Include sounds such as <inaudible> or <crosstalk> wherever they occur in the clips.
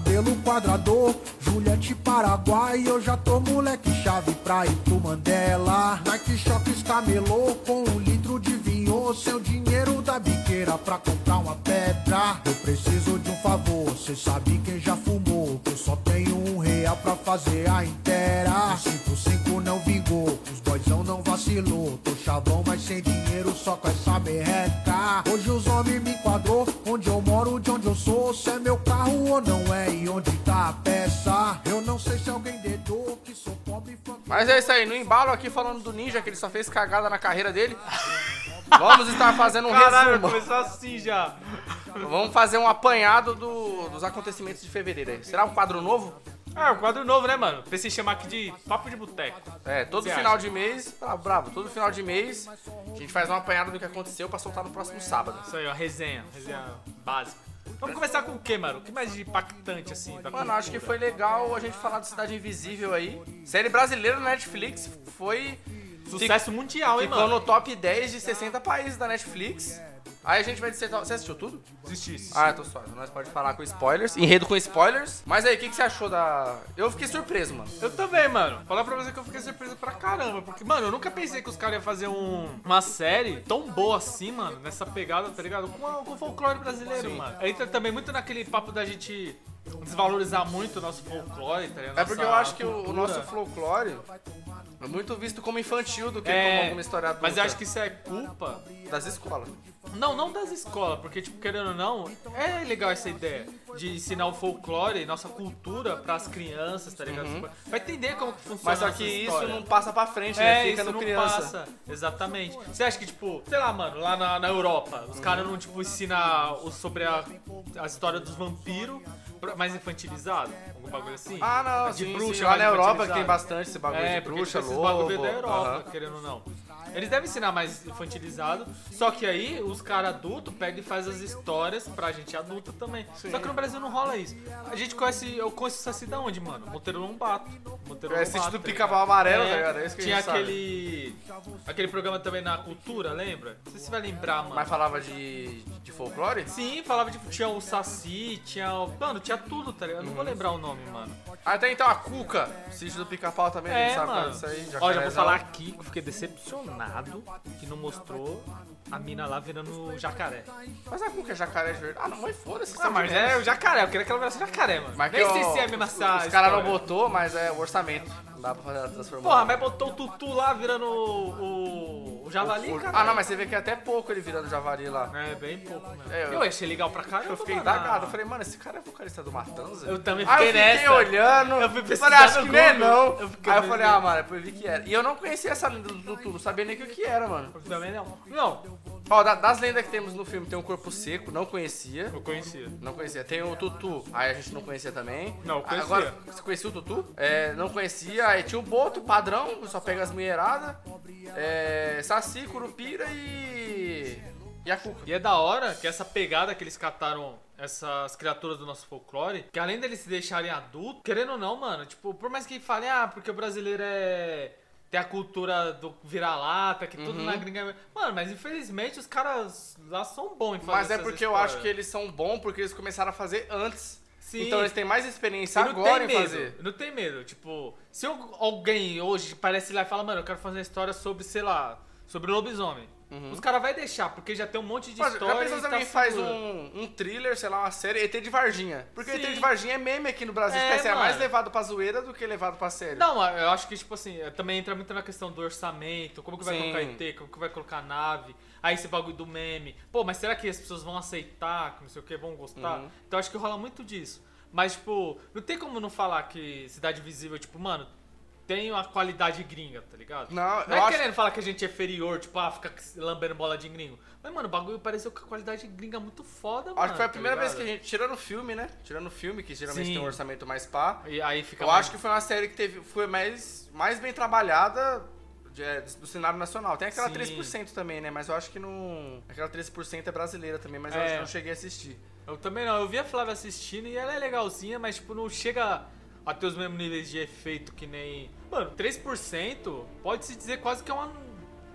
cabelo quadrador. Juliette Paraguai, eu já tô moleque chave pra pro Mandela. Nike Shops camelô com um litro de vinho. Seu dinheiro da biqueira pra comprar uma pedra. Eu preciso de um favor, cê sabe quem já fumou. Que eu só tenho um real pra fazer a inteira. 55 não vingou, os boyzão não vacilou. Tô chavão, mas sem dinheiro, só com essa merreca. Hoje os homens me enquadrou, onde eu moro, de onde eu sou. Se é meu carro ou não Mas é isso aí, no embalo aqui falando do Ninja, que ele só fez cagada na carreira dele. Vamos estar fazendo um Caralho, resumo. começou assim já. Vamos fazer um apanhado do- dos acontecimentos de fevereiro aí. Será um quadro novo? Ah, um quadro novo, né, mano? Pensei em chamar aqui de Papo de Boteco. É, todo Você final acha? de mês, ah, bravo, todo final de mês a gente faz uma apanhada do que aconteceu pra soltar no próximo sábado. Isso aí, ó, resenha. Resenha básica. Vamos começar com o quê, mano? O que mais impactante, assim? Da Mano, acho que foi legal a gente falar do Cidade Invisível aí. Série brasileira na Netflix foi. Sucesso mundial, hein, Ficou mano? no top 10 de 60 países da Netflix. Aí a gente vai dissertar. Você assistiu tudo? Assisti. Ah, tô suave. Nós pode falar com spoilers. Enredo com spoilers. Mas aí, o que, que você achou da. Eu fiquei surpreso, mano. Eu também, mano. Falar pra você que eu fiquei surpreso pra caramba. Porque, mano, eu nunca pensei que os caras iam fazer um, uma série tão boa assim, mano, nessa pegada, tá ligado? Com, com o folclore brasileiro, Sim. mano. Entra também muito naquele papo da gente desvalorizar muito o nosso folclore, tá ligado? É porque eu acho que o, o nosso folclore é muito visto como infantil do que É, como alguma história adulta Mas eu acho que isso é culpa das escolas. Não, não das escolas, porque, tipo, querendo ou não, é legal essa ideia de ensinar o folclore, nossa cultura pras crianças, tá ligado? Tipo, Vai entender como que funciona Uhum. Mas só que isso não passa pra frente, É, né? Fica isso no não criança. passa. Exatamente. Você acha que, tipo, sei lá, mano, lá na, na Europa, os caras não, tipo, ensinam sobre a, a história dos vampiros mais infantilizado? Algum bagulho assim? Ah, não, Mas de sim, bruxa sim. Lá na Europa que tem bastante esse bagulho É, de bruxa, esses lobo. bagulho da Europa, aham. querendo ou não. Eles devem ensinar mais infantilizado, só que aí os caras adultos pegam e faz as histórias pra gente adulta também. Só que no Brasil não rola isso. A gente conhece, eu conheço essa cidade onde, mano? Monteiro Lobato. Monteiro É, sítio Lobato, do tá Pica-Pau? Amarelo, tá ligado? É isso que Tinha gente sabe. aquele aquele programa também na cultura, lembra? Não sei se você vai lembrar, mano. Mas falava de, de folclore? Sim, falava de tinha o Saci, tinha o, mano, tinha tudo, tá ligado? Eu Não vou lembrar o nome, mano. Até então a Cuca, sítio do Pica-Pau também, a gente É, sabe mano. disso aí. Ó, já vou falar aqui que eu fiquei decepcionado que não mostrou a mina lá virando jacaré. Mas é jacaré de verdade. Ah, não, mas foda-se. Ah, mas é o jacaré, eu queria que ela virasse jacaré, mano. Mas Nem que sei se é Os, essa os caras não botou, mas é o orçamento. Não dá pra fazer a transformação. Porra, mas botou o Tutu lá virando o, o, o javali, cara. Ah, não, mas você vê que é até pouco ele virando javari lá. É, bem pouco mesmo. É, eu- eu... achei legal pra caramba, Eu fiquei mano. indagado. Eu falei, mano, esse cara é vocalista do Matanza? Eu também Aí eu fiquei fiquei nessa. olhando. Eu fui pesquisar falei, acho no que nem é Google. não. Eu fiquei Aí eu falei, ah, mano, depois eu vi que era. E eu não conhecia essa lenda do Tutu, não sabia nem o que que era, mano. Eu também não. Não, Ó, da- das lendas que temos no filme, tem um corpo seco, não conhecia. eu conhecia. Não conhecia. Tem o Tutu, aí a gente não conhecia também. Não, conhecia. Agora, você conhecia o Tutu? É, não conhecia. Aí tinha o Boto, padrão, só pega as mulheradas. É, Saci, Curupira e. E a Cuca. E é da hora que essa pegada que eles cataram essas criaturas do nosso folclore, que além deles se deixarem adultos, querendo ou não, mano, tipo, por mais que falem, ah, porque o brasileiro é. Tem a cultura do vira-lata, que tudo Uhum. na gringa. é- Mano, mas infelizmente os caras lá são bons em fazer Mas é porque eu acho que eles são bons porque eles começaram a fazer antes. Sim. Então eles têm mais experiência não agora tem em medo, fazer. Não tem medo. Tipo, se al- alguém hoje parece lá e fala, mano, eu quero fazer uma história sobre, sei lá, sobre lobisomem. Os caras vão deixar, porque já tem um monte de Uhum. Mas, já história. pensou e se tá alguém faz seguro. um, um thriller, sei lá, uma série, ET de Varginha? Porque ET Sim. de Varginha é meme aqui no Brasil. É, Tipo, assim, é mais levado pra zoeira do que levado pra série. Não, eu acho que, tipo assim, é, também entra muito na questão do orçamento, como que vai Sim. colocar ET, como que vai colocar nave, aí esse bagulho do meme. Pô, mas será que as pessoas vão aceitar, que não sei o que, vão gostar? Uhum. Então acho que rola muito disso. Mas, tipo, não tem como não falar que Cidade Visível, tipo, mano, tem uma qualidade gringa, tá ligado? Não, Não é acho- querendo falar que a gente é inferior, tipo, ah, fica lambendo bola de gringo. Mas, mano, o bagulho pareceu com a qualidade gringa muito foda, mano. Acho que foi a tá primeira vez que a gente, tirando o filme, né? Tirando o filme, que geralmente Sim. tem um orçamento mais pá. E aí fica Eu mais- acho que foi uma série que teve, foi mais, mais bem trabalhada é, do cenário nacional. Tem aquela Sim. 3% também, né? Mas eu acho que não. Aquela 3% é brasileira também, mas eu É. acho que eu não cheguei a assistir. Eu também não. Eu vi a Flávia assistindo e ela é legalzinha, mas tipo, não chega a ter os mesmos níveis de efeito que nem. Mano, 3% pode-se dizer quase que é uma.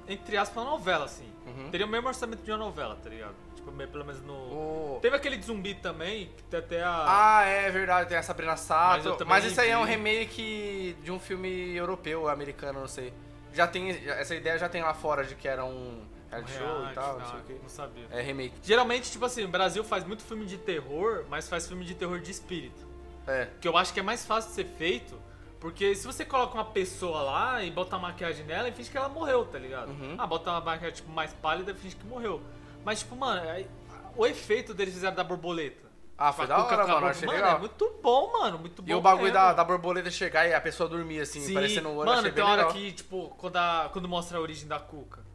entre aspas, uma novela, assim. Uhum. Teria o mesmo orçamento de uma novela, tá ligado? Tipo, meio- pelo menos no. O- Teve aquele de zumbi também, que tem até a. Ah, é verdade, tem a Sabrina Mas Sato. Mas, também isso aí é um remake de um filme europeu, americano, não sei. Já tem. Essa ideia já tem lá fora de que era um reality show e tal, não sei o quê. Não sabia. É remake. Geralmente, tipo assim, o Brasil faz muito filme de terror, mas faz filme de terror de espírito. É. Que eu acho que é mais fácil de ser feito, porque se você coloca uma pessoa lá e bota uma maquiagem nela e finge que ela morreu, tá ligado? Uhum. Ah, bota uma maquiagem tipo, mais pálida e finge que morreu. Mas, tipo, mano, aí, o efeito deles fizeram da borboleta. Ah, foi Tipo, da a cuca hora, a mano, achei mano, legal. é muito bom, mano, muito bom. E o bagulho da, da borboleta chegar e a pessoa dormir, assim, Sim, parecendo o olho, mano, tem hora legal. que, tipo, quando, a- quando mostra a origem da Cuca.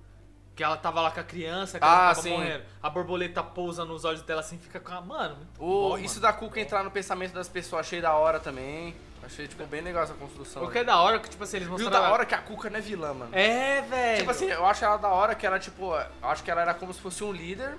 Que ela tava lá com a criança, que Ah, ela tava sim. morrendo. A borboleta pousa nos olhos dela assim, fica com a. Mano, muito O, bom, isso mano. da Cuca entrar no pensamento das pessoas, achei da hora também. Achei, tipo, bem legal essa construção. O que é da hora que, tipo assim, eles mostraram. da hora que a Cuca não é vilã, mano. É, velho. Tipo assim, eu acho ela da hora que ela, tipo, eu acho que ela era como se fosse um líder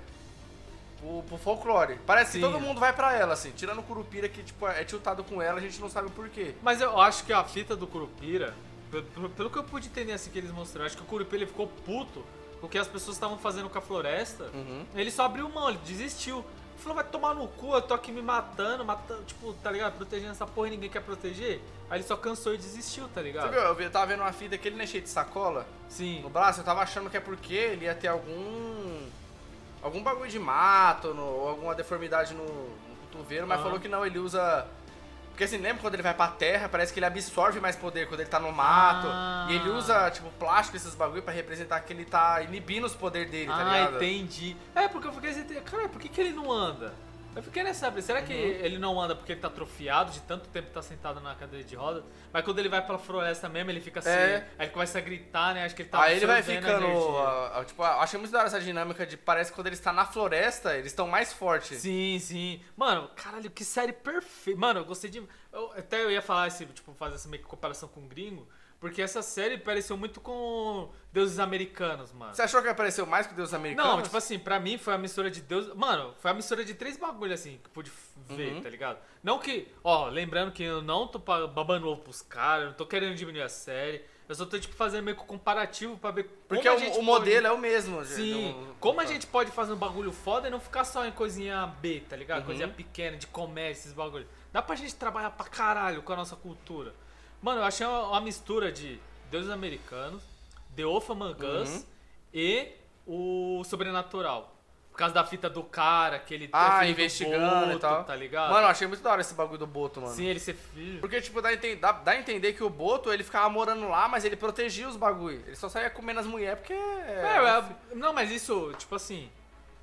pro, pro folclore. Parece Sim. que todo mundo vai pra ela, assim. Tirando o Curupira, que, tipo, é tiltado com ela, a gente não sabe o porquê. Mas eu acho que a fita do Curupira, pelo, pelo- que eu pude entender assim que eles mostraram, acho que o Curupira ele ficou puto com o que as pessoas estavam fazendo com a floresta. Uhum. Ele só abriu mão, ele desistiu. Falou, vai tomar no cu, eu tô aqui me matando, matando, tipo, tá ligado? Protegendo essa porra e ninguém quer proteger. Aí ele só cansou e desistiu, tá Você ligado? viu? Eu vi- eu tava vendo uma fita que ele não é cheio de sacola Sim. no braço, eu tava achando que é porque ele ia ter algum. algum bagulho de mato, no, ou alguma deformidade no, no cotovelo, mas Aham. falou que não, ele usa. Porque assim, lembra quando ele vai pra terra, parece que ele absorve mais poder quando ele tá no mato. Ah. E ele usa, tipo, plástico, esses bagulho pra representar que ele tá inibindo os poderes dele, tá ah, ligado? entendi. É, porque eu fiquei assim, cara, por que, que ele não anda? Eu fiquei nessa será que Uhum. ele não anda porque ele tá atrofiado de tanto tempo que tá sentado na cadeira de roda? Mas quando ele vai pra floresta mesmo, ele fica assim, É. aí ele começa a gritar, né? Acho que ele tá Aí ele vai a ficando. ah, ah, tipo, achei muito da hora essa dinâmica de parece que quando ele está na floresta, eles estão mais fortes. Sim, sim. Mano, caralho, que série perfeita. Mano, eu gostei de. eu- até eu ia falar esse, tipo, fazer essa meio que comparação com o gringo. Porque essa série pareceu muito com Deuses Americanos, mano. Você achou que apareceu mais que Deus Americanos? Não, tipo assim, pra mim foi a mistura de Deus. Mano, foi a mistura de três bagulhos assim que pude ver, Uhum. tá ligado? Não que. Ó, lembrando que eu não tô babando ovo pros caras, não tô querendo diminuir a série. Eu só tô, tipo, fazendo meio que um comparativo pra ver Porque o, a gente o pode- modelo é o mesmo. Sim, do- como a gente pode fazer um bagulho foda e não ficar só em coisinha B, tá ligado? Uhum. Coisinha pequena, de comércio, esses bagulhos. Dá pra gente trabalhar pra caralho com a nossa cultura. Mano, eu achei uma, uma mistura de Deuses Americanos, The Among Us Uhum. e o Sobrenatural. Por causa da fita do cara, que ele Ah, é investigando e Boto, tal. tá ligado? Mano, eu achei muito da hora esse bagulho do Boto, mano. Sim, ele ser filho. Porque, tipo, dá dá- dá a entender que o Boto, ele ficava morando lá, mas ele protegia os bagulho. Ele só saía comendo as mulheres porque... É, é, não, mas isso, tipo assim,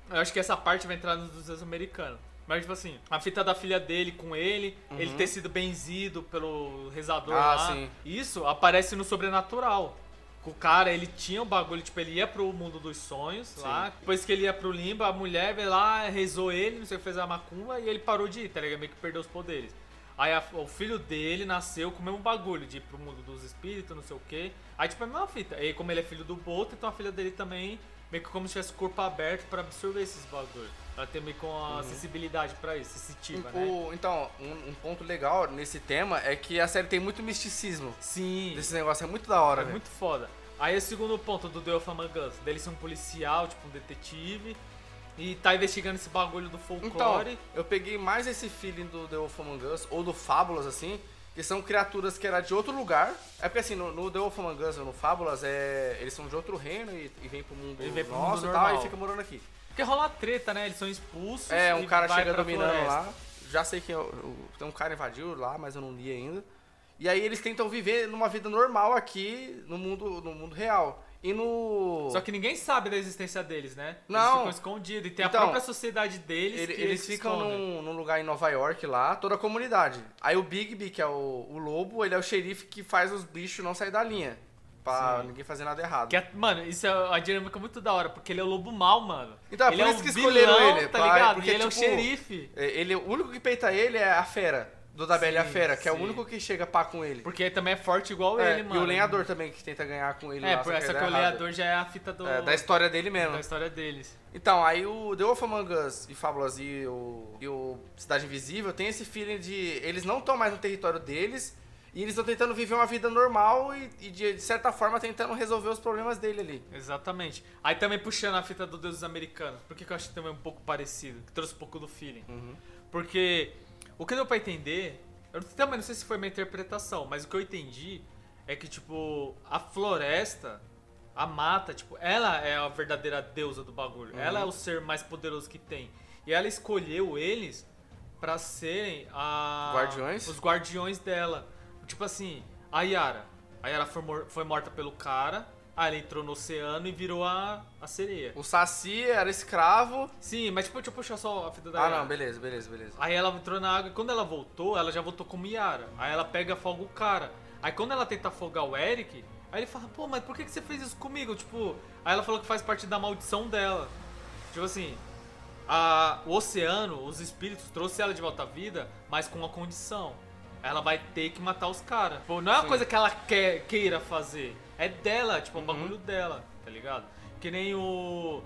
eu acho que essa parte vai entrar nos dos americanos. Mas, tipo assim, a fita da filha dele com ele, ele ter sido benzido pelo rezador Uhum. Ah, lá, sim. isso aparece no Sobrenatural. O cara, ele tinha um bagulho, tipo, ele ia pro mundo dos sonhos lá, depois que ele ia pro limbo, a mulher veio lá, rezou ele, não sei o que, fez a macumba, e ele parou de ir, tá ligado? Meio que perdeu os poderes. Aí a- o filho dele nasceu com o mesmo bagulho, de ir pro mundo dos espíritos, não sei o que. Aí, tipo, é a mesma fita. E como ele é filho do Boto, então a filha dele também, meio que como se tivesse corpo aberto pra absorver esses bagulhos. Ela meio que uma sensibilidade pra isso, sensitiva, né? O- então, um, um ponto legal nesse tema é que a série tem muito misticismo. Sim. Desse negócio é muito da hora, É velho. muito foda. Aí o segundo ponto do The Wolf Among Us, dele ser um policial, tipo um detetive, e tá investigando esse bagulho do Então, folclore. eu peguei mais esse feeling do The Wolf Among Us, ou do Fábulas, assim, que são criaturas que eram de outro lugar. É porque, assim, no, no The Wolf Among Us ou no Fábulas, é, eles são de outro reino e, e vêm pro mundo E vem pro nosso mundo e tal, normal. e fica morando aqui. Porque rola treta, né? Eles são expulsos. É, um cara chega dominando floresta. lá. Já sei que tem um cara invadiu lá, mas eu não li ainda. E aí eles tentam viver numa vida normal aqui no mundo, no mundo real. E no. Só que ninguém sabe da existência deles, né? Eles Não. ficam escondidos. E tem Então, a própria sociedade deles Ele- que eles se ficam num, num lugar em Nova York lá, toda a comunidade. Aí o Bigby, que é o, o lobo, ele é o xerife que faz os bichos não sair da linha. Pra Sim. ninguém fazer nada errado. Que é- mano, isso é uma dinâmica muito da hora, porque ele é o lobo mal, mano. Então, é ele por é isso um que escolheram vilão, ele, tá pra- ligado? porque, e ele é o tipo, xerife. É, Ele, o único que peita ele é a fera, do da Bela e a Sim, Fera, que é o sim. único que chega pá com ele. Porque ele também é forte igual É, ele, mano. E o lenhador também, que tenta ganhar com ele É, lá, por essa que é o lenhador já é a fita do, É, da história dele mesmo. da história deles. Então, aí o The Wolf Among Us e Fábulas e o, e o Cidade Invisível tem esse feeling de eles não estão mais no território deles E eles estão tentando viver uma vida normal e, e de, certa forma tentando resolver os problemas dele ali. Exatamente. Aí também puxando a fita do Deus dos Americanos, por que que eu acho também um pouco parecido? Que trouxe um pouco do feeling. Porque o que deu pra entender, eu também não sei se foi minha interpretação, mas o que eu entendi é que, tipo, a floresta, a mata, tipo, ela é a verdadeira deusa do bagulho. Ela é o ser mais poderoso que tem. E ela escolheu eles pra serem a... Guardiões? os guardiões dela. Tipo assim, a Yara. A Yara foi, mor- foi morta pelo cara, aí ela entrou no oceano e virou a, a sereia. O Saci era escravo. Sim, mas tipo, deixa eu puxar só a fita da Ah, Yara. não, beleza, beleza, beleza. Aí ela entrou na água e quando ela voltou, ela já voltou como Yara. Aí ela pega e afoga o cara. Aí quando ela tenta afogar o Eric, aí ele fala, pô, mas por que, que você fez isso comigo? Tipo, aí ela falou que faz parte da maldição dela. Tipo assim, a- o oceano, os espíritos trouxe ela de volta à vida, mas com uma condição. Ela vai ter que matar os caras. Não é uma Sim. coisa que ela quer, queira fazer. É dela, tipo, é um Uhum. bagulho dela, tá ligado? Que nem o.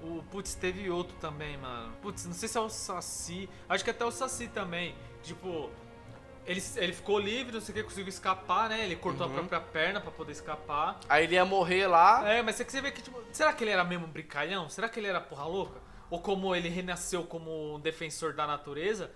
O. Putz, teve outro também, mano. Putz, não sei se é o Saci. Acho que até o Saci também. Tipo, ele, ele ficou livre, não sei o que, conseguiu escapar, né? Ele cortou Uhum. a própria perna pra poder escapar. Aí ele ia morrer lá. É, mas você que você vê que, tipo, será que ele era mesmo um brincalhão? Será que ele era porra louca? Ou como ele renasceu como um defensor da natureza,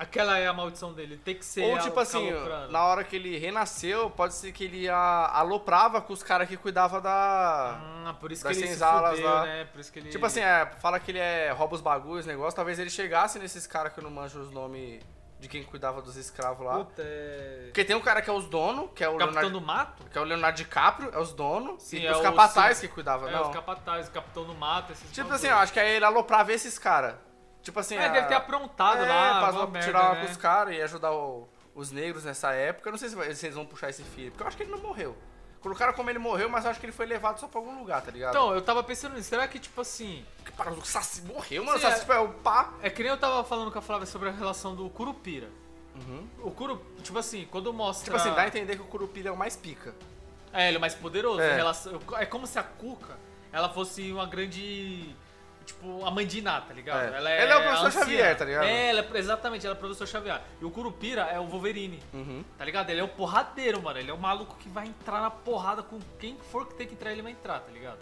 aquela é a maldição dele, ele tem que ser Ou tipo assim, na hora que ele renasceu, pode ser que ele a- aloprava com os caras que cuidavam da. Ah, por isso das que ele se fudeu, lá. né? Por isso que ele... Tipo assim, é, fala que ele é, rouba os bagulhos, negócio. Talvez ele chegasse nesses caras que eu não manjo os nomes de quem cuidava dos escravos lá. Puta, é... Porque tem um cara que é os donos, que é o Capitão Leonardo. do Mato? Que é o Leonardo DiCaprio, é os donos. Sim, e é os o- capatazes sim. que cuidavam, É, não. os capatazes, Capitão do Mato, esses Tipo assim, eu acho que aí ele aloprava esses caras. Tipo assim, É, a- deve ter aprontado é, lá, pra zo- merda, tirar uma né? com os caras e ajudar o- os negros nessa época. Eu não sei se, vai- se eles vão puxar esse filho, porque eu acho que ele não morreu. Colocaram como ele morreu, mas eu acho que ele foi levado só pra algum lugar, tá ligado? Então, eu tava pensando nisso, será que, tipo assim... Porque, para, o Saci morreu, mano. Sim, o Saci é- é o pá. É que nem eu tava falando com a Flávia sobre a relação do Curupira. Uhum. O Curu, tipo assim, quando mostra... Tipo assim, dá a entender que o Curupira é o mais pica. É, ele é mais poderoso. É. relação- é como se a Cuca, ela fosse uma grande... Tipo, a mãe de Iná, tá ligado? É. Ela Ele é o professor anciã. Xavier, tá ligado? É, ela é- exatamente, ela é o professor Xavier. E o Curupira é o Wolverine, Uhum. tá ligado? Ele é o porradeiro, mano. Ele é o maluco que vai entrar na porrada com quem for que tem que entrar, ele vai entrar, tá ligado?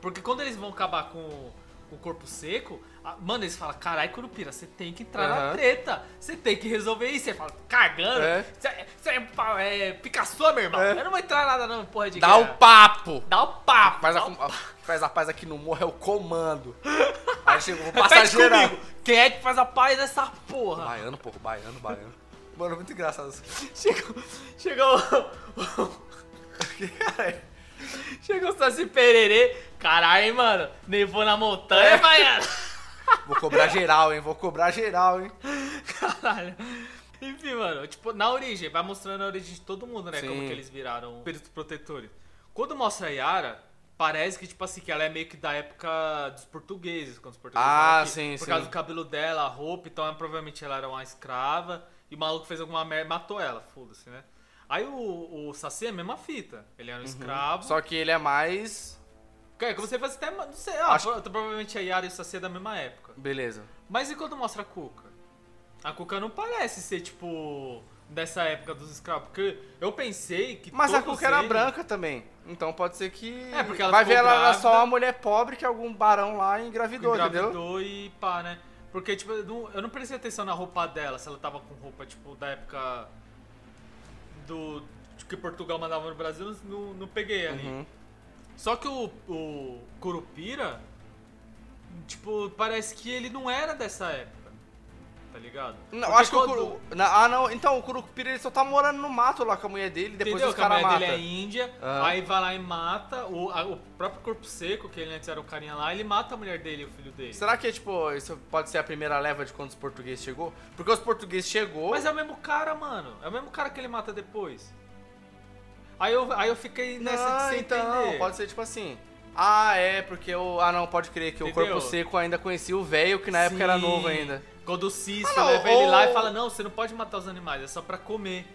Porque quando eles vão acabar com o corpo seco, mano, eles falam, carai, Curupira, você tem que entrar na Aham. treta. Você tem que resolver isso. Você fala, cagando. É. Você é, pau- é Picasso, meu irmão. É. Eu não vou entrar nada não, porra de Dá guerra. o papo! Dá o papo. Faz a, dá o papo. faz a paz aqui no morro, é o comando. <laughs> Aí chegou, vou passar Repete geral. comigo. Quem é que faz a paz dessa porra? Baiano, porra, baiano, baiano. Mano, muito engraçado isso. <laughs> Chegou, chegou <laughs> Chegou o Saci Pererê. Caralho, hein, mano. Nevou na montanha, É. baiano. Vou cobrar geral, hein? Vou cobrar geral, hein? Caralho. Enfim, mano, tipo, na origem, vai mostrando a origem de todo mundo, né? Sim. Como que eles viraram espíritos protetores. Quando mostra a Yara, parece que, tipo assim, que ela é meio que da época dos portugueses, quando os portugueses Ah, aqui, sim, Por sim. causa do cabelo dela, a roupa, então é, provavelmente ela era uma escrava, e o maluco fez alguma merda e matou ela, foda-se, né? Aí o, o Saci é a mesma fita. Ele era um escravo. Uhum. Só que ele é mais. É, que você faz até. Não sei, ah, Acho- pro- provavelmente a Yara e o Saci é da mesma época. Beleza. Mas e quando mostra a Cuca? A Cuca não parece ser, tipo, dessa época dos escravos. Porque eu pensei que. Mas a Cuca era eles- branca também. Então pode ser que. É, porque ela Vai ver ela era grávida. só uma mulher pobre que algum barão lá engravidou, entendeu? engravidou e pá, né? Porque, tipo, eu não, eu não prestei atenção na roupa dela, se ela tava com roupa, tipo, da época do. que Portugal mandava no Brasil, não, não peguei ali. Uhum. Só que o, o Curupira, tipo, parece que ele não era dessa época. Tá ligado? Não, Porque acho que o Curu... Ah, não. Então, o Curupira ele só tá morando no mato lá com a mulher dele, depois Entendeu? os caras mulher matam. dele é índia, aí vai lá e mata o, a- o próprio corpo seco, que ele antes era o carinha lá, ele mata a mulher dele e o filho dele. Será que, tipo, isso pode ser a primeira leva de quando os portugueses chegou? Porque os portugueses chegou. Mas é o mesmo cara, mano. É o mesmo cara que ele mata depois. Aí eu, aí eu fiquei nessa de Não, sem então, entender. pode ser tipo assim. Ah, é, porque o. Ah, não, pode crer que o Entendeu? corpo seco ainda conhecia o velho, que na época era novo ainda. Quando o Cício Ah, não, leva ele lá ou- e fala, não, você não pode matar os animais, é só pra comer.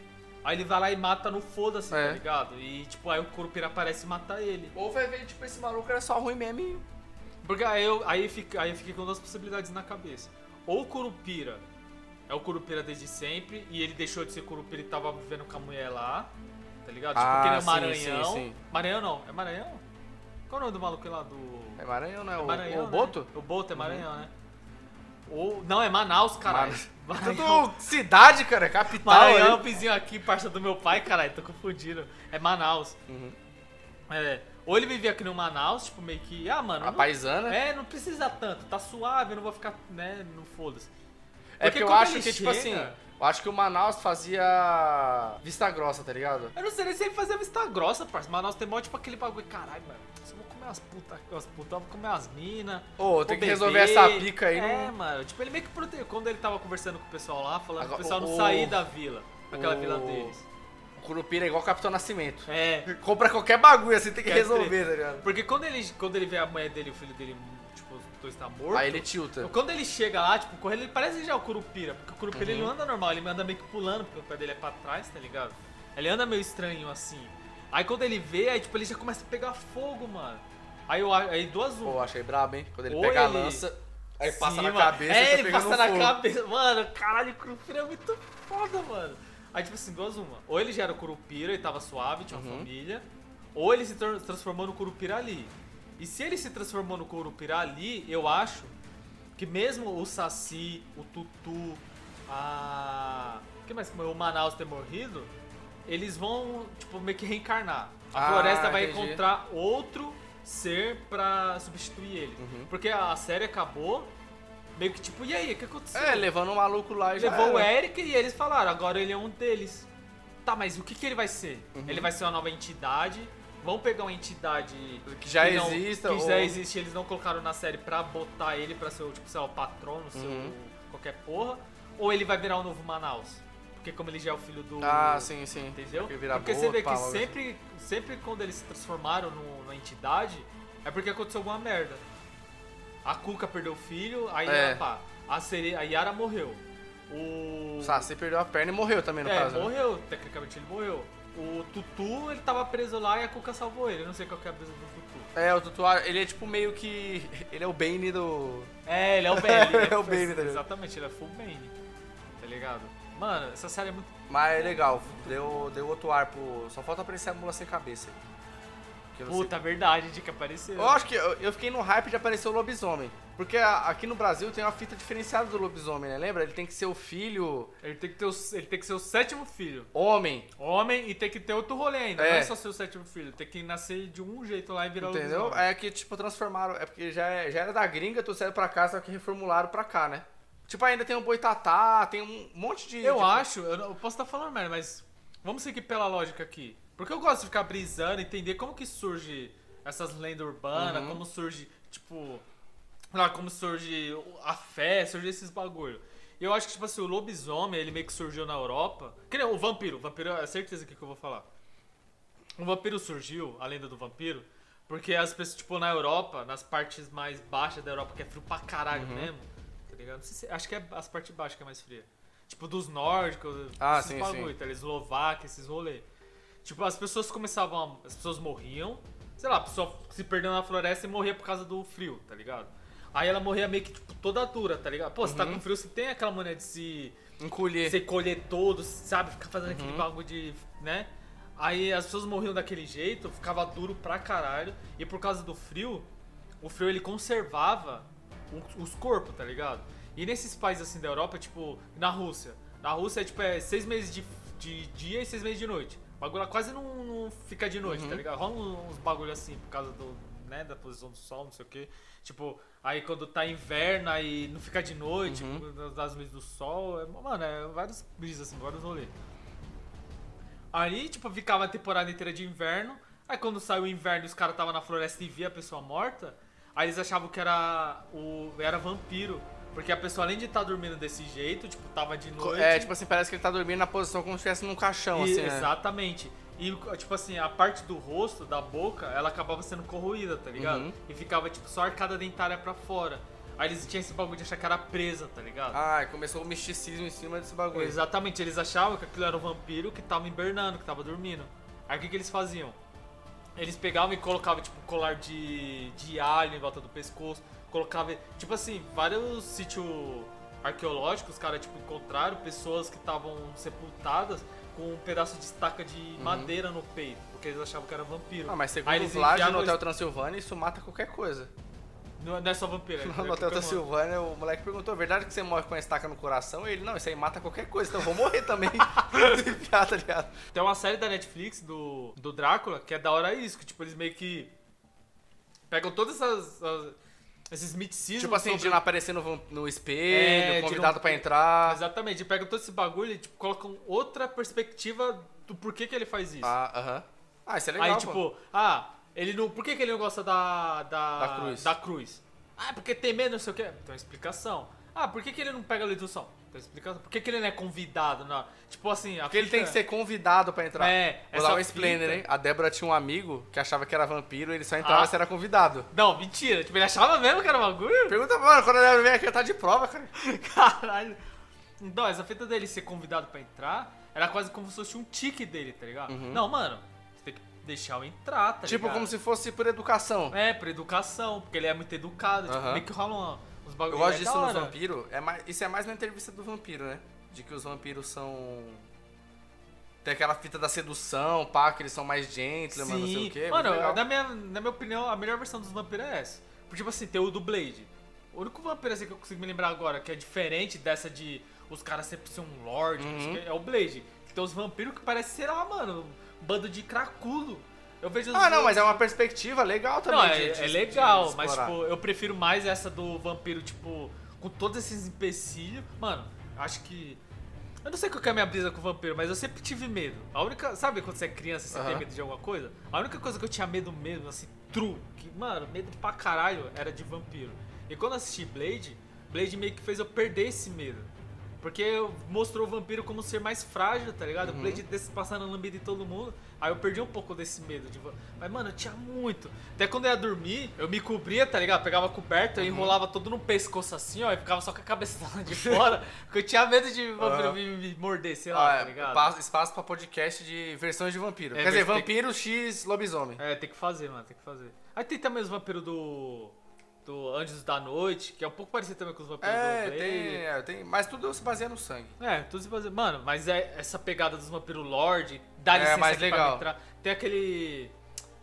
Aí ele vai lá e mata no foda-se, É. tá ligado? E tipo, aí o Curupira aparece e mata ele. Ou vai ver, tipo, esse maluco era só ruim mesmo e. Porque aí eu, aí, fica, aí eu fiquei com duas possibilidades na cabeça. Ou o Curupira é o Curupira desde sempre e ele deixou de ser Curupira e tava vivendo com a mulher lá. Tá ligado? Ah, tipo, que ele é sim, Maranhão. sim, sim. Maranhão não, é Maranhão? Qual é o nome do maluco lá do. É Maranhão, não é? É o, Maranhão, o né? Boto? O Boto é Maranhão, né? Ou, não, é Manaus, caralho. Maranhão. <laughs> Tudo cidade, cara, capital. Maranhão é vizinho aqui, parça do meu pai, caralho, tô confundindo. É Manaus. Uhum. É. Ou ele vivia aqui no Manaus, tipo, meio que. Ah, mano. A não- paisana. É, não precisa tanto, tá suave, eu não vou ficar, né, não foda-se. É porque eu acho que, tipo chega- assim, eu acho que o Manaus fazia vista grossa, tá ligado? Eu não sei nem se ele fazia vista grossa, parça. Manaus tem mó tipo aquele bagulho, caralho, mano. Eu vou comer umas putas, umas putas, vou comer umas minas. Ô, tem que resolver essa pica aí. É, não- mano. Tipo, ele meio que protegeu. Quando ele tava conversando com o pessoal lá, falando Agora, pro pessoal não o- sair da vila. Daquela o- vila deles. O Curupira é igual o Capitão Nascimento. É. <laughs> Compra qualquer bagulho assim, tem que Quer resolver, tá ligado? Porque quando ele, quando ele vê a mulher dele e o filho dele, tipo, os dois tá morto. Aí ele tilta. Quando ele chega lá, tipo, correndo, ele parece já o Curupira. Porque o Curupira ele Uhum. não anda normal, ele anda meio que pulando, porque o pé dele é pra trás, tá ligado? Ele anda meio estranho assim. Aí quando ele vê, aí tipo, ele já começa a pegar fogo, mano. Aí, eu, a- aí duas Pô, uma. achei brabo, hein? Quando ele Ou pega a ele- lança, aí passa Sim, na mano. cabeça É, ele passa na fogo. cabeça. Mano, caralho, o Curupira é muito foda, mano. Aí, tipo assim, duas uma. Ou ele já era o Curupira e tava suave, tinha uma Uhum. família. Ou ele se tra- transformou no Curupira ali. E se ele se transformou no Curupira ali, eu acho que mesmo o Saci, o Tutu, a. O que mais? O Manaus ter morrido, eles vão, tipo, meio que reencarnar. A Ah, floresta vai entendi. encontrar outro ser pra substituir ele. Uhum. Porque a série acabou meio que tipo, e aí, o que aconteceu? É, levando um maluco lá e já Levou o. Eric e eles falaram, agora ele é um deles. Tá, mas o que, que ele vai ser? Uhum. Ele vai ser uma nova entidade. Vão pegar uma entidade Que já não- exista, que ou- já existe, eles não colocaram na série pra botar ele pra ser o tipo, sei lá, o patrono, seu Uhum. qualquer porra. Ou ele vai virar o novo Manaus. Porque como ele já é o filho do. Ah, sim, sim. Entendeu? Porque Porque você vê que logo assim. sempre, sempre quando eles se transformaram no, na entidade, é porque aconteceu alguma merda. A Cuca perdeu o filho, aí É. pá, a, Sere... a Yara morreu. O. O Saci perdeu a perna e morreu também, no é, caso. né? morreu, tecnicamente ele morreu. O Tutu, ele tava preso lá e a Cuca salvou ele. Eu não sei qual que é a brisa do Tutu. É, o Tutu, ele é tipo meio que. <laughs> Ele é o Bane do. É, ele é o Bane. <laughs> ele É o Bane, tá? Exatamente, ele é full Bane. Tá ligado? Mano, essa série é muito. Mas é legal, deu, deu outro ar pro. Só falta aparecer a mula sem cabeça. Sei- Puta, verdade, de que apareceu. Eu acho que eu, eu fiquei no hype de aparecer o lobisomem. Porque aqui no Brasil tem uma fita diferenciada do lobisomem, né? Lembra? Ele tem que ser o filho Ele tem, que ter o, ele tem que ser o sétimo filho. homem. Homem e tem que ter outro rolê ainda. É. Não é só ser o sétimo filho. Tem que nascer de um jeito lá e virar Entendeu? lobisomem. É que, tipo, transformaram. É porque já, é- já era da gringa, tu saiu pra cá, só que reformularam pra cá, né? Tipo, ainda tem o boitatá, tem um monte de. Eu de- acho, eu, não- eu posso estar falando merda, mas vamos seguir pela lógica aqui. Porque eu gosto de ficar brisando, entender como que surge essas lendas urbanas, Uhum. como surge, tipo, lá, como surge a fé, surge esses bagulho. E eu acho que, tipo assim, o lobisomem, ele meio que surgiu na Europa. Que nem o vampiro, o vampiro é certeza que que eu vou falar. O vampiro surgiu, a lenda do vampiro, porque as pessoas, tipo, na Europa, nas partes mais baixas da Europa, que é frio pra caralho Uhum. mesmo, tá ligado? Se- acho que é as partes baixas que é mais fria. Tipo, dos nórdicos, Ah, esses sim, bagulho, sim. tá? Eslováquia, esses rolês. Tipo, as pessoas começavam a, As pessoas morriam, sei lá, a pessoa se perdeu na floresta e morria por causa do frio, tá ligado? Aí ela morria meio que, tipo, toda dura, tá ligado? Pô, você tá Uhum. com frio, você tem aquela maneira de se Encolher. você colher todos, sabe? Ficar fazendo aquele Uhum. bagulho de. né? Aí as pessoas morriam daquele jeito, ficava duro pra caralho. E por causa do frio, o frio ele conservava os corpos, tá ligado? E nesses países assim da Europa, tipo, na Rússia. Na Rússia é tipo é seis meses de, de dia e seis meses de noite. O bagulho quase não, não fica de noite, Uhum. tá ligado? Rola uns bagulho assim por causa do, né, da posição do sol, não sei o que. Tipo, aí quando tá inverno, aí não fica de noite, Uhum. causa das luzes do sol. É, mano, é vários brisas assim, vários rolês. Aí, tipo, ficava a temporada inteira de inverno. Aí quando saiu o inverno e os caras estavam na floresta e via a pessoa morta, aí eles achavam que era o era vampiro. Porque a pessoa, além de estar dormindo desse jeito, tipo, tava de noite. É, tipo assim, parece que ele tá dormindo na posição como se estivesse num caixão, E- assim, né? Exatamente. E, tipo assim, a parte do rosto, da boca, ela acabava sendo corroída, tá ligado? Uhum. E ficava, tipo, só a arcada dentária pra fora. Aí eles tinham esse bagulho de achar que era presa, tá ligado? Ah, começou o misticismo em cima desse bagulho. Exatamente, eles achavam que aquilo era um vampiro que tava hibernando, que tava dormindo. Aí o que, que eles faziam? Eles pegavam e colocavam, tipo, colar de, de alho em volta do pescoço, colocava, tipo assim, vários sítios arqueológico, os caras, tipo, encontraram pessoas que estavam sepultadas com um pedaço de estaca de madeira no peito, porque eles achavam que era vampiro. Uhum. Ah, mas segundo Aí o eles Vlad, enfiavam no Hotel Transsilvânia, isso mata qualquer coisa. Não, não é só vampiro, é <laughs> No é Hotel. Transilvânia, o moleque perguntou, é verdade que você morre com a estaca no coração? E ele, não, isso aí mata qualquer coisa, então eu vou morrer também. <laughs> <laughs> Tá ligado? Tem uma série da Netflix do, do Drácula que é da hora isso, que tipo, eles meio que pegam todas essas, as- esses miticismos Tipo assim, de não aparecer no, no espelho, É, convidado não- pra entrar. Exatamente, e pegam todo esse bagulho e tipo, colocam outra perspectiva do porquê que ele faz isso. Ah, aham. Ah, isso é legal, Aí, pô. tipo, ah, ele não. Por que, que ele não gosta da. Da, Da cruz. da cruz? Ah, porque tem medo, não sei o quê. Tem uma explicação. Ah, por que, que ele não pega a ledução? Uma explicação. Por que, que ele não é convidado? Não. Tipo assim, a Porque ele fita- tem que ser convidado pra entrar. É, Vou essa dar um explainer, fita- hein? A Débora tinha um amigo que achava que era vampiro e ele só entrava Ah. se era convidado. Não, mentira. Tipo, ele achava mesmo que era bagulho? Pergunta, mano, quando ele vem aqui, tá de prova, cara. <laughs> Caralho. Então, essa fita dele ser convidado pra entrar era quase como se fosse um tique dele, tá ligado? Não, mano, você tem que deixar eu entrar, tá Uhum. tipo, ligado? como se fosse por educação. É, por educação, porque ele é muito educado. Tipo, Aham. meio que rola uma- Eu gosto é disso hora. vampiros. É mais, isso é mais na entrevista do vampiro, né? De que os vampiros são. Tem aquela fita da sedução, pá, que eles são mais gentleman, não sei o quê. Mano, na minha, na minha opinião, a melhor versão dos vampiros é essa. Porque, tipo assim, tem o do Blade. O único vampiro assim que eu consigo me lembrar agora, que é diferente dessa de os caras sempre ser um lord, Uhum. é o Blade. Que tem os vampiros que parecem, sei lá, mano, um bando de cracudo. Eu vejo Ah, não, mas é uma perspectiva legal também. Não, de- é, de- é legal, mas tipo, eu prefiro mais essa do vampiro, tipo, com todos esses empecilhos. Mano, acho que. Eu não sei qual que é a minha brisa com vampiro, mas eu sempre tive medo. A única. Sabe quando você é criança e você tem Aham. medo de alguma coisa? A única coisa que eu tinha medo mesmo, assim, true, que, mano, medo pra caralho, era de vampiro. E quando eu assisti Blade, Blade meio que fez eu perder esse medo. Porque mostrou o vampiro como um ser mais frágil, tá ligado? Uhum. O Blade desse passando lambida em todo mundo. Aí eu perdi um pouco desse medo de. Mas, mano, eu tinha muito. Até quando eu ia dormir, eu me cobria, tá ligado? Pegava coberta, Uhum. eu enrolava todo no pescoço assim, ó, e ficava só com a cabeça <laughs> de fora. porque eu tinha medo de vampiro Aham. me, me morder, sei Ah, lá, é, tá ligado? pa- espaço pra podcast de versões de vampiro. É, Quer dizer, vampiro X lobisomem. É, tem que fazer, mano, tem que fazer. Aí tem também os vampiros do. Do Anjos da Noite, que é um pouco parecido também com os vampiros É, do Blade. tem, é, tem. Mas tudo se baseia no sangue. É, tudo se baseia. Mano, mas é essa pegada dos vampiros Lorde, dá É, licença mais aqui pra legal. entrar. Tem aquele.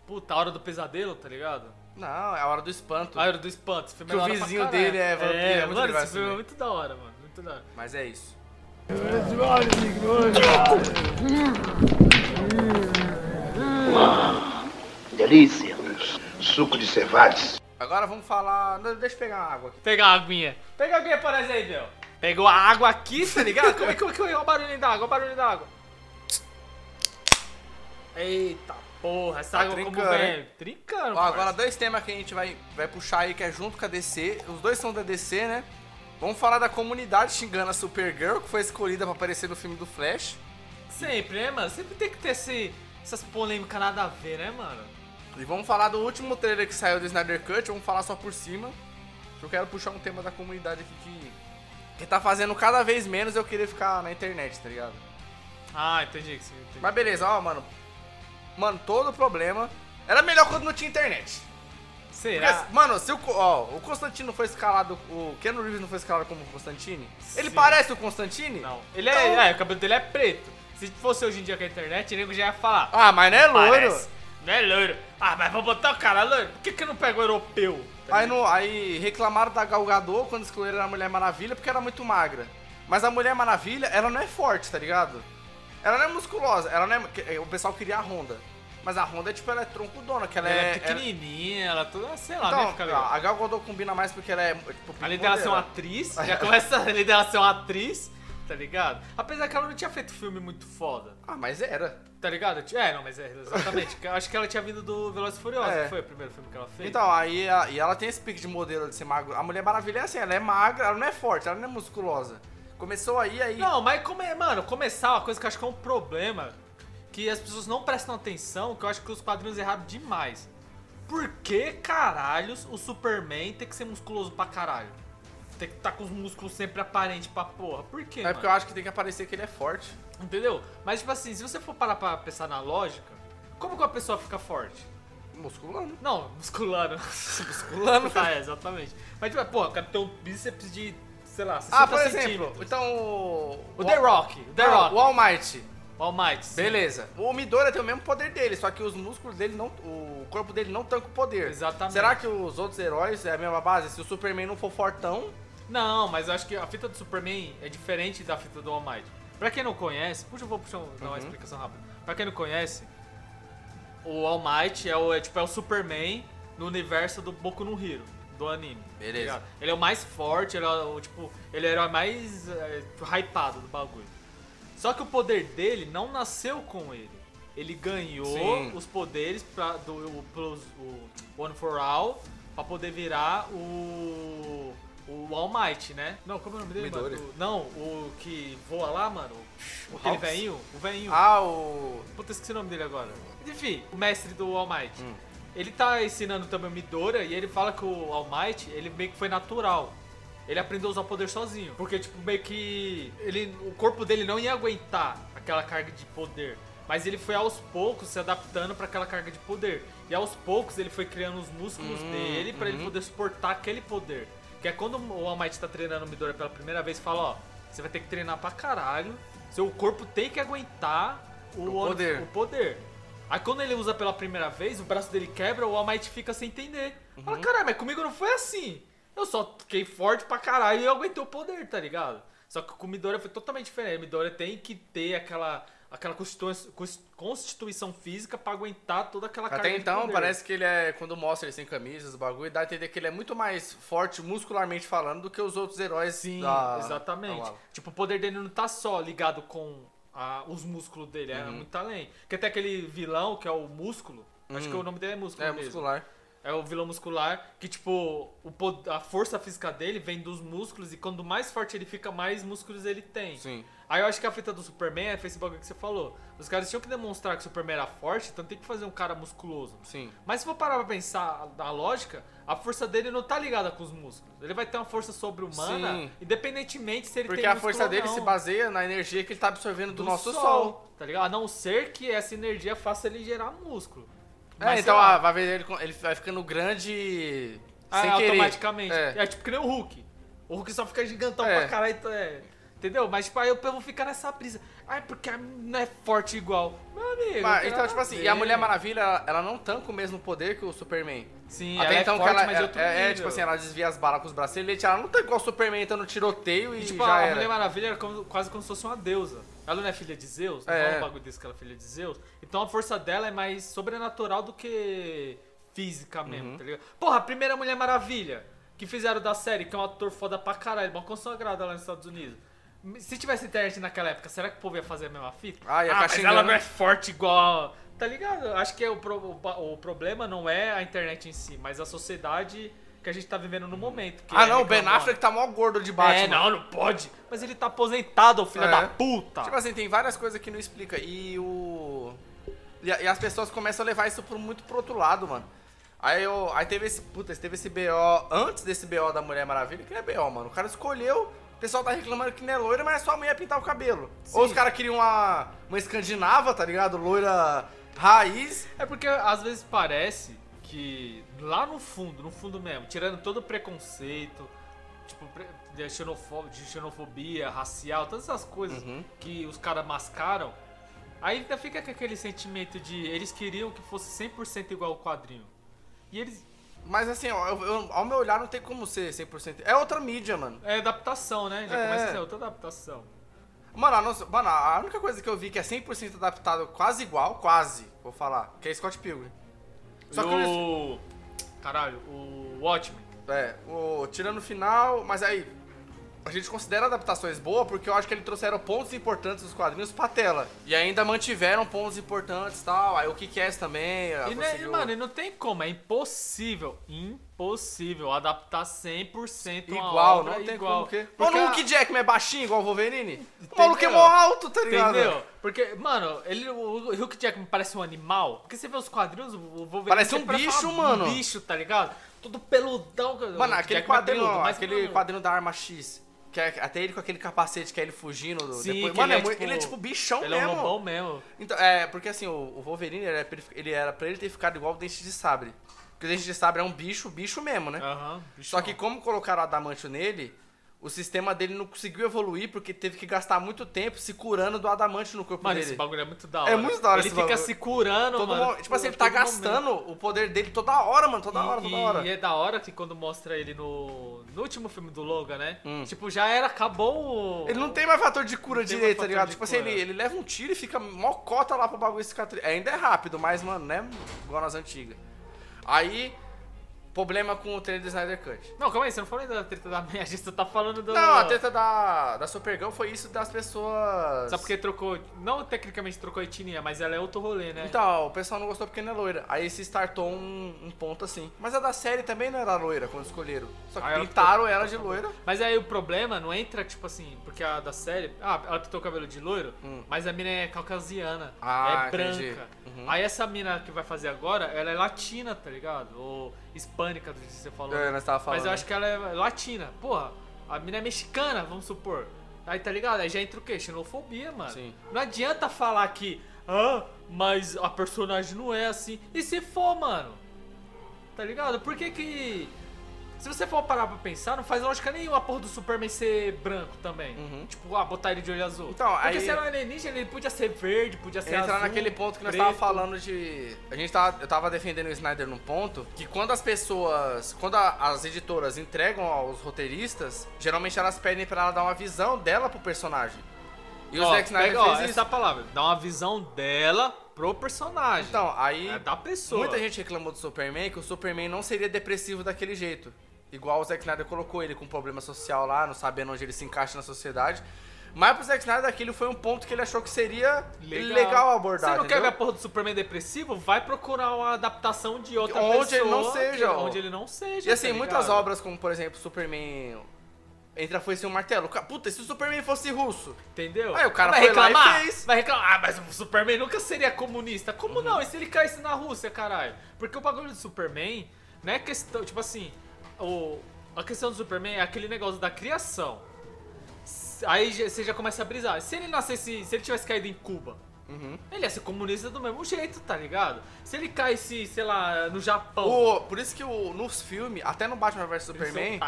Puta, a hora do pesadelo, tá ligado? Não, é a hora do espanto. A hora do espanto. Esse filme Que é o vizinho dele é vampiro, é muito mano, esse filme é muito da hora, mano. Muito da hora. Mas é isso. Delícia. Suco de cevades. Agora vamos falar. Deixa eu pegar uma água aqui. Pegar a aguinha. Pega a aguinha aí, meu. Pegou a água aqui, tá ligado? Como é que como é que é o barulho da água? Olha o barulho da água. Eita porra, essa Tá água como trincando, vem? hein? Trincando, Ó, agora dois temas que a gente vai, vai puxar aí, que é junto com a DC. Os dois são da DC, né? Vamos falar da comunidade xingando a Supergirl, que foi escolhida pra aparecer no filme do Flash. Sempre, né, mano? Sempre tem que ter esse, essas polêmicas nada a ver, né, mano? E vamos falar do último trailer que saiu do Snyder Cut, vamos falar só por cima. Eu quero puxar um tema da comunidade aqui que, que tá fazendo cada vez menos eu querer ficar na internet, tá ligado? Ah, entendi que sim. Entendi. Mas beleza, ó, mano. Mano, todo o problema. Era melhor quando não tinha internet. Porque, Será? mano, se o, ó, o Constantino foi escalado. O Keanu Reeves não foi escalado como Constantine? Ele parece o Constantine? Não. Ele é, Então- é, o cabelo dele é preto. Se fosse hoje em dia com a internet, o nego já ia falar. Ah, mas não é loiro. Parece. Não é loiro. Ah, mas vou botar o cara loiro. Por que, que não pega o europeu? Tá Aí, no, aí reclamaram da Gal Gadot quando excluíram a Mulher Maravilha porque era muito magra. Mas a Mulher Maravilha, ela não é forte, tá ligado? Ela não é musculosa, ela não é. O pessoal queria a Honda. Mas a Honda, tipo, ela é troncudona, que ela, Ela é é. pequenininha, ela toda, sei lá, né? Então, Fica legal. a Gal Gadot combina mais porque ela é, tipo, Além dela ser uma atriz, <laughs> já começa além dela ser uma atriz, tá ligado? Apesar que ela não tinha feito filme muito foda, Ah, mas era. Tá ligado? É, não, mas é, exatamente. <laughs> Acho que ela tinha vindo do Velozes e Furiosos, É. foi o primeiro filme que ela fez? Então, aí a- e ela tem esse pique de modelo de ser magro. A Mulher Maravilha é assim, ela é magra, ela não é forte, ela não é musculosa. Começou aí, aí. Não, mas come, mano, começar uma coisa que eu acho que é um problema, que as pessoas não prestam atenção, que eu acho que os quadrinhos erraram demais. Por que caralhos o Superman tem que ser musculoso pra caralho? Tem que estar com os músculos sempre aparentes pra porra. Por quê, é mano? porque eu acho que tem que aparecer que ele é forte. Entendeu? Mas, tipo assim, se você for parar pra pensar na lógica, como que uma pessoa fica forte? Musculando. Não, <laughs> musculando. <laughs> Musculando, tá, é, exatamente. Mas, tipo, pô, o cara tem um bíceps de sei lá, 60 Ah, por exemplo, centímetros. então o... O The Rock, o The Rock. O All Might. O All Might. sim. Beleza. O Midora tem o mesmo poder dele, só que os músculos dele não. O corpo dele não tanca o poder. Exatamente. Será que os outros heróis é a mesma base? Se o Superman não for fortão. Não, mas eu acho que a fita do Superman é diferente da fita do All Might. Pra quem não conhece, puxa, eu vou puxar, dar uma Uhum. explicação rápida. Pra quem não conhece, o All Might é o, é, tipo, é o Superman no universo do Boku no Hero, do anime. tá Beleza. ligado? ele é o mais forte, ele é o, tipo, ele é o herói mais é, hypado do bagulho. Só que o poder dele não nasceu com ele. Ele ganhou Sim. os poderes pra, do o, pros- o One for All pra poder virar o. O All Might, né? Não, como é o nome dele, Midori. mano? O- não, o que voa lá, mano. O, aquele veinho. O veinho. Ah, o. Puta, esqueci o nome dele agora. Enfim, o mestre do All Might. Hum. Ele tá ensinando também o Midora e ele fala que o All Might, ele meio que foi natural. Ele aprendeu a usar o poder sozinho. Porque, tipo, meio que. Ele, o corpo dele não ia aguentar aquela carga de poder. Mas ele foi aos poucos se adaptando pra aquela carga de poder. E aos poucos ele foi criando os músculos Hum, dele pra ele uhum. poder suportar aquele poder. Que é quando o All Might tá treinando o Midora pela primeira vez, fala, ó, você vai ter que treinar pra caralho. Seu corpo tem que aguentar o, O poder. o poder. Aí quando ele usa pela primeira vez, o braço dele quebra, o All Might fica sem entender. Fala, Uhum. caralho, mas comigo não foi assim. Eu só fiquei forte pra caralho e eu aguentei o poder, tá ligado? Só que com o Midora foi totalmente diferente. O Midora tem que ter aquela, aquela constitu- cons- constituição física pra aguentar toda aquela carga Até de então, parece que ele é. Quando mostra ele sem camisas, o bagulho, dá a entender que ele é muito mais forte muscularmente falando do que os outros heróis. Sim, da- exatamente. da tipo, o poder dele não tá só ligado com a- os músculos dele, é Uhum. muito além. Que até aquele vilão, que é o músculo, acho Hum. que o nome dele é músculo É mesmo. muscular. É o vilão muscular, que tipo, o, a força física dele vem dos músculos e quando mais forte ele fica, mais músculos ele tem. Sim. Aí eu acho que a fita do Superman é esse bagulho que você falou. Os caras tinham que demonstrar que o Superman era forte, então tem que fazer um cara musculoso. Sim. Mas se for parar pra pensar na lógica, a força dele não tá ligada com os músculos. Ele vai ter uma força sobre-humana, independentemente se ele Porque tem a músculo força dele se baseia na energia que ele tá absorvendo do, nosso sol. Tá ligado? A não ser que essa energia faça ele gerar músculo. É, Mas, então sei lá, ah, vai ver ele, ele vai ficando grande ah, sem querer. automaticamente. É. É. tipo que nem o Hulk. O Hulk só fica gigantão É. pra caralho. então É. Entendeu? Mas tipo, aí eu vou ficar nessa brisa. Ai, porque a não é forte igual. Meu amigo. Mas, então, tipo assim, ver. e a Mulher Maravilha, ela, ela não tanca o mesmo poder que o Superman. Sim, Até ela então é forte, ela mas é, outro é- é, tipo assim, ela desvia as balas com os braceletes, ela não tá igual o Superman entrando no tiroteio e, E, tipo, já a era. Mulher Maravilha era como- quase como se fosse uma deusa. Ela não é filha de Zeus? Não É. é um bagulho desse que ela é filha de Zeus? Então a força dela é mais sobrenatural do que física mesmo, Uhum. tá ligado? Porra, a primeira Mulher Maravilha que fizeram da série, que é um ator foda pra caralho, uma consagrada lá nos Estados Unidos. Se tivesse internet naquela época, será que o povo ia fazer a mesma fita? Ah, ia ah mas ela não é forte igual... Tá ligado? Acho que é o, pro- o o problema não é a internet em si, mas a sociedade que a gente tá vivendo no momento. Ah, é não, o Ben. Affleck tá mó gordo de Batman. É, não, não pode. Mas ele tá aposentado, filho É. da puta. Tipo assim, tem várias coisas que não explica. E o. E, e as pessoas começam a levar isso pro, muito pro outro lado, mano. Aí eu. Aí teve esse. Puta, teve esse BO antes desse BO da Mulher Maravilha, que é BO, mano. O cara escolheu. O pessoal tá reclamando que não é loira, mas é só a mulher pintar o cabelo. Ou os caras queriam uma, uma escandinava, tá ligado? Loira raiz. É porque às vezes parece que lá no fundo, no fundo mesmo, tirando todo o preconceito, tipo, de, de xenofobia, racial, todas essas coisas Uhum. que os caras mascaram, aí ainda fica com aquele sentimento de eles queriam que fosse 100% igual ao quadrinho. E eles. Mas assim, ó, eu- eu- ao meu olhar não tem como ser 100%. É outra mídia, mano. É adaptação, né? Já É. começa a ser outra adaptação. Mano, a, nossa- mano, a única coisa que eu vi que é 100% adaptado quase igual, quase, vou falar, que é Scott Pilgrim. Só que o. Caralho, o Watchmen. É, o, tirando o final, mas aí a gente considera adaptações boas porque eu acho que eles trouxeram pontos importantes dos quadrinhos pra tela. E ainda mantiveram pontos importantes e tal. Aí o que é também. E, né, mano, e não tem como, é impossível, impossível adaptar 100% uma igual, obra não tem igual. como que. Porque Mano, o Hugh Jackman é baixinho igual o Wolverine? O maluco é mó alto, tá ligado? Entendeu? Porque, mano, ele, o Hugh Jackman parece um animal. Porque você vê os quadrinhos, o Wolverine Parece um bicho, mano. Um bicho, tá ligado? Todo peludão. Mano, aquele quadrinho, ó, aquele quadrinho da Arma X. Que é até ele com aquele capacete que é ele fugindo. do- Sim, depois. que Mano, ele é é, tipo- ele é tipo bichão Ele é mesmo. um lobão mesmo. Então, é, porque assim, o, o Wolverine ele era, pra ele, ele era pra ele ter ficado igual o Dente de Sabre. Porque o Dente de Sabre é um bicho, bicho mesmo, né? Aham. Só que como colocaram o adamantio nele, o sistema dele não conseguiu evoluir porque teve que gastar muito tempo se curando do adamante no corpo Mano, dele. esse bagulho é muito da É hora. muito da hora Ele fica bagulho. se curando, Todo mano. mo- tipo assim, ele tá momento. gastando o poder dele toda hora, mano. Toda hora, toda E- hora, toda hora. E é da hora que quando mostra ele no, no último filme do Logan, né? Hum. Tipo, já era, acabou o... Ele não tem mais fator de cura direito, tá ligado? Tipo assim, ele, ele leva um tiro e fica mó cota lá pro bagulho cicatrizar. Ainda é rápido, mas, mano, não é igual nas antigas. Aí, problema com o trailer do Snyder Cut. Não, calma aí, você não falou da treta da a gente só tá falando do... Não, a treta da, da Supergirl foi isso das pessoas... Só porque trocou, não tecnicamente trocou etnia, mas ela é outro rolê, né? Então, o pessoal não gostou porque não é loira. Aí se startou um, um ponto assim. Mas a da série também não era loira quando escolheram. Só que ela pintaram ficou- ela de loira. Mas aí o problema não entra, tipo assim, porque a da série. Ah, ela pintou o cabelo de loiro, Hum. mas a mina é caucasiana. Ah, é branca. Uhum. Aí essa mina que vai fazer agora, ela é latina, tá ligado? Ou hispânica, do que você falou. É, nós tava falando. Mas eu acho que ela é latina. Porra, a mina é mexicana, vamos supor. Aí tá ligado? Aí já entra o quê? Xenofobia, mano. Sim. Não adianta falar que, ah, mas a personagem não é assim. E se for, mano? Tá ligado? Por que que. Se você for parar pra pensar, não faz lógica nenhuma a porra do Superman ser branco também. Uhum. Tipo, ah, botar ele de olho azul. Então, Porque aí- se era um alienígena, ele podia ser verde, podia ser Entra azul. naquele ponto que nós preto. tava falando de. A gente tava, eu tava defendendo o Snyder num ponto que quando as pessoas. Quando a- as editoras entregam aos roteiristas, geralmente elas pedem pra ela dar uma visão dela pro personagem. E o Ó, Zack Snyder pega, ó, fez isso. essa palavra, dá uma visão dela pro personagem. Então, aí. é da pessoa. Muita gente reclamou do Superman que o Superman não seria depressivo daquele jeito. Igual o Zack Snyder colocou ele com problema social lá, não sabendo onde ele se encaixa na sociedade. Mas pro Zack Snyder aquilo foi um ponto que ele achou que seria legal, abordar. Você não quer ver entendeu? a porra do Superman depressivo? Vai procurar uma adaptação de outra Onde pessoa. ele não seja, que-. Onde ele não seja. E assim, tá muitas obras, como por exemplo Superman. Entra foi sem um martelo. Puta, e se o Superman fosse russo? Entendeu? Aí o cara vai reclamar, fez. Vai reclamar. Ah, mas o Superman nunca seria comunista. Como Uhum. não? E se ele caísse na Rússia, caralho? Porque o bagulho do Superman não é questão. Tipo assim, o, a questão do Superman é aquele negócio da criação. Aí você já começa a brisar. Se ele nascesse. Se ele tivesse caído em Cuba. Uhum. Ele ia ser comunista do mesmo jeito, tá ligado? Se ele caísse, sei lá, no Japão. O, por isso que o, nos filmes, até no Batman vs um Superman,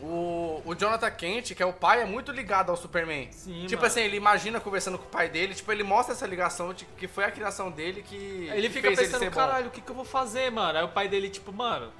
o, o Jonathan Kent, que é o pai, é muito ligado ao Superman. Sim, tipo mano. assim, ele imagina conversando com o pai dele, tipo, ele mostra essa ligação de que foi a criação dele que. Ele que fica pensando, ele caralho, o que, que eu vou fazer, mano? Aí o pai dele, tipo, mano,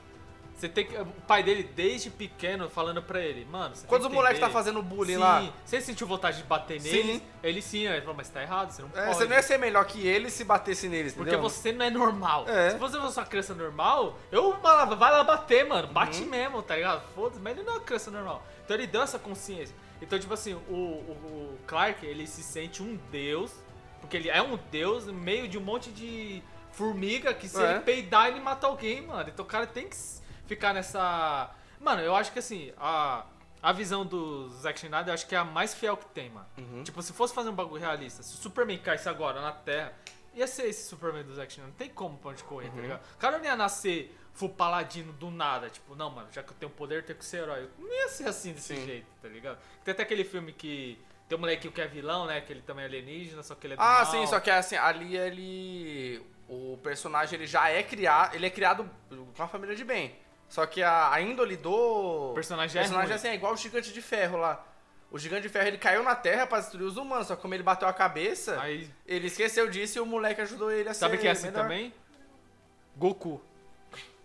você tem que. O pai dele, desde pequeno, falando pra ele, mano. Você. Quando o que moleque tá fazendo bullying sim, lá. Você sentiu vontade de bater Sim. nele? Ele sim, ele falou, mas tá errado, você não É, pode. você não ia ser melhor que ele se batesse neles, Porque entendeu? você não é normal. É. Se você fosse uma criança normal, eu vai lá bater, mano. Bate Uhum. mesmo, tá ligado? Foda-se, mas ele não é uma criança normal. Então ele deu essa consciência. Então, tipo assim, o, o, o Clark, ele se sente um deus, porque ele é um deus no meio de um monte de formiga que se É. ele peidar, ele mata alguém, mano. Então o cara tem que ficar nessa. Mano, eu acho que assim, a. A visão do Zack Snyder eu acho que é a mais fiel que tem, mano. Uhum. Tipo, se fosse fazer um bagulho realista, se o Superman caísse agora na Terra, ia ser esse Superman do Zack Snyder. Não tem como pra onde correr, tá Uhum. ligado? O cara não ia nascer full paladino do nada. Tipo, não, mano, já que eu tenho poder, eu tenho que ser herói. Não ia ser assim desse Sim. jeito, tá ligado? Tem até aquele filme que tem um moleque que é vilão, né? Que ele também é alienígena, só que ele é do Ah, mal. sim, só que assim, ali ele. O personagem ele já é criado. Ele é criado com uma família de bem. Só que a, a índole do. O personagem é personagem ruim. assim, é igual o gigante de ferro lá. O gigante de ferro ele caiu na terra pra destruir os humanos, só que como ele bateu a cabeça, Aí, ele esqueceu disso e o moleque ajudou ele a sabe ser quem é assim melhor. também? Goku.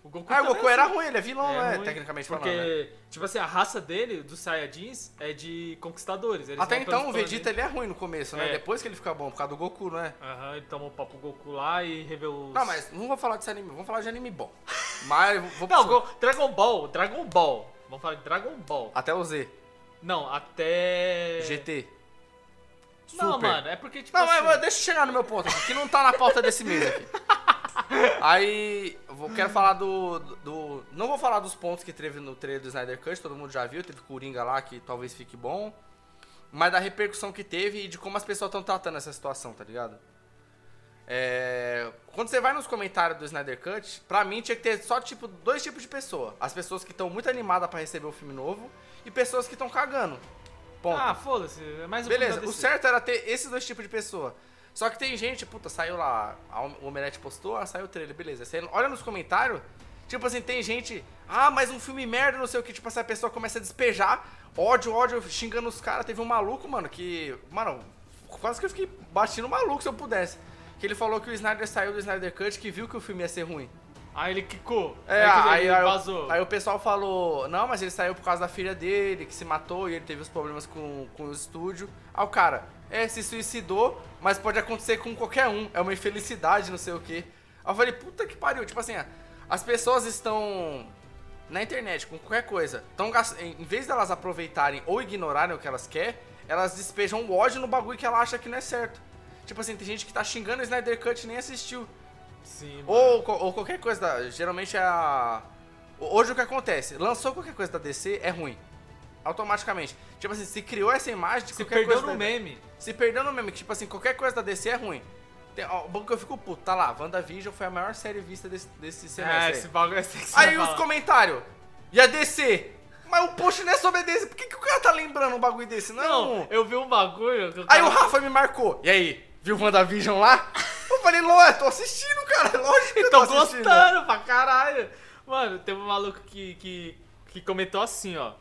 O Goku, Ah, o Goku é era assim. ruim, ele é vilão, É né? ruim, Tecnicamente Porque, falando. né? tipo assim, a raça dele, dos Saiyajins, é de conquistadores. Até então o. Vegeta ele é ruim no começo, né? É. Depois que ele fica bom, por causa do Goku, não é? Aham, ele tomou o papo Goku lá e revelou os... Não, mas não vou falar desse anime, vamos falar de anime bom. Mas vou <laughs> Não, Go- Dragon Ball, Dragon Ball. Vamos falar de Dragon Ball. até o Z. Não, até... GT. Não, Super. mano, é porque, tipo Não, assim... mas mas deixa eu chegar no meu ponto aqui, que não tá na pauta desse mês aqui. <laughs> Aí, eu vou- quero falar do, do. Não vou falar dos pontos que teve no trailer do Snyder Cut, todo mundo já viu, teve Coringa lá que talvez fique bom. Mas da repercussão que teve e de como as pessoas estão tratando essa situação, tá ligado? É, quando você vai nos comentários do Snyder Cut, pra mim tinha que ter só tipo dois tipos de pessoa. As pessoas que estão muito animadas pra receber o filme novo e pessoas que estão cagando. Ponto. Ah, foda-se, é mais um Beleza, o certo era ter esses dois tipos de pessoa. Só que tem gente, puta, saiu lá, o Omelete postou, ah, saiu o trailer, beleza. Você olha nos comentários, Tipo assim, tem gente, ah, mas um filme merda, não sei o que, tipo assim, a pessoa começa a despejar ódio, ódio, xingando os caras. Teve um maluco, mano, que, mano, quase que eu fiquei batendo maluco se eu pudesse. Que ele falou que o Snyder saiu do Snyder Cut, que viu que o filme ia ser ruim. Aí ele quicou. É, aí, aí, vazou. aí o pessoal falou, não, mas ele saiu por causa da filha dele, que se matou e ele teve os problemas com, com o estúdio. Aí o cara, é, se suicidou, mas pode acontecer com qualquer um, é uma infelicidade, não sei o quê. Aí eu falei, puta que pariu, tipo assim, as pessoas estão na internet com qualquer coisa, tão em vez delas aproveitarem ou ignorarem o que elas querem, elas despejam o ódio no bagulho que ela acha que não é certo. Tipo assim, tem gente que tá xingando o Snyder Cut e nem assistiu. Sim. Ou, ou qualquer coisa da. Geralmente é a. Hoje o que acontece? Lançou qualquer coisa da DC, é ruim. Automaticamente. Tipo assim, se criou essa imagem de Se qualquer perdeu coisa no da- meme. Se perdeu no meme, que tipo assim, qualquer coisa da DC é ruim. Tem, ó, o bom que eu fico puto, tá lá, WandaVision foi a maior série vista desse, desse É, semestre. esse bagulho é sexy. aí os comentários. E a DC? Mas o post não é sobre a DC, por que, que o cara tá lembrando um bagulho desse? Não. Não, eu vi um bagulho. Aí cara- o Rafa me marcou. E aí, viu o WandaVision lá? Eu falei, lógico, tô assistindo, cara. Lógico que eu tô Tô assistindo. gostando pra caralho. Mano, teve um maluco que, que, que comentou assim, ó.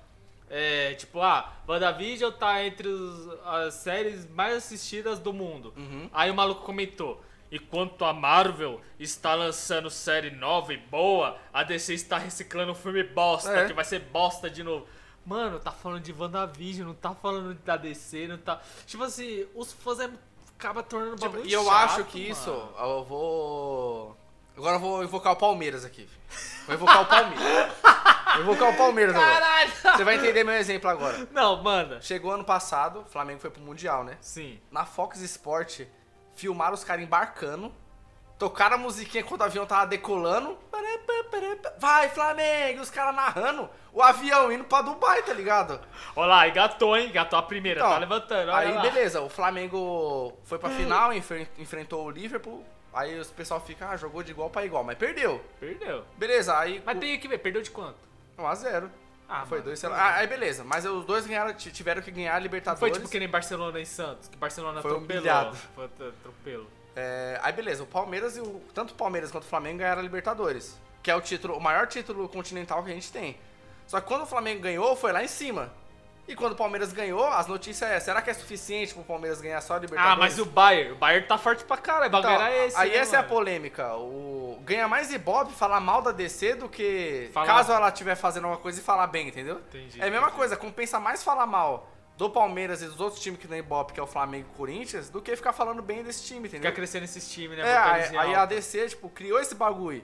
É, tipo, ah, WandaVision tá entre os- as séries mais assistidas do mundo. Uhum. Aí o maluco comentou. Enquanto a Marvel está lançando série nova e boa, a DC está reciclando um filme bosta, É. que vai ser bosta de novo. Mano, tá falando de WandaVision, não tá falando da DC, não tá. Tipo assim, os fãs é, acaba tornando Tipo, bagulho e eu chato, acho que mano. isso, eu vou. Agora eu vou invocar o Palmeiras aqui. Vou invocar o Palmeiras. Vou invocar o Palmeiras agora. Caralho! Você vai entender meu exemplo agora. Não, manda. Chegou ano passado, o Flamengo foi pro Mundial, né? Sim. Na Fox Sport, filmaram os caras embarcando, tocaram a musiquinha quando o avião tava decolando. Vai, Flamengo! Os caras narrando o avião indo pra Dubai, tá ligado? Olha lá, engatou, hein? Engatou a primeira, Então, tá levantando. Aí, lá. beleza, o Flamengo foi pra final, enfren- enfrentou o Liverpool. Aí os pessoal fica, ah, jogou de igual pra igual, mas perdeu. Perdeu. Beleza, aí. Mas tem que ver, perdeu de quanto? 1x0. Ah, foi mano, dois, sei lá. Ah, aí beleza, mas os dois ganharam, tiveram que ganhar a Libertadores. foi tipo que nem Barcelona e Santos, que Barcelona Foi atropelou. humilhado. Foi atropelo. É, aí beleza, o Palmeiras e o. Tanto o Palmeiras quanto o Flamengo ganharam a Libertadores. Que é o título, o maior título continental que a gente tem. Só que quando o Flamengo ganhou, foi lá em cima. E quando o Palmeiras ganhou, as notícias é, será que é suficiente pro Palmeiras ganhar só a Libertadores? Ah, mas o Bayern, o Bayern tá forte pra caralho. O bagulho Então, era esse. aí né, essa é a mano? polêmica. O ganha mais Ibope falar mal da DC do que caso ela estiver fazendo alguma coisa e falar bem, entendeu? Entendi, é a mesma entendi. coisa, compensa mais falar mal do Palmeiras e dos outros times que tem Ibope, que é o Flamengo e o Corinthians, do que ficar falando bem desse time, entendeu? Fica crescendo esses times, né? É, aí, aí a alta. DC, tipo, criou esse bagulho.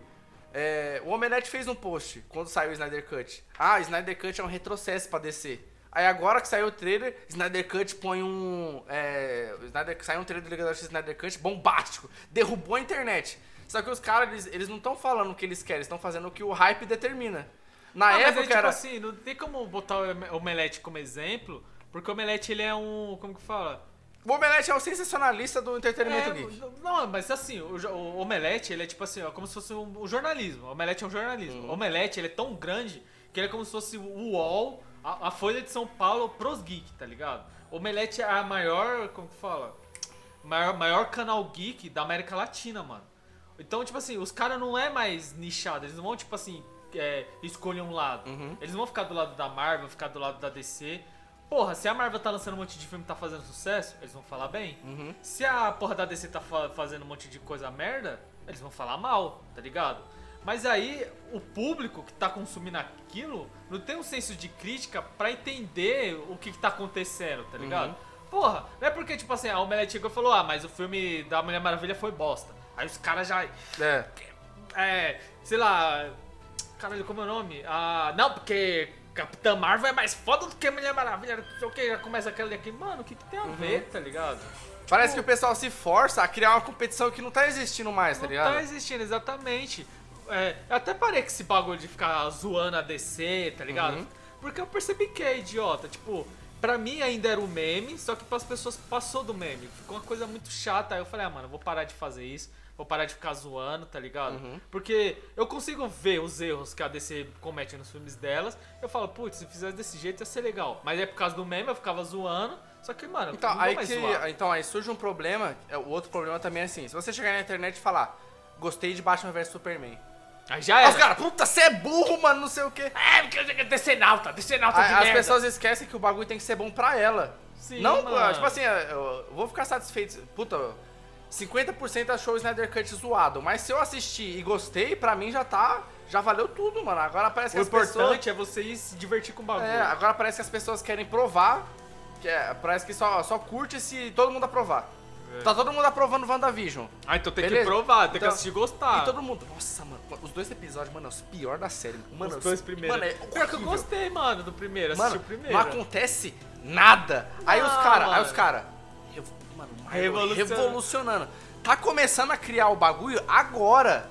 É, o Omelete fez um post quando saiu o Snyder Cut. Ah, Snyder Cut é um retrocesso pra DC. Aí agora que saiu o trailer, Snyder Cut põe um. É, Snyder, saiu um trailer do Liga da Justiça Snyder Cut bombástico. Derrubou a internet. Só que os caras, eles, eles não estão falando o que eles querem, estão fazendo o que o hype determina. Na Ah, mas época aí, tipo era. assim, não tem como botar o Ome- Omelete como exemplo, porque o Omelete ele é um. Como que fala? O Omelete é o sensacionalista do entretenimento É, geek. Não, mas assim, o, o Omelete, ele é tipo assim, ó, como se fosse um, um jornalismo. O Omelete é um jornalismo. Uhum. O Omelete, ele é tão grande que ele é como se fosse o UOL, a, a Folha de São Paulo pros geeks, tá ligado? O Omelete é a maior, como que fala? Maior, maior canal geek da América Latina, mano. Então, tipo assim, os caras não é mais nichado, eles não vão, tipo assim, é, escolher um lado. Uhum. Eles vão ficar do lado da Marvel, ficar do lado da DC. Porra, se a Marvel tá lançando um monte de filme e tá fazendo sucesso, eles vão falar bem. Uhum. Se a porra da DC tá fa- fazendo um monte de coisa merda, eles vão falar mal, tá ligado? Mas aí o público que tá consumindo aquilo não tem um senso de crítica pra entender o que, que tá acontecendo, tá ligado? Uhum. Porra, não é porque, tipo assim, a Omelete chegou e falou, ah, mas o filme da Mulher Maravilha foi bosta. Aí os caras já. É. É. Sei lá. Caralho, como é o nome? Ah, não, porque Capitã Marvel é mais foda do que a Mulher Maravilha, não sei o que, já começa aquele aqui. Mano, o que, que tem a Uhum. ver, tá ligado? Parece que o pessoal se força a criar uma competição que não tá existindo mais, tá Não ligado? tá existindo, exatamente. É, eu até parei com esse bagulho de ficar zoando a DC, tá ligado? Uhum. Porque eu percebi que é idiota. Tipo, pra mim ainda era um meme, só que pras pessoas passou do meme. Ficou uma coisa muito chata. Aí eu falei, ah, mano, eu vou parar de fazer isso. Vou parar de ficar zoando, tá ligado? Uhum. Porque eu consigo ver os erros que a DC comete nos filmes delas. Eu falo, putz, se fizesse desse jeito ia ser legal. Mas é por causa do meme, eu ficava zoando. Só que, mano, Então aí, que, zoar. então, aí surge um problema. é, O outro problema também é assim: se você chegar na internet e falar, gostei de Batman vs Superman, Aí já era. os caras, puta, você é burro, mano, não sei o quê. É, porque eu tenho que descer nauta, descer nauta Aí de as merda. pessoas esquecem que o bagulho tem que ser bom pra ela. Sim, não, mano. tipo assim, eu vou ficar satisfeito. Puta, 50% achou o Snyder Cut zoado, mas se eu assistir e gostei, pra mim já tá. Já valeu tudo, mano. Agora parece O que as pessoas. importante é você se divertir com o bagulho. É, agora parece que as pessoas querem provar. Que é, parece que só, só curte se todo mundo aprovar. Tá todo mundo aprovando WandaVision. Ah, então tem Beleza? que provar, tem Então- que assistir e gostar. E todo mundo. Nossa, mano, os dois episódios, mano, é os piores da série. Mano, Os dois primeiros. Mano, é Pior que eu gostei, mano, do primeiro. Assisti Mano, o primeiro. não acontece nada. Aí os Não, caras, aí os caras. Mano, Revolucionando. revolucionando. Tá começando a criar o bagulho agora.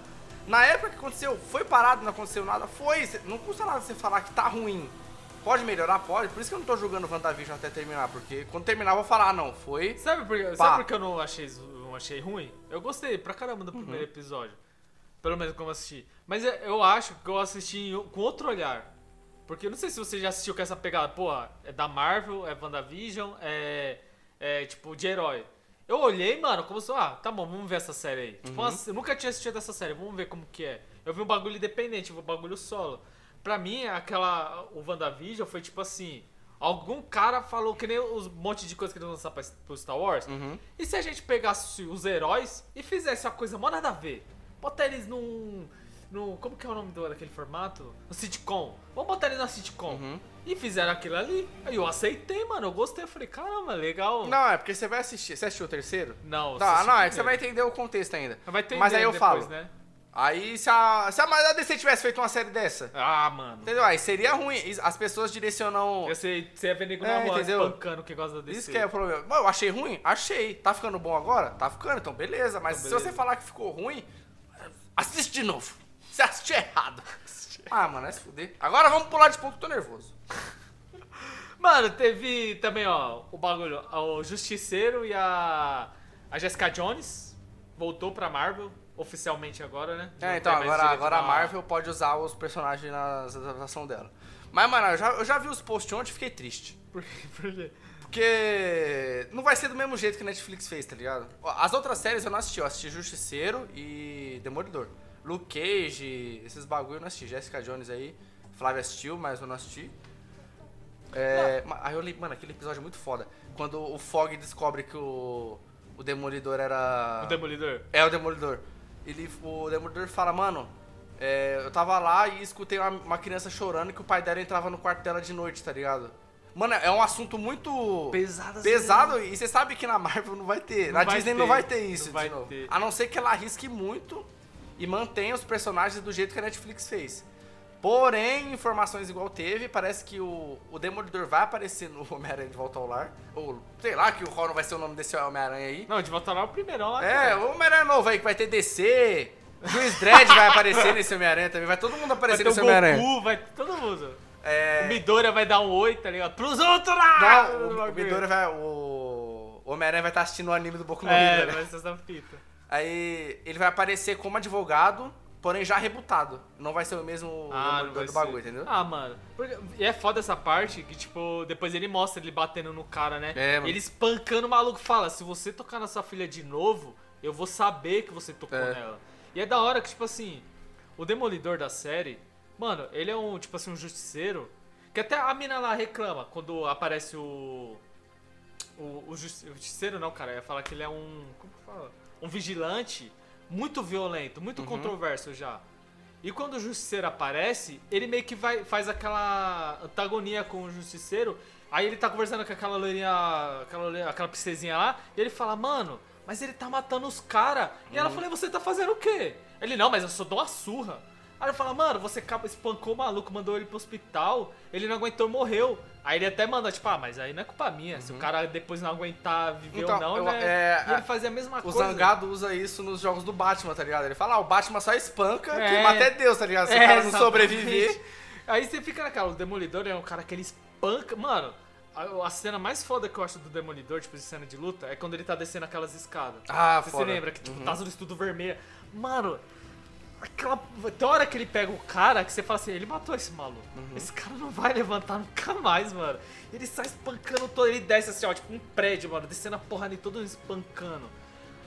Na época que aconteceu, foi parado, não aconteceu nada, foi. Não custa nada você falar que tá ruim. Pode melhorar? Pode. Por isso que eu não tô jogando WandaVision até terminar. Porque quando terminar eu vou falar, ah, não, foi. Sabe por, Pá. sabe por que eu não achei, não achei ruim? Eu gostei pra caramba do Uhum. primeiro episódio. Pelo menos como eu assisti. Mas eu- eu acho que eu assisti com outro olhar. Porque eu não sei se você já assistiu com essa pegada. Porra, é da Marvel, é WandaVision, é, é tipo de herói. Eu olhei, mano, como se, ah, tá bom, vamos ver essa série aí. Tipo, Uhum. uma- eu nunca tinha assistido essa série, vamos ver como que é. Eu vi um bagulho independente, vi um bagulho solo. Pra mim, aquela. O WandaVision foi tipo assim. Algum cara falou que nem os monte de coisa que eles vão lançar pra, pro Star Wars. Uhum. E se a gente pegasse os heróis e fizesse uma coisa mó nada a ver? Botar eles num. Num como que é o nome do, daquele formato? No sitcom. Vamos botar eles na sitcom. Uhum. E fizeram aquilo ali. Aí eu aceitei, mano. Eu gostei. Eu falei, caramba, legal. Não, é porque você vai assistir. Você assistiu o terceiro? Não, Tá, assisti não, é que você vai entender o contexto ainda. Vai ter Mas aí eu depois, falo. né? Aí se a, se a DC tivesse feito uma série dessa, Ah, mano. entendeu? Aí seria ruim. As pessoas direcionam. Você, você ia ver nego É, na entendeu? espancando quem gosta desse. Isso que é o problema. Eu achei ruim? Achei. Tá ficando bom agora? Tá ficando, então beleza. Mas Então, se beleza. você falar que ficou ruim, assiste de novo. Você assistiu errado. Ah, mano, é se fuder. Agora vamos pular de ponto tô nervoso. Mano, teve também, ó, o bagulho. O Justiceiro e a. A Jessica Jones voltou pra Marvel, oficialmente agora, né? É, Não então, agora, agora a na- Marvel pode usar os personagens nas adaptações dela. Mas, mano, eu já, eu já vi os posts ontem e fiquei triste. Por quê? Por quê? Porque não vai ser do mesmo jeito que a Netflix fez, tá ligado? As outras séries eu não assisti, eu assisti Justiceiro e Demolidor. Luke Cage, esses bagulho eu não assisti. Jessica Jones aí, Flávia assistiu, mas eu não assisti. É, ma- aí eu li, mano, aquele episódio é muito foda. Quando o Fog descobre que o, o Demolidor era. O Demolidor. É o Demolidor. Ele, o Demolidor fala, mano, é, eu tava lá e escutei uma, uma criança chorando que o pai dela entrava no quarto dela de noite, tá ligado? Mano, é um assunto muito Pesado assim, pesado e você sabe que na Marvel não vai ter. Não na vai Disney ter, não vai ter não isso vai de novo. ter. A não ser que ela arrisque muito e mantenha os personagens do jeito que a Netflix fez. Porém, informações igual teve, parece que o, o Demolidor vai aparecer no <laughs> Homem-Aranha de Volta ao Lar. Ou, sei lá, que o qual não vai ser o nome desse Homem-Aranha aí. Não, de volta lá o primeirão lá. É, o Homem-Aranha novo aí que vai ter DC. Juiz Dredd vai aparecer nesse Homem-Aranha também. Vai todo mundo Vai aparecer ter o nesse Homem-Aranha. Goku, vai ter todo mundo. É... O Midoriya vai dar um oi, tá ligado? Pros outros lá! Não, o, o bagulho. Midori vai. O, o Homem-Aranha vai estar assistindo o anime do Boku no Hero, É, vai ser essa fita. Aí ele vai aparecer como advogado, porém já rebutado. Não vai ser o mesmo Ah, do ser. bagulho, entendeu? Ah, mano. Porque- E é foda essa parte que, tipo, depois ele mostra ele batendo no cara, né? É, mano. Ele espancando o maluco fala: se você tocar na sua filha de novo, eu vou saber que você tocou É. nela. E é da hora que, tipo assim, o demolidor da série, mano, ele é um, tipo assim, um justiceiro. Que até a mina lá reclama quando aparece o. O, o justi- o justiceiro não, cara. Ia falar que ele é um. Como que fala? Um vigilante muito violento, Uhum. muito controverso já. E quando o Justiceiro aparece, ele meio que vai, faz aquela antagonia com o Justiceiro. Aí ele tá conversando com aquela loirinha, aquela, loirinha- aquela princesinha lá, e ele fala, mano, mas ele tá matando os caras. E ela fala, e você tá fazendo o quê? Ele, não, mas eu só dou uma surra. Aí ele fala, mano, você espancou o maluco, mandou ele pro hospital, ele não aguentou, morreu. Aí ele até manda, tipo, ah, mas aí não é culpa minha. Se o cara depois não aguentar viver Então, ou não, eu- né? é, e ele fazia a mesma O coisa. Zangado usa isso nos jogos do Batman, tá ligado? Ele fala, ah, o Batman só espanca, É. quem mata é Deus, tá ligado? Se o É, cara não exatamente. sobreviver. Aí você fica naquela, o Demolidor é um cara que ele espanca. Mano, a, a cena mais foda que eu acho do Demolidor, tipo, de cena de luta, é quando ele tá descendo aquelas escadas. Ah, você se foda. lembra que tipo, Uhum. tá tudo vermelha. Mano, aquela. Tem hora que ele pega o cara que você fala assim, ele matou esse maluco. Uhum. Esse cara não vai levantar nunca mais, mano. Ele sai espancando todo, ele desce assim, ó, tipo um prédio, mano, descendo a porra ali todo espancando.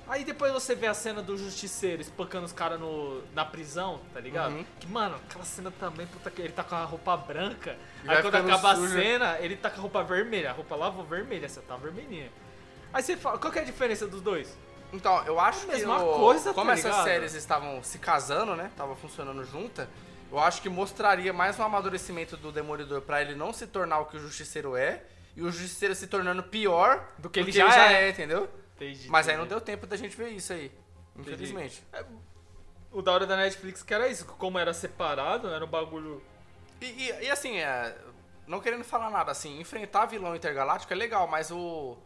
Aí depois você vê a cena do justiceiro espancando os caras na prisão, tá ligado? Uhum. Que, mano, aquela cena também, puta que ele tá com a roupa branca. E aí quando acaba sujo. a cena, ele tá com a roupa vermelha. A roupa lavou vermelha, essa tá vermelhinha. Aí você fala, qual que é a diferença dos dois? Então, eu acho É a que o- coisa, tá como essas ligado? séries estavam se casando, né? Estavam funcionando junta, eu acho que mostraria mais um amadurecimento do Demolidor pra ele não se tornar o que o Justiceiro é e o Justiceiro se tornando pior Do que ele já é. entendeu? Entendi, Mas aí não entendi. deu tempo da gente ver isso aí, infelizmente. O da hora da Netflix que era isso, como era separado, era um bagulho. E, e- e assim, é, não querendo falar nada, assim, enfrentar vilão intergaláctico é legal, mas o.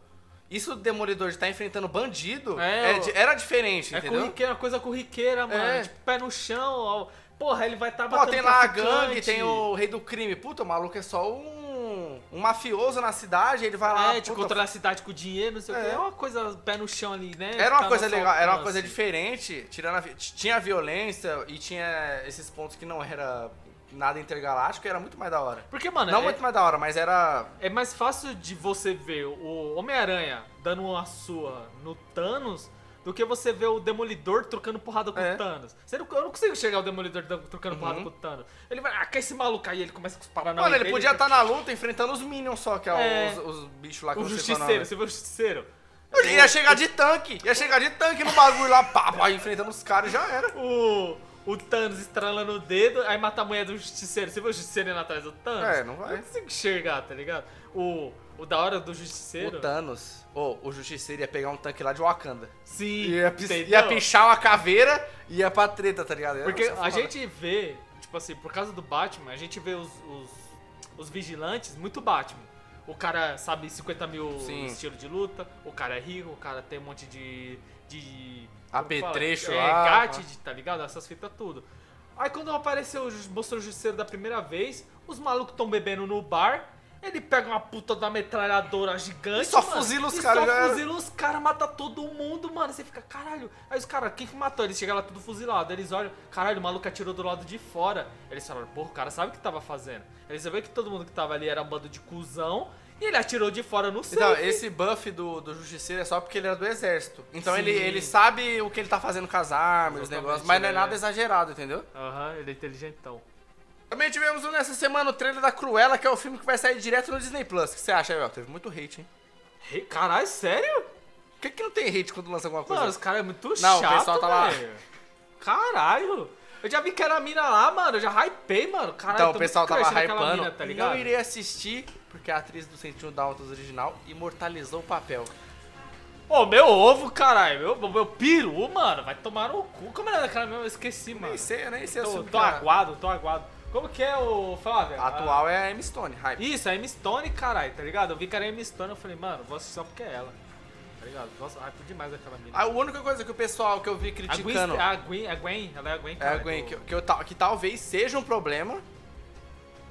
Isso do Demolidor de estar enfrentando bandido É, é o- era diferente, É entendeu? corriqueira, coisa corriqueira, mano. É. Tipo, pé no chão, ó. Porra, ele vai estar tá Pô, batendo tem lá a gangue, tem o rei do crime. Puta, o maluco é só um, um mafioso na cidade, ele vai lá. É, puta, controlar a cidade com dinheiro, não sei o É. que. É uma coisa pé no chão ali, né? Era uma Tá coisa legal, era uma coisa diferente, tirando a, tinha violência e tinha esses pontos que não era nada intergaláctico, era muito mais da hora. Porque, mano, não é, muito mais da hora, mas era é mais fácil de você ver o Homem-Aranha dando uma sua no Thanos do que você ver o Demolidor trocando porrada com É. o Thanos. Você não, eu não consigo chegar o Demolidor trocando Uhum. porrada com o Thanos. Ele vai, ah, que é esse maluco aí, ele começa com os paranauê Mano, ele dele, podia estar na luta enfrentando os Minions só, que é, É. os, os bichos lá que O você Justiceiro, né? você viu o Justiceiro? Ele Ia chegar de tanque, ia chegar de tanque no bagulho lá, pá, pá, enfrentando os caras e já era. o, o Thanos estralando o dedo, aí mata a mulher do Justiceiro. Você viu o Justiceiro indo atrás do Thanos? É, não vai. Eu não consigo enxergar, tá ligado? O, o da hora do Justiceiro. O Thanos, ou o Justiceiro ia pegar um tanque lá de Wakanda. Sim, Ia, entendeu? ia pichar uma caveira e ia pra treta, tá ligado? Porque Ia ser a foda. gente vê, tipo assim, por causa do Batman, a gente vê os, os, os vigilantes muito Batman. O cara sabe 50 mil Sim. estilos de luta, o cara é rico, o cara tem um monte de. de Apetrecho lá, É, gadget, tá ligado? Essas fitas tudo. Aí quando apareceu, o Ju- mostrou o Justiceiro da primeira vez, os malucos tão bebendo no bar. Ele pega uma puta da metralhadora gigante. E só mano, fuzila os caras, Só era. fuzila os caras, mata todo mundo, mano. Você fica, caralho. Aí os caras, quem que matou? Eles chegam lá tudo fuzilado. Eles olham, caralho, o maluco atirou do lado de fora. Eles falaram, porra, o cara sabe o que tava fazendo. Eles sabiam que todo mundo que tava ali era um bando de cuzão. E ele atirou de fora no Então, safe. esse buff do, do Justiceiro é só porque ele era do exército. Então Sim. ele, ele sabe o que ele tá fazendo com as armas, os negócios, mas não é é. nada exagerado, entendeu? Aham, ele é inteligentão. Também tivemos nessa semana o trailer da Cruella, que é o filme que vai sair direto no Disney Plus. O que você acha aí, ó? Teve muito hate, hein? Caralho, sério? Por que, que não tem hate quando lança alguma coisa? Mano, os caras é muito Não, o chato, pessoal tá lá. Caralho. Eu já vi que era a mina lá, mano. Eu já hypei, mano. Caralho, então, o pessoal tava hypando. mina, tá ligado? não irei assistir, porque a atriz do 101 Dálmatas original imortalizou o papel. Ô, meu ovo, caralho. Meu, meu peru, mano. Vai tomar no cu. Como era daquela mesmo? Eu esqueci, mano. Nem sei, eu nem sei. Tô, tô cara. aguado, tô aguado. Como que é o Flávio? A atual é a Emma Stone, hype. Isso, a Emma Stone, caralho, tá ligado? Eu vi que era a Emma Stone, eu falei, mano, vou assistir só porque é ela. Tá ligado? Nossa, hype demais aquela mina. A única coisa que o pessoal que eu vi criticando a Gwen, a Gwen, ela é a Gwen, é cara. a Gwen, que, que, eu que talvez seja um problema.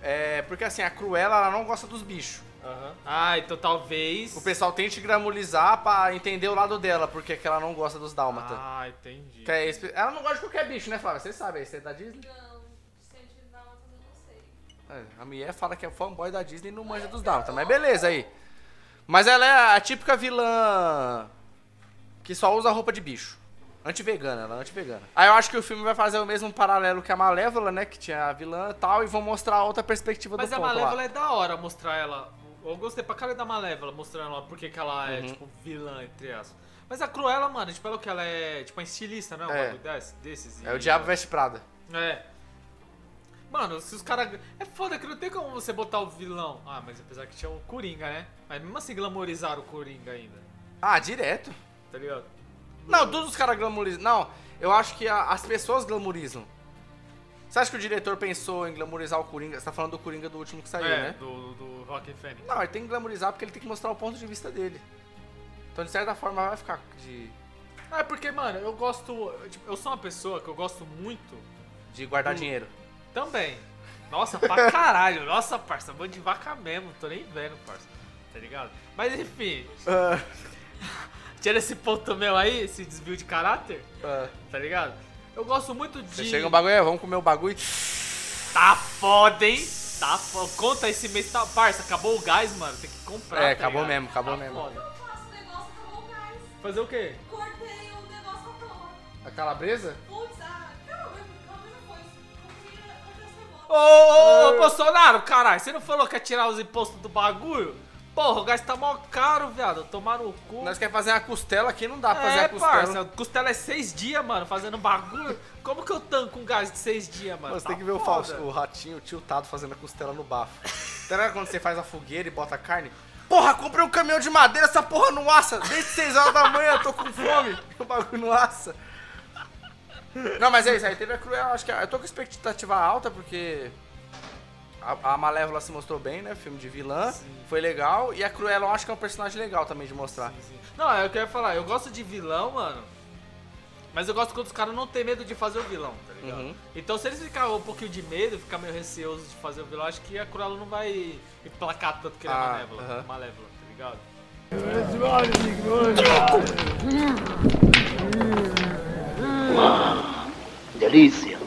É, porque assim, a Cruella ela não gosta dos bichos. Aham. Ah, então talvez... O pessoal tente gramulizar pra entender o lado dela, porque que ela não gosta dos dálmatas. Ah, entendi. Que é espe- ela não gosta de qualquer bicho, né, Flávia? Você sabe, você é da Disney? Não, sente dálmatas eu não sei. É, a mulher fala que é fanboy da Disney e não manja dos dálmatas, mas beleza aí. Mas ela é a típica vilã que só usa roupa de bicho. Anti-vegana, ela é anti-vegana. Aí eu acho que o filme vai fazer o mesmo paralelo que a Malévola, né? Que tinha a vilã e tal, e vão mostrar outra perspectiva Mas do a ponto Malévola lá. é da hora mostrar ela. Eu gostei pra cara da Malévola, mostrando ela porque que ela é, Uhum. tipo, vilã, entre aspas. Mas a Cruella, mano, tipo, ela que ela é, tipo, uma estilista, não é? Desse, desses. É o e- Diabo Veste Prada. É. Mano, se os caras. É foda que não tem como você botar o vilão. Ah, mas apesar que tinha o Coringa, né? Mas mesmo assim glamorizaram o Coringa ainda. Ah, direto. Tá ligado? Não, todos os caras glamorizam. Não, eu acho que a- as pessoas glamorizam. Você acha que o diretor pensou em glamorizar o Coringa? Você tá falando do Coringa do último que saiu, é, né? do, do Rock Fênix. Não, ele tem que glamorizar porque ele tem que mostrar o ponto de vista dele. Então, de certa forma, vai ficar de, É porque, mano, eu gosto. eu, tipo, eu sou uma pessoa que eu gosto muito de guardar Hum. dinheiro. também. Nossa, pra <laughs> caralho. Nossa, parça, vou de vaca mesmo, tô nem vendo, parça. Tá ligado? Mas enfim, <laughs> tira esse ponto meu aí, esse desvio de caráter, Ah, tá ligado? Eu gosto muito de. Você chega um bagulho, é, vamos comer o bagulho. Tá foda, hein? Tá foda. Conta esse mês, tá. Parça, acabou o gás, mano. Tem que comprar. É, tá acabou ligado? mesmo, acabou Tá mesmo. foda. Eu faço negócio acabou o gás. Fazer o quê? Cortei o A calabresa? Putz, ah, não, calma, não foi. Confia, confia essa Ô, ô, ô, Bolsonaro, caralho, você não falou que ia tirar os impostos do bagulho? Porra, o gás tá mó caro, viado. Tomar no cu. Nós quer fazer uma costela aqui, não dá pra fazer é, a costela. parça, costela é seis dias, mano, fazendo bagulho. Como que eu tanco um gás de seis dias, mano? Você Tá tem que ver o, falso, o ratinho tiltado fazendo a costela no bafo. <laughs> Tá quando você faz a fogueira e bota a carne? Porra, comprei um caminhão de madeira, essa porra não assa. Desde 6 horas da manhã eu tô com fome. <laughs> O bagulho não assa. Não, mas é isso aí. Teve a Cruella, acho que eu tô com expectativa alta porque a, a Malévola se mostrou bem, né? Filme de vilã. Foi legal. E a Cruella eu acho que é um personagem legal também de mostrar. Não, é o que eu ia falar. Eu gosto de vilão, mano. Mas eu gosto quando os caras não tem medo de fazer o vilão, tá ligado? Uhum. Então se eles ficarem um pouquinho de medo, ficar meio receoso de fazer o vilão, acho que a Cruella não vai emplacar tanto que ele é Ah, malévola, aham. malévola, tá ligado? Delícia.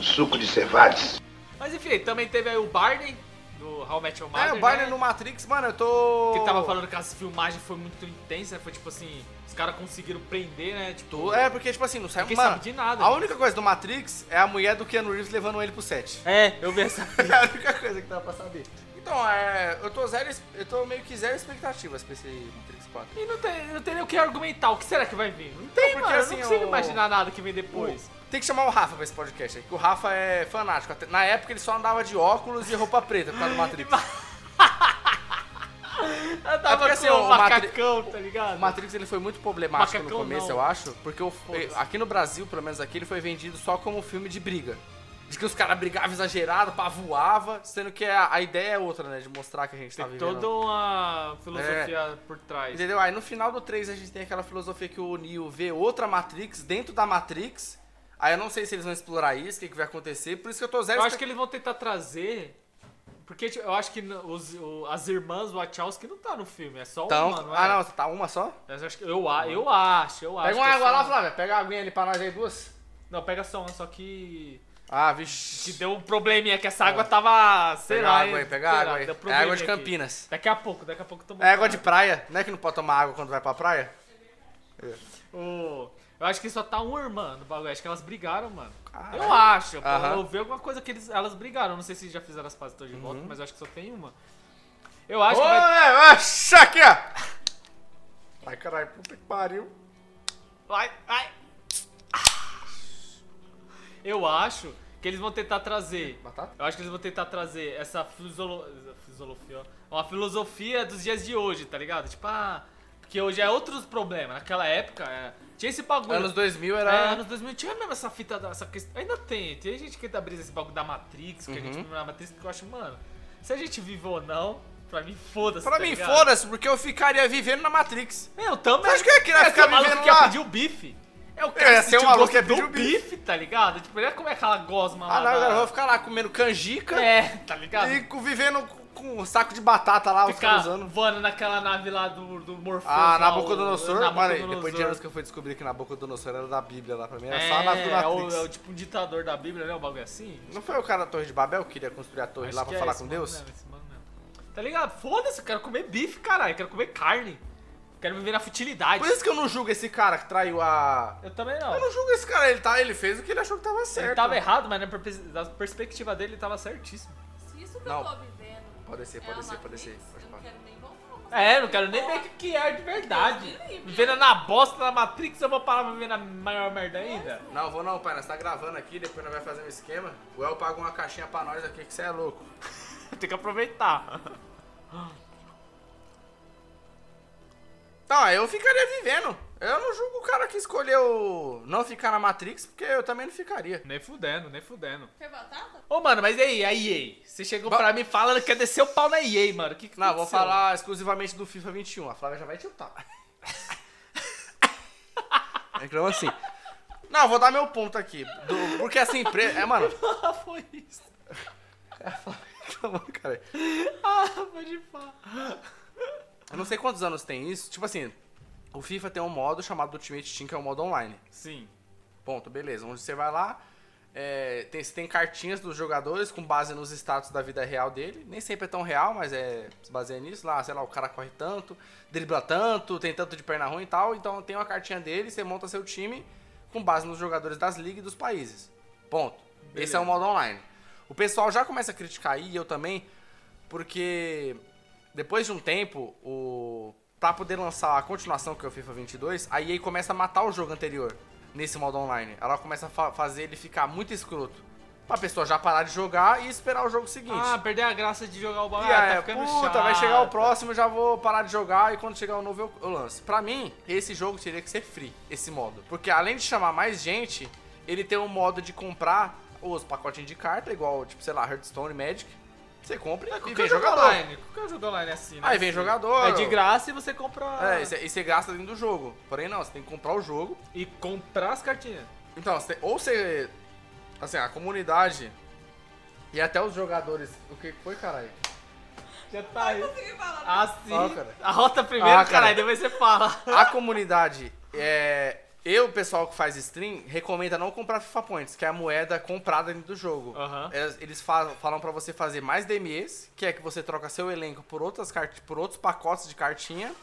Suco de cevades. Mas enfim, também teve aí o Barney, do How I Met Your Mother, É, o Barney né? no Matrix, mano, eu tô. Que tava falando que as filmagens foi muito intensa, foi tipo assim, os caras conseguiram prender, né? Tipo, É, porque, tipo assim, não sai Ninguém mano, sabe de nada, A né? única coisa do Matrix é a mulher do Keanu Reeves levando ele pro set. <laughs> É, eu vi essa <laughs> É a única coisa que dá pra saber. Então, é. Eu tô zero. Eu tô meio que zero expectativas pra esse Matrix 4. E não tem, não tem nem o que argumentar. O que será que vai vir? Não tem, Não, porque mano. eu assim, não consigo o- imaginar nada que vem depois. Tem que chamar o Rafa pra esse podcast aí, que o Rafa é fanático. Na época ele só andava de óculos e roupa preta por causa do Matrix. <laughs> Eu tava porque, assim, o o Matri- macacão, tá ligado? O Matrix ele foi muito problemático Macacão no começo, não. eu acho, porque o- Foda-se. aqui no Brasil, pelo menos aqui, ele foi vendido só como filme de briga. De que os caras brigavam exagerado, pá, voava, sendo que a, a ideia é outra, né? De mostrar que a gente tá Tem vivendo. toda uma filosofia por trás. Entendeu? Aí no final do 3 a gente tem aquela filosofia que o Neo vê outra Matrix dentro da Matrix. Aí eu não sei se eles vão explorar isso, o que, que vai acontecer. Por isso que eu tô zero Eu acho que eles vão tentar trazer. Porque tipo, eu acho que os, o- as irmãs Wachowski não tá no filme, é só então, uma, não é? Ah, não, tá uma só? Eu acho, que- eu, eu acho, eu acho. Pega uma que é água lá. Flávia. Pega a aguinha ali pra nós aí, duas. Não, pega só uma, só que. Ah, Que vixe. deu um probleminha, que essa água tava. Sei Pega lá. a água aí, pega água lá, aí. deu É água de aqui. Campinas. Daqui a pouco, daqui a pouco eu tomo É água de praia. Não é que não pode tomar água quando vai pra praia? O- Eu acho que só tá uma irmã no bagulho. Acho que elas brigaram, mano. Caralho. Eu acho. Eu vi alguma coisa que eles, elas brigaram. Não sei se já fizeram as pazes todas de Uhum. volta, mas eu acho que só tem uma. Eu acho Ô, que vai... é, aqui, ó. Ai, caralho, puta que pariu. Vai, vai. Eu acho que eles vão tentar trazer. Batata? Eu acho que eles vão tentar trazer essa filosofia, uma filosofia dos dias de hoje, tá ligado? Tipo, ah, porque hoje é outros problemas. Naquela época, é, tinha esse bagulho. Anos 2000 era... É, anos 2000 tinha mesmo essa fita, da- essa questão. Ainda tem, tem gente que tá brisa esse bagulho da Matrix, que a Uhum. gente vive na Matrix, que eu acho, mano, se a gente vive ou não, pra mim foda-se. Pra tá mim, foda-se, porque eu ficaria vivendo na Matrix. Eu também. Você acha que eu ia querer Esse ficar vivendo que lá? pedir o bife. É o Eu cara ia que um maluco que ia pedir o bife. bife, tá ligado? Tipo, ele ia comer aquela gosma lá. Ah, não, da- eu vou ficar lá comendo canjica É, tá ligado? e vivendo com um saco de batata lá, os Ficar caras usando. voando naquela nave lá do, do Morpheus. Ah, lá, Nabucodonosor. o- Mano, Nabucodonosor. depois de anos que eu fui descobrir que Nabucodonosor era da Bíblia lá pra mim, era É, só a nave do é o, Matrix. é o tipo um ditador da Bíblia, né? Um bagulho assim. Não foi o cara da Torre de Babel que queria construir a torre Acho lá pra é falar esse com Deus? mesmo, esse mano mesmo. Tá ligado? Foda-se, eu quero comer bife, caralho. Eu quero comer carne. Quero viver na futilidade. Por isso que eu não julgo esse cara que traiu a. Eu também não. Eu não julgo esse cara, ele, tá, ele fez o que ele achou que tava certo. Ele tava errado, mas na perspectiva dele ele tava certíssimo. Se isso que Não. eu tô vivendo. Pode ser, é pode a ser, pode ser, pode Eu não quero nem voltar. É, não quero nem ver o que, é de verdade. Vivendo na bosta da Matrix, eu vou parar pra viver na maior merda ainda. Não, vou não, pai. Nós tá gravando aqui, depois nós vai fazer um esquema. O El paga uma caixinha pra nós aqui, que você é louco. <laughs> Tem que aproveitar. Tá, eu ficaria vivendo. Eu não julgo o cara que escolheu não ficar na Matrix, porque eu também não ficaria. Nem fudendo, nem fudendo. Quer batata? Ô, mano, mas e aí, a EA? Você chegou Va- pra mim falando que quer descer o pau na EA, mano. O que, que Não, vou falar exclusivamente do FIFA 21. A Flávia já vai tiltar. <laughs> Então assim. Não, vou dar meu ponto aqui. Do- porque essa empresa. É, mano. <laughs> Ah, foi isso. Calma, cara. Ah, pode falar. Eu não sei quantos anos tem isso. Tipo assim, o FIFA tem um modo chamado Ultimate Team, que é o modo online. Sim. Ponto, beleza. Onde você vai lá, é, tem, você tem cartinhas dos jogadores com base nos status da vida real dele. Nem sempre é tão real, mas é se baseia nisso. Lá, sei lá, o cara corre tanto, dribla tanto, tem tanto de perna ruim e tal. Então tem uma cartinha dele, você monta seu time com base nos jogadores das ligas e dos países. Ponto. Esse é o modo online. O pessoal já começa a criticar aí, e eu também, porque depois de um tempo, o pra poder lançar a continuação que é o FIFA 22, a EA começa a matar o jogo anterior nesse modo online. Ela começa a fa- fazer ele ficar muito escroto. Pra pessoa já parar de jogar e esperar o jogo seguinte. Ah, perder a graça de jogar o bagulho. aí, tá ficando puta, chato. vai chegar o próximo, já vou parar de jogar e quando chegar o novo eu, eu lanço. Pra mim, esse jogo teria que ser free, esse modo. Porque além de chamar mais gente, ele tem um modo de comprar os pacotinhos de carta, igual, tipo, sei lá, Hearthstone, Magic. Você compra e Qualquer vem jogo jogador. online. Qualquer jogo online é assim, né? Aí vem jogador. É de graça e você compra. É, e você- e você gasta dentro do jogo. Porém, não, você tem que comprar o jogo. E comprar as cartinhas. Então, você tem- ou você. Assim, a comunidade e até os jogadores. O que foi, caralho? Já tá aí. Consegui falar. Assim. Ó, cara. a rota primeiro, Ah, cara. caralho, depois você fala. A comunidade, é, eu, o pessoal que faz stream, recomenda não comprar FIFA Points, que é a moeda comprada dentro do jogo. Aham. Eles, eles fa- falam pra você fazer mais DMEs, que é que você troca seu elenco por, outras cart por outros pacotes de cartinha,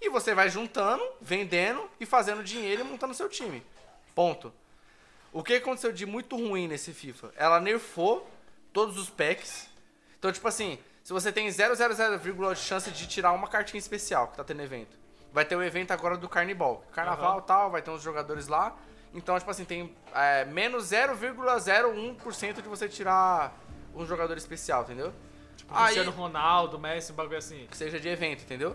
e você vai juntando, vendendo e fazendo dinheiro e montando seu time. Ponto. O que aconteceu de muito ruim nesse FIFA? Ela nerfou todos os packs. Então, tipo assim, se você tem 0,00, de chance de tirar uma cartinha especial que tá tendo evento, vai ter o evento agora do Carnival. Carnaval Aham. tal, vai ter uns jogadores lá. Então, tipo assim, tem é, menos 0,01% de você tirar um jogador especial, entendeu? Tipo, Aí- Cristiano Ronaldo, Messi, um bagulho assim. que seja de evento, entendeu?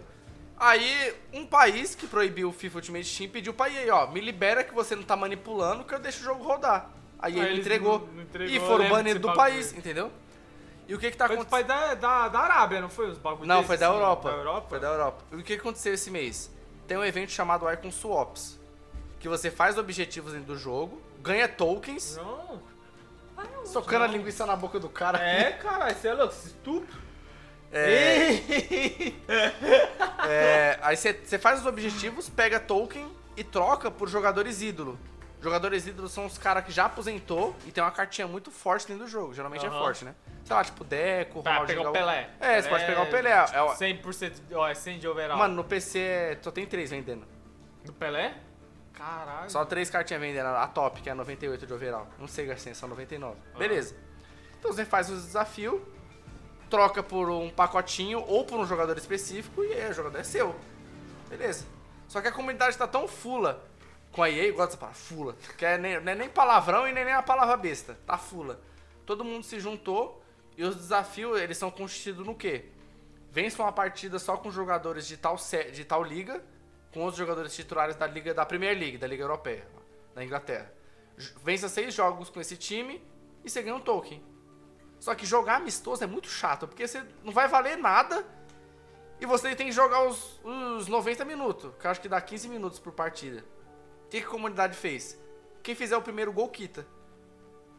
Aí, um país que proibiu o FIFA Ultimate Team pediu pra EA, ó, me libera que você não tá manipulando, que eu deixo o jogo rodar. Aí Aí ele eles entregou. não- não entregou, E foram banidos do país, entendeu? E o que que tá Foi do acontecendo? pai da, da, da Arábia, não foi? Os bagulhos Não, desses, foi da assim? Europa. Da Europa? Foi da Europa. E o que aconteceu esse mês? Tem um evento chamado Icon Swaps, que você faz objetivos dentro do jogo, ganha tokens, Não. socando a linguiça na boca do cara. É, caralho, você é louco, estupro. É. É, aí você faz os objetivos, pega token e troca por jogadores ídolo. Jogadores ídolos são os caras que já aposentou e tem uma cartinha muito forte dentro do jogo. Geralmente é Aham. forte, né? Sei lá, tipo Deco, Pra Ronaldinho pegar o. Pelé. É, você pode pegar o Pelé. É o- 100%, de- ó, é 100 de overall. Mano, no PC é- só tem três vendendo. Do Pelé? Caralho. Só três cartinhas vendendo. A top, que é 98 de overall. Não sei, Garcia, só 99. Ah. Beleza. Então você faz os desafios, troca por um pacotinho ou por um jogador específico e aí o jogador é seu. Beleza. Só que a comunidade tá tão fula com a EA, dessa palavra, fula. Que é nem, é nem palavrão e nem, nem a palavra besta. Tá fula. Todo mundo se juntou e os desafios, eles são constituídos no quê? Vença uma partida só com jogadores de tal, de tal liga, com os jogadores titulares da liga da Premier League, da Liga Europeia, da Inglaterra. Vença seis jogos com esse time e você ganha um token. Só que jogar amistoso é muito chato, porque você não vai valer nada e você tem que jogar os, os 90 minutos, que acho que dá 15 minutos por partida. O que, que a comunidade fez? Quem fizer o primeiro gol, quita.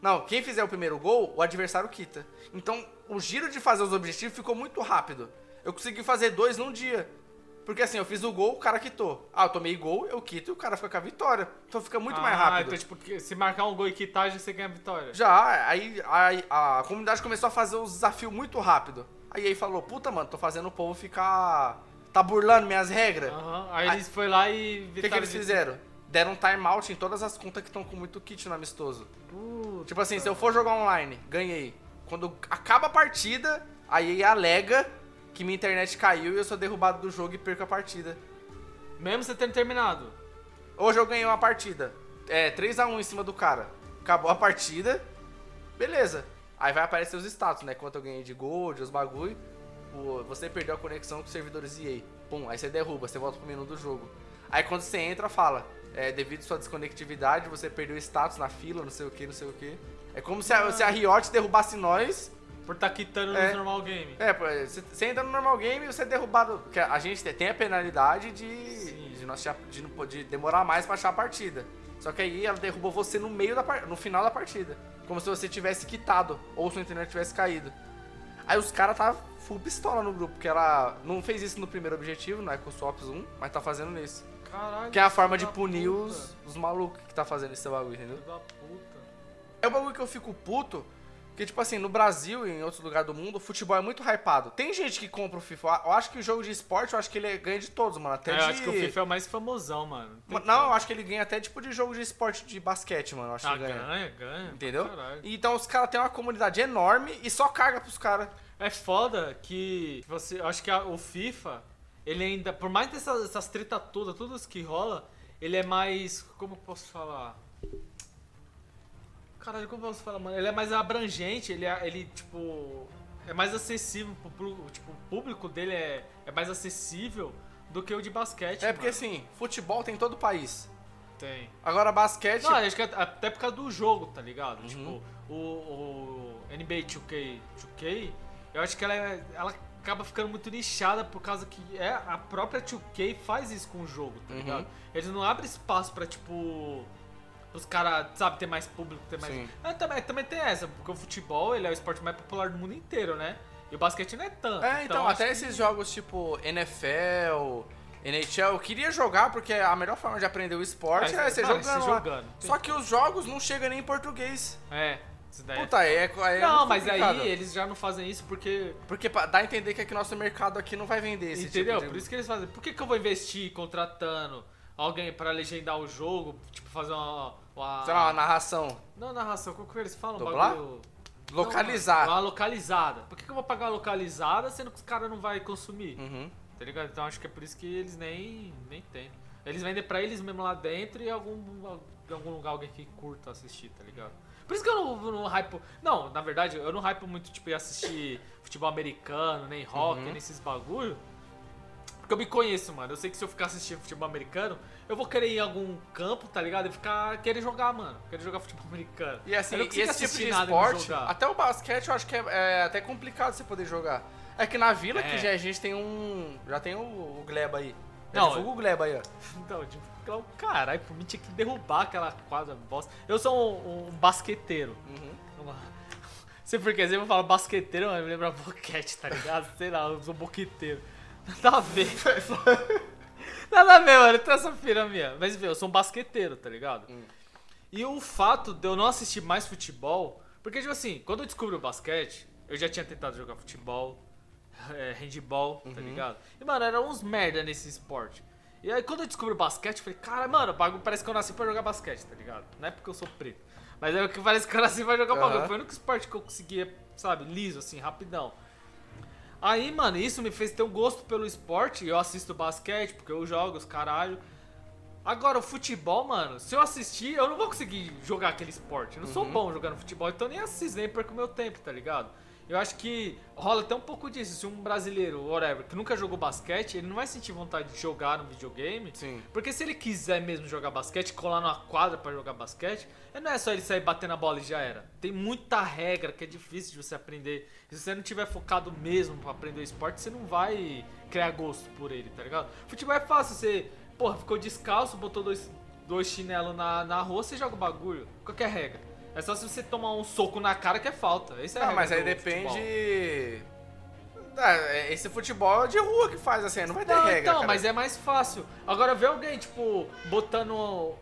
Não, quem fizer o primeiro gol, o adversário quita. Então, o giro de fazer os objetivos ficou muito rápido. Eu consegui fazer dois num dia. Porque assim, eu fiz o gol, o cara quitou. Ah, eu tomei gol, eu quito e o cara fica com a vitória. Então fica muito mais Ah, rápido. então, tipo, se marcar um gol e quitagem, você ganha a vitória. Já, aí, aí a comunidade começou a fazer os desafios muito rápido. Aí aí falou, puta, mano, tô fazendo o povo ficar. tá burlando minhas regras. Aham, Aí Ah. eles foi lá e... O que, que eles fizeram? Deram um timeout em todas as contas que estão com muito kit no amistoso. Tipo assim, se eu for jogar online, ganhei. Quando acaba a partida, aí alega que minha internet caiu e eu sou derrubado do jogo e perco a partida. Mesmo você tendo terminado. Hoje eu ganhei uma partida. É, 3x1 em cima do cara. Acabou a partida. Beleza. Aí vai aparecer os status, né? Quanto eu ganhei de gold, os bagulho. Você perdeu a conexão com os servidores EA. Pum, aí você derruba, você volta pro menu do jogo. Aí quando você entra, fala. É, devido à sua desconectividade, você perdeu status na fila, não sei o que, não sei o que. É como se a, se a Riot derrubasse nós. Por tá quitando É. no normal game. É, você, entra no normal game e você é derrubado. Porque a gente tem a penalidade de, de, nós de, de demorar mais pra achar a partida. Só que aí ela derruba você no meio da no final da partida. Como se você tivesse quitado, ou sua internet tivesse caído. Aí os caras tá full pistola no grupo, porque ela não fez isso no primeiro objetivo, no EcoSwaps 1, mas tá fazendo nesse. Caralho. Que é a forma de punir puta. os, os malucos que tá fazendo esse bagulho, entendeu? É o bagulho que eu fico puto, Porque, tipo assim, no Brasil e em outros lugares do mundo, o futebol é muito hypado. Tem gente que compra o FIFA. Eu acho que o jogo de esporte, eu acho que ele ganha de todos, mano. Até É, de... eu acho que o FIFA é o mais famosão, mano. Tem Não, eu acho que ele ganha até tipo de jogo de esporte de basquete, mano. Eu acho Ah, que ele ganha. ganha, ganha. Entendeu? Caralho. Então os caras têm uma comunidade enorme e só caga pros caras. É foda que você. Eu acho que a- o FIFA, ele ainda. Por mais dessas essas treta todas, isso que rola, ele é mais. Como eu posso falar? Caralho, como eu posso falar, mano? Ele é mais abrangente, ele, é, ele tipo. É mais acessível pro. Tipo, o público dele é, é mais acessível do que o de basquete. É porque mano. assim, futebol tem em todo o país. Tem. Agora basquete. Não, acho que até por causa do jogo, tá ligado? Uhum. Tipo, o, o NBA 2K, 2K, eu acho que ela, é- ela acaba ficando muito nichada por causa que é, a própria 2K faz isso com o jogo, tá Uhum. ligado? Eles não abrem espaço pra, tipo, os caras, sabe, ter mais público, ter mais... Mas também, também tem essa, porque o futebol, ele é o esporte mais popular do mundo inteiro, né? E o basquete não é tanto. É, então, acho até que- esses jogos tipo NFL, NHL, eu queria jogar porque a melhor forma de aprender o esporte É, é, você jogando. lá. jogando. Só que os jogos não chegam nem em português. É, isso daí é Puta, é, é Não, muito mas complicado. aí eles já não fazem isso porque Porque dá a entender que aqui nosso mercado aqui não vai vender esse Entendeu? tipo de... Por isso que eles fazem. Por que, que eu vou investir contratando alguém pra legendar o jogo? Tipo, fazer uma. uma... Sei lá, uma narração. Não, narração, como que eles falam? Um bagulho- Localizar. Não, uma localizada. Por que, que eu vou pagar uma localizada sendo que os caras não vão consumir? Uhum. Tá ligado? Então acho que é por isso que eles nem, nem tem. Eles vendem pra eles mesmo lá dentro e algum, em algum lugar alguém que curta assistir, tá ligado? Por isso que eu não, não hypo. Não, na verdade, eu não hypo muito, tipo, ir assistir futebol americano, nem hockey, Uhum. nem esses bagulho. Porque eu me conheço, mano. Eu sei que se eu ficar assistindo futebol americano, eu vou querer ir em algum campo, tá ligado? E ficar. querer jogar, mano. Querer jogar futebol americano. E assim, e esse tipo de esporte, até o basquete eu acho que é, é até complicado você poder jogar. É que na vila É. que já a gente tem um. Já tem o, o Gleba aí. Não, divulga o Gleba aí, ó. <laughs> Então, tipo, claro, caralho, por mim tinha que derrubar aquela quadra bosta. Eu sou um, um basqueteiro. Uhum. Uma... Sei por que, sempre eu falo basqueteiro, mas me lembra boquete, tá ligado? Sei lá, eu sou boqueteiro. <laughs> Nada a ver. <laughs> Nada a ver, mano, tem essa pira minha. Mas enfim, eu sou um basqueteiro, tá ligado? Hum. E o fato de eu não assistir mais futebol. Porque, tipo assim, quando eu descobri o basquete, eu já tinha tentado jogar futebol, é, handball, tá Uhum. ligado? E, mano, era uns merda nesse esporte. E aí, quando eu descobri o basquete, eu falei, cara, mano, o bagulho parece que eu nasci pra jogar basquete, tá ligado? Não é porque eu sou preto. Mas é o que parece que eu nasci pra jogar Aham. bagulho. Foi o único esporte que eu conseguia, sabe, liso, assim, rapidão. Aí, mano, isso me fez ter um gosto pelo esporte. Eu assisto basquete, porque eu jogo os caralho. Agora, o futebol, mano, se eu assistir, eu não vou conseguir jogar aquele esporte. Eu não Uhum. sou bom jogando futebol, então nem assisto, nem perco meu tempo, tá ligado? Eu acho que rola até um pouco disso. Se um brasileiro, whatever, que nunca jogou basquete, ele não vai sentir vontade de jogar no videogame. Sim. Porque se ele quiser mesmo jogar basquete, colar numa quadra pra jogar basquete, não é só ele sair batendo a bola e já era. Tem muita regra que é difícil de você aprender. Se você não tiver focado mesmo pra aprender o esporte, você não vai criar gosto por ele, tá ligado? Futebol é fácil, você, porra, ficou descalço, botou dois, dois chinelos na, na rua, você joga o bagulho. Qualquer regra. É só se você tomar um soco na cara que é falta. Esse é Ah, mas aí depende. futebol. Ah, é- esse futebol é de rua que faz assim, não vai ter Não, regra. então, cara. mas é mais fácil. Agora vê alguém, tipo, botando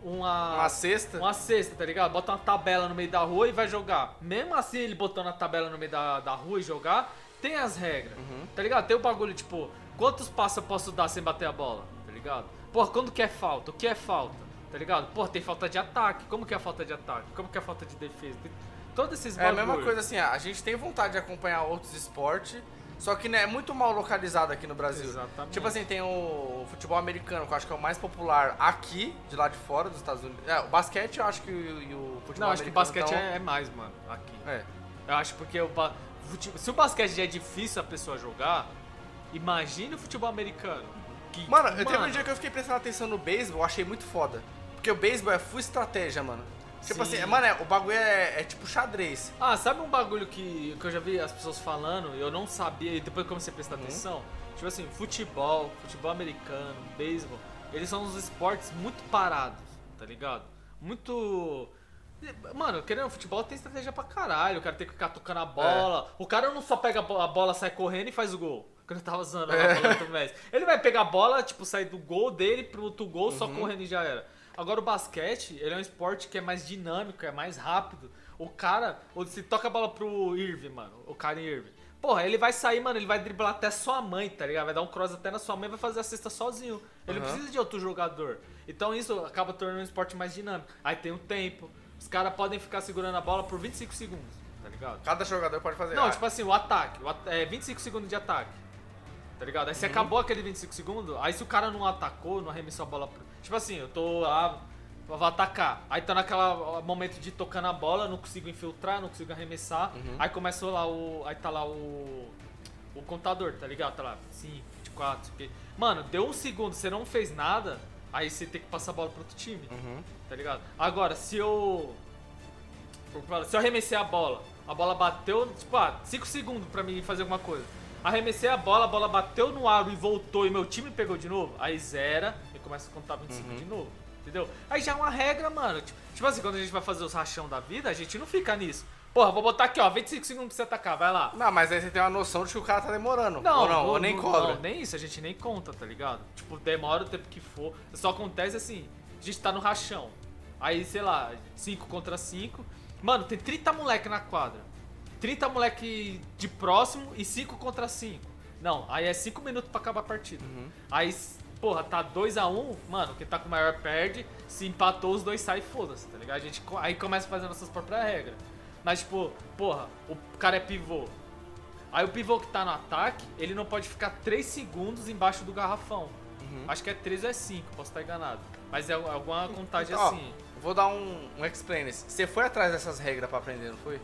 uma. Uma cesta. Uma cesta, tá ligado? Bota uma tabela no meio da rua e vai jogar. Mesmo assim, ele botando a tabela no meio da, da rua e jogar, tem as regras. Uhum. Tá ligado? Tem o bagulho, tipo, quantos passos eu posso dar sem bater a bola? Tá ligado? Porra, quando que é falta? O que é falta? Tá ligado? Porra, tem falta de ataque. Como que é a falta de ataque? Como que é a falta de defesa? Tem todos esses É a bagulho. mesma coisa assim, a gente tem vontade de acompanhar outros esportes, só que né, é muito mal localizado aqui no Brasil. Exatamente. Tipo assim, tem o futebol americano, que eu acho que é o mais popular aqui, de lá de fora dos Estados Unidos. É, o basquete eu acho que o, e o futebol Não, acho que o basquete tão- é, é mais, mano, aqui. É. Eu acho porque o ba- se o basquete já é difícil a pessoa jogar, imagine o futebol americano. Que, Mano, eu teve um dia que eu fiquei prestando atenção no beisebol, achei muito foda. Porque o beisebol é full estratégia, mano. Tipo Sim. assim, mano, é- o bagulho é, é tipo xadrez. Ah, sabe um bagulho que, que eu já vi as pessoas falando e eu não sabia, e depois comecei a prestar Uhum. atenção? Tipo assim, futebol, futebol americano, beisebol, eles são uns esportes muito parados, tá ligado? Muito. Mano, querendo futebol tem estratégia pra caralho. O cara tem que ficar tocando a bola. É. O cara não só pega a bo- a bola, sai correndo e faz o gol. Quando eu tava usando É. a bola do Messi. Ele vai pegar a bola, tipo, sair do gol dele pro outro gol, só Uhum. correndo e já era. Agora o basquete, ele é um esporte que é mais dinâmico, é mais rápido. o cara, ou se toca a bola pro Irving, mano, o cara Irving. Porra, ele vai sair, mano, ele vai driblar até sua mãe, tá ligado? Vai dar um cross até na sua mãe e vai fazer a cesta sozinho. Ele não Aham. precisa de outro jogador. Então isso acaba tornando um esporte mais dinâmico. Aí tem o tempo. Os caras podem ficar segurando a bola por 25 segundos, tá ligado? Cada jogador pode fazer. Não, Ah, tipo assim, o ataque. O at- é 25 segundos de ataque. Tá ligado? Aí se acabou aquele 25 segundos, aí se o cara não atacou, não arremessou a bola pro... Tipo assim, eu tô lá, vou atacar. Aí tá naquela momento de tocar na bola, não consigo infiltrar, não consigo arremessar. Aí começou lá o. Aí tá lá o. O contador, tá ligado? Tá lá, 5, 24, isso aqui. Mano, deu um segundo, você não fez nada, aí você tem que passar a bola pro outro time. Uhum. Tá ligado? Agora, se eu. Se eu arremessei a bola, a bola bateu, tipo, ah, 5 segundos pra mim fazer alguma coisa. Arremessei a bola, a bola bateu no aro e voltou e meu time pegou de novo, aí zera começa a contar 25 Uhum. de novo. Entendeu? Aí já é uma regra, mano. Tipo, tipo assim, quando a gente vai fazer os rachão da vida, a gente não fica nisso. Porra, vou botar aqui, ó, 25 segundos pra você atacar, vai lá. Não, mas aí você tem uma noção de que o cara tá demorando. ou não, ou nem cobra. Não, nem isso, a gente nem conta, tá ligado? Tipo, demora o tempo que for. Só acontece assim, a gente tá no rachão. Aí, sei lá, 5 contra 5. Mano, tem 30 moleque na quadra. 30 moleque de próximo e 5 contra 5. Não, aí é 5 minutos pra acabar a partida. Uhum. Aí, porra, tá 2x1, mano, quem tá com o maior perde. Se empatou, os dois saem, foda-se, tá ligado? A gente aí começa a fazer nossas próprias regras. Mas, tipo, porra, o cara é pivô. Aí o pivô que tá no ataque, ele não pode ficar 3 segundos embaixo do garrafão. Uhum. Acho que é 3 ou é 5, posso estar enganado. Mas é alguma contagem Ó, assim. Vou dar um, um explain. Você foi atrás dessas regras pra aprender, não foi?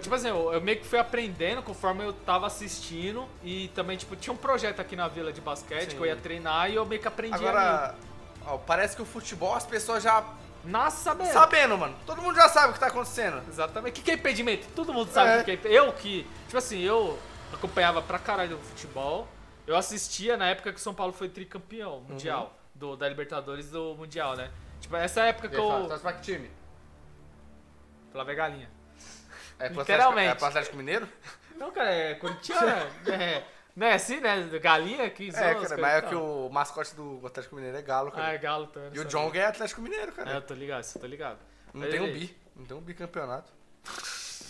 Tipo assim, eu, meio que fui aprendendo conforme eu tava assistindo. E também, tipo, tinha um projeto aqui na vila de basquete Sim. que eu ia treinar e eu meio que aprendi. Agora, ó, parece que o futebol as pessoas já. Nossa, sabendo. Sabendo, mano. Todo mundo já sabe o que tá acontecendo. Exatamente. O que, que é impedimento? Todo mundo sabe É. o que é impedimento. Eu que, tipo assim, eu acompanhava pra caralho o futebol. Eu assistia na época que o São Paulo foi tricampeão mundial. Do, da Libertadores do Mundial, né? Tipo, essa época que eu. Pra que time? Flávia Galinha. É Literalmente. Atlético, é pro Atlético Mineiro? <laughs> Não, cara, é corintiana. é, né, assim, né? Galinha que É, cara, mas é que o mascote do Atlético Mineiro é Galo, cara. Ah, é galo também. não e o. Jong é Atlético Mineiro, É, cara. eu tô ligado, eu tô ligado. não Mas tem um bi. Não tem um bicampeonato. <laughs>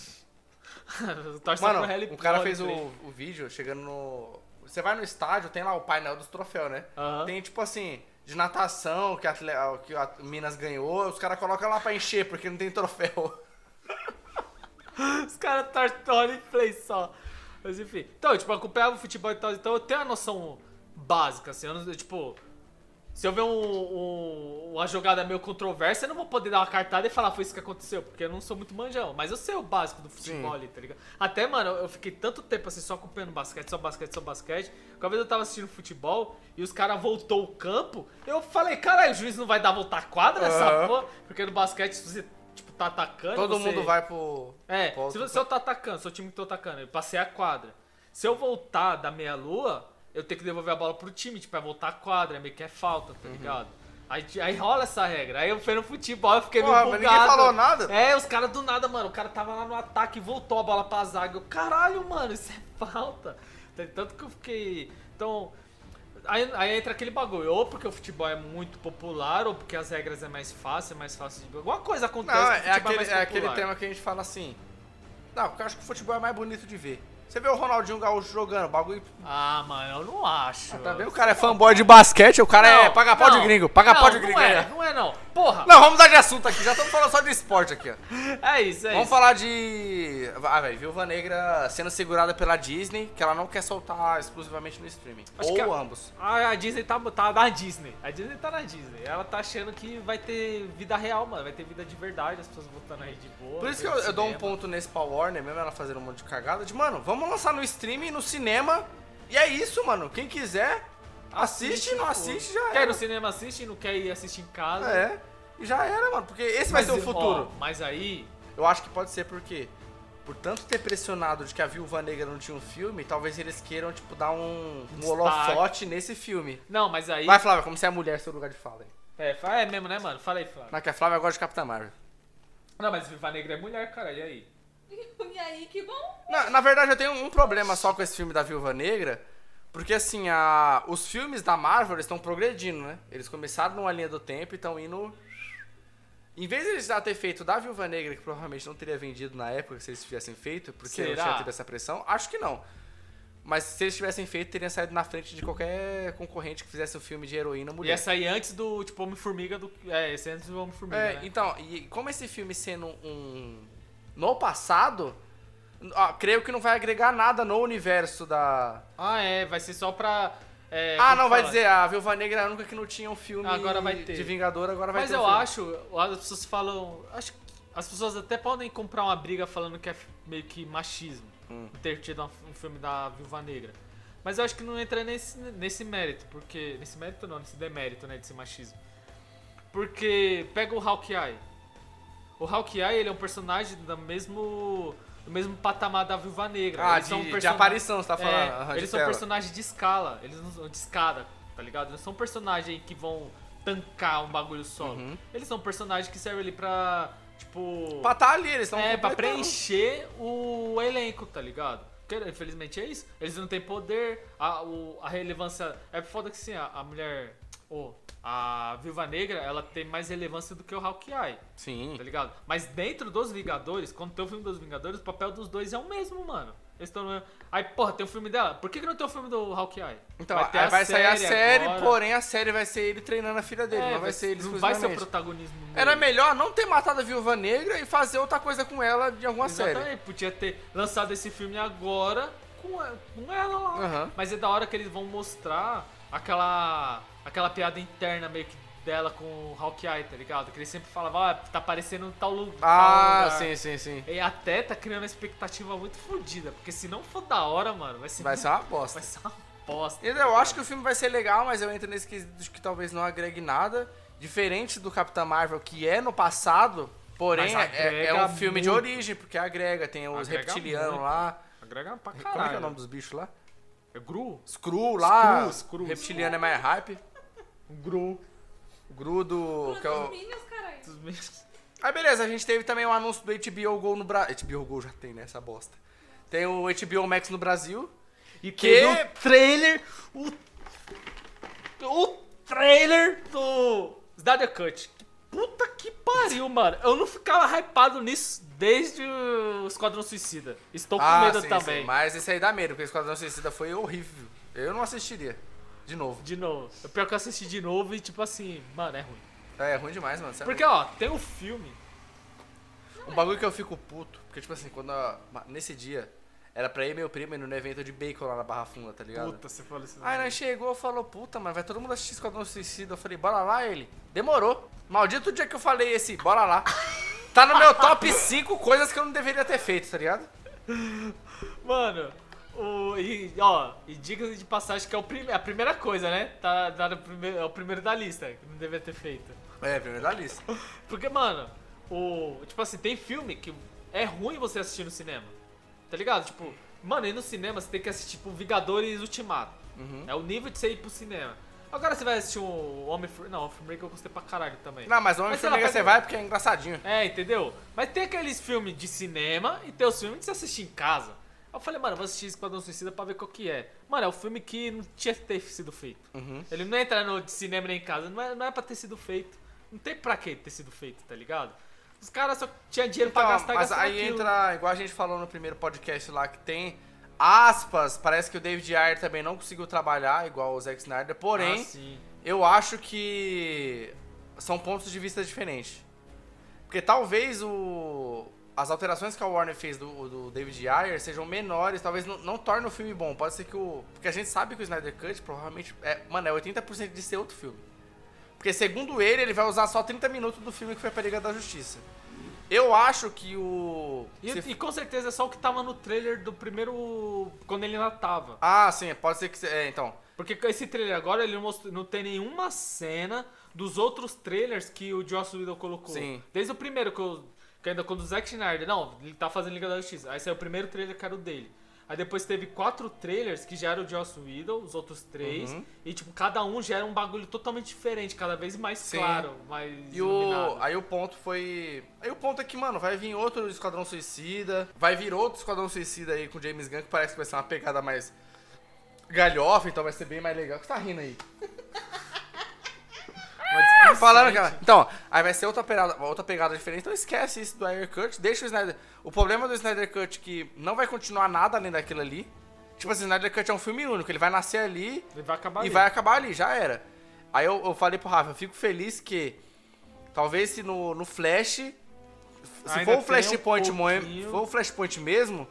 Mano, o cara fez o, o vídeo chegando no. Você vai no estádio, tem lá o painel dos troféus, né? Aham. Tem tipo assim, de natação que, atle- que a Minas ganhou, os caras colocam lá pra encher, porque não tem troféu. <laughs> <laughs> Os caras torcem em play só. Mas enfim. Então, tipo, eu acompanhava o futebol e tal, então eu tenho a noção básica, assim. Eu não, tipo, se eu ver um, um- uma jogada meio controversa, eu não vou poder dar uma cartada e falar foi isso que aconteceu, porque eu não sou muito manjão. Mas eu sei o básico do futebol Sim. ali, tá ligado? Até, mano, eu fiquei tanto tempo assim só acompanhando basquete, só basquete, só basquete. Que uma vez eu tava assistindo futebol e os caras voltou o campo, eu falei, caralho, o juiz não vai dar voltar a quadra nessa Aham. porra? Porque no basquete, você, tá atacando. Todo você- mundo vai pro. é, pro se, outro você- se eu tô atacando, se o time que tô atacando, eu passei a quadra. Se eu voltar da meia-lua, eu tenho que devolver a bola pro time, tipo, é voltar a quadra, é meio que é falta, Uhum. tá ligado? Aí, aí rola essa regra. Aí eu fui no futebol, eu fiquei Porra, meio ninguém falou nada? É, os caras do nada, mano. O cara tava lá no ataque, voltou a bola pra zaga. Eu, caralho, mano, isso é falta. Tanto que eu fiquei... Então... Aí, aí entra aquele bagulho, ou porque o futebol é muito popular, ou porque as regras é mais fácil, é mais fácil de... Alguma coisa acontece Não, que o é futebol aquele, mais é aquele tema que a gente fala assim. Não, porque eu acho que o futebol é mais bonito de ver. Você vê o Ronaldinho Gaúcho jogando, bagulho. Ah, mano, eu não acho. Também o cara é fanboy de basquete, o cara é Não, paga pau de não, gringo, paga não, pau de gringo. Não é, é. não é não. Porra, Não, vamos mudar de assunto aqui, já estamos falando só de esporte aqui, ó. é isso, é Vamos isso. falar de. Ah, velho, Viúva Negra sendo segurada pela Disney, que ela não quer soltar exclusivamente no streaming. Acho Ou a- ambos. A, a Disney tá, tá na Disney. A Disney tá na Disney. Ela tá achando que vai ter vida real, mano. Vai ter vida de verdade, as pessoas voltando aí de boa. Por isso que eu, eu dou um ponto nesse pra Warner, mesmo ela fazendo um monte de cagada, de, mano, vamos lançar no streaming, no cinema. E é isso, mano. Quem quiser, assiste, não assiste, já Quer ir era. no cinema, assiste. Não quer ir assistir em casa. É, e já era, mano. Porque esse vai Mas, ser o ó, futuro. mas aí... Eu acho que pode ser porque, por tanto ter pressionado de que a Viúva Negra não tinha um filme, talvez eles queiram, tipo, dar um, um holofote nesse filme. Não, mas aí... Vai, Flávia, como se é a mulher seu lugar de fala aí. É, é mesmo, né, mano? Fala aí, Flávio. Não, que a Flávia gosta de Capitã Marvel. Não, mas Viva Negra é mulher, cara. E aí? <laughs> E aí, que bom. Na, na verdade, eu tenho um problema só com esse filme da Viúva Negra, porque assim, a, os filmes da Marvel estão progredindo, né? Eles começaram numa linha do tempo e estão indo Em vez de eles já ter feito da Viúva Negra, que provavelmente não teria vendido na época se eles tivessem feito, porque não Será? tinha tido essa pressão, acho que não. Mas se eles tivessem feito, teria saído na frente de qualquer concorrente que fizesse um filme de heroína mulher. Ia sair antes do, tipo, Homem-Formiga do... É, esse antes do Homem-Formiga, É, né? então, e como esse filme sendo um. No passado, ó, creio que não vai agregar nada no universo da. Ah, é, vai ser só pra... é, ah, não, vai dizer, a Viúva Negra nunca que não tinha um filme Agora vai ter. de Vingador, agora vai Mas ter. um eu acho, as pessoas falam. Acho que as pessoas até podem comprar uma briga falando que é meio que machismo Hum. ter tido um, filme da Viúva Negra. Mas eu acho que não entra nesse, nesse mérito, porque. Nesse mérito não, nesse demérito, né, desse machismo. Porque pega o Hawkeye. O Hawkeye, ele é um personagem do mesmo. Do mesmo patamar da Viúva Negra. Ah, Eles são de, de person- aparição, você tá é, falando. aham, de eles são tela. personagens de escala, eles não são de escada, tá ligado? Eles não são personagens que vão tancar um bagulho solo. Uhum. Eles são personagens que servem ali pra, tipo... Pra tá ali, eles estão é, pra preencher o elenco, tá ligado? Porque, infelizmente, é isso. Eles não têm poder, a, o- a relevância... É foda que, sim, a, a mulher... ô, a Viúva Negra, ela tem mais relevância do que o Hawkeye, Sim. tá ligado? Mas dentro dos Vingadores, quando tem o filme dos Vingadores, o papel dos dois é o mesmo, mano. Eles estão no... Aí, porra, tem o filme dela. Por que, que não tem o filme do Hawkeye? Então, Vai a vai sair a série série, agora. porém a série vai ser ele treinando a filha dele, É, não vai ser ele não vai ser o protagonismo Era dele. melhor não ter matado a Viúva Negra e fazer outra coisa com ela de alguma série. Exatamente, podia ter lançado esse filme agora com ela, com ela lá. Aham. Mas é da hora que eles vão mostrar aquela aquela piada interna meio que dela com o Hawkeye, tá ligado? Que ele sempre falava, ah, tá parecendo tal lu- tal Ah, lugar. sim, sim, sim. E até tá criando uma expectativa muito fodida, porque se não for da hora, mano, vai ser Vai ser uma bosta. vai ser uma bosta. Eu acho que o filme vai ser legal, mas eu entro nesse quesito de que talvez não agregue nada. Diferente do Capitão Marvel, que é no passado, porém é, é um filme de muito. origem, porque agrega, tem os reptilianos muito. lá. Agrega pra caralho. Como é que é o nome dos bichos lá? É Gru? Screw lá. Skrull, Skrull. Reptiliano é mais hype. Gru. O Gru do. Que é o... Dos Minions, caralho. Aí beleza, a gente teve também o anúncio do HBO Go no Brasil. HBO Go já tem, né? Essa bosta. Tem o HBO Max no Brasil. E Que- o trailer. O, o trailer do Snyder Cut. Puta que pariu, mano. Eu não ficava hypado nisso desde o Esquadrão Suicida. Estou com medo Ah, sim, também. sim, mas esse aí dá medo, porque o Esquadrão Suicida foi horrível. Eu não assistiria. De novo. De novo. O pior que eu assisti de novo e tipo assim, mano, é ruim. É, é ruim demais, mano. Porque, ó, tem um filme. Um bagulho que eu fico puto, porque tipo assim, quando. a- Nesse dia, era pra ir meu primo ir no evento de bacon lá na Barra Funda, tá ligado? Puta, você falou isso. Aí nós chegou e falou, puta, mas vai todo mundo assistir Esquadrão Suicida. Eu falei, bora lá, ele. Demorou. Maldito dia que eu falei esse, bora lá. Tá no meu top 5 coisas que eu não deveria ter feito, tá ligado? Mano, o, e, ó, e diga de passagem que é o prime, a primeira coisa, né? Tá, tá primeiro, é o primeiro da lista, que não deveria ter feito. É, primeiro da lista. Porque, mano, o. Tipo assim, tem filme que é ruim você assistir no cinema. Tá ligado? Tipo, mano, ir no cinema você tem que assistir, tipo, Vingadores Ultimato. Uhum. É o nível de você ir pro cinema. Agora você vai assistir o Homem Não, o Homem-Formiga eu gostei pra caralho também. Não, mas o Homem-Formiga pega- você vai porque é engraçadinho. É, entendeu? Mas tem aqueles filmes de cinema e tem os filmes de você assistir em casa. Eu falei, mano, vou assistir Esquadrão Suicida pra ver qual que é. Mano, é um filme que não tinha que ter sido feito. Uhum. Ele não entra no cinema nem em casa, não é, não é pra ter sido feito. Não tem pra que ter sido feito, tá ligado? Os caras só tinham dinheiro pra Então, gastar e mas aí aquilo. entra, igual a gente falou no primeiro podcast lá, que tem aspas, parece que o David Ayer também não conseguiu trabalhar, igual o Zack Snyder, porém, Ah, eu acho que são pontos de vista diferentes. Porque talvez o as alterações que a Warner fez do, do David Ayer sejam menores, talvez não, não torne o filme bom. Pode ser que o. Porque a gente sabe que o Snyder Cut provavelmente. É, mano, é 80% de ser outro filme. Porque segundo ele, ele vai usar só 30 minutos do filme que foi pra Liga da Justiça. Eu acho que o. E, se- e com certeza é só o que tava no trailer do primeiro. quando ele ainda tava. Ah, sim, pode ser que. É, então. Porque esse trailer agora ele não, não tem nenhuma cena dos outros trailers que o Joss Whedon colocou. Sim. Desde o primeiro, que, eu, que ainda quando o Zack Snyder, não, ele tá fazendo Liga da Justiça. Aí saiu o primeiro trailer que era o dele. Aí depois teve quatro trailers que já eram o Joss Whedon, os outros três. Uhum. E tipo, cada um já era um bagulho totalmente diferente, cada vez mais Sim. claro, mais E o, iluminado. aí o ponto foi. Aí o ponto é que, mano, vai vir outro Esquadrão Suicida. Vai vir outro Esquadrão Suicida aí com o James Gunn, que parece que vai ser uma pegada mais galhofa, então vai ser bem mais legal. O que você tá rindo aí? <laughs> displicente. Falando, cara. Então, aí vai ser outra pegada, outra pegada diferente. Então esquece isso do Ayer Cut, deixa o Snyder. O problema do Snyder Cut é que não vai continuar nada além daquilo ali. Tipo assim, o Snyder Cut é um filme único, ele vai nascer ali Ele vai acabar e ali. vai acabar ali, já era. Aí eu, eu falei pro Rafa, eu fico feliz que talvez se no, no Flash, se Ainda for o Flashpoint, um pouquinho. for o Flashpoint mesmo,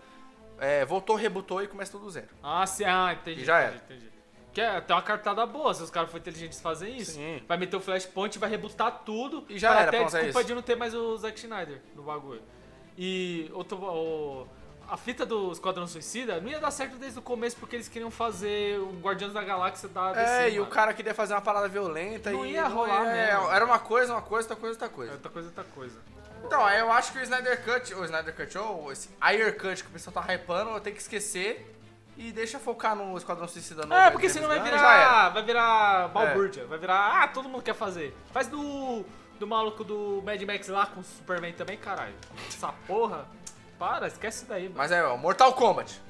é, voltou, rebutou e começa tudo zero. Ah, sim, ah, entendi. E já entendi, entendi. Que é, tem uma cartada boa, se os caras forem inteligentes fazem isso. Sim. Vai meter o flashpoint, vai rebutar tudo. E já era, até é desculpa isso. de não ter mais o Zack Schneider no bagulho. E outro, o- a fita do Esquadrão Suicida não ia dar certo desde o começo porque eles queriam fazer o Guardiões da Galáxia da DC, É, e o mano. cara queria fazer uma parada violenta Não e. ia rolar é, mesmo. Era uma coisa, uma coisa, outra coisa, outra É coisa. outra coisa, outra coisa. Então, eu acho que o Snyder Cut, ou Snyder Cut, ou esse Ayer Cut que o pessoal tá hypando, eu tenho que esquecer e deixa focar no Esquadrão Suicida novo. É, porque senão vai virar. Vai virar É. balbúrdia. Vai virar. Ah, todo mundo quer fazer. Faz do. Do maluco do Mad Max lá com o Superman também, caralho. Essa porra. Para, esquece isso daí, mano. Mas é, ó, Mortal Kombat.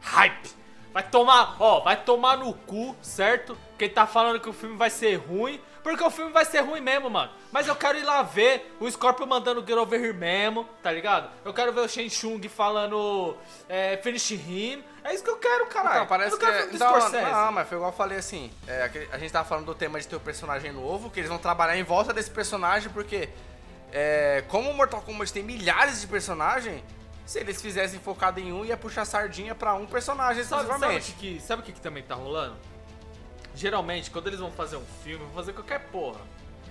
Hype! Vai tomar, ó, vai tomar no cu, certo? Quem tá falando que o filme vai ser ruim, porque o filme vai ser ruim mesmo, mano. Mas eu quero ir lá ver o Scorpion mandando Get Over Here mesmo, tá ligado? Eu quero ver o Shen Chung falando é, Finish Him. É isso que eu quero, caralho. Então, parece eu que. é- Então, não, mas foi igual eu falei assim. é, a gente tava falando do tema de ter o personagem novo, que eles vão trabalhar em volta desse personagem, porque. é, como o Mortal Kombat tem milhares de personagens, se eles fizessem focado em um, ia puxar sardinha pra um personagem Sabe, sabe, que- sabe o que, que também tá rolando? Geralmente, quando eles vão fazer um filme, vão fazer qualquer porra.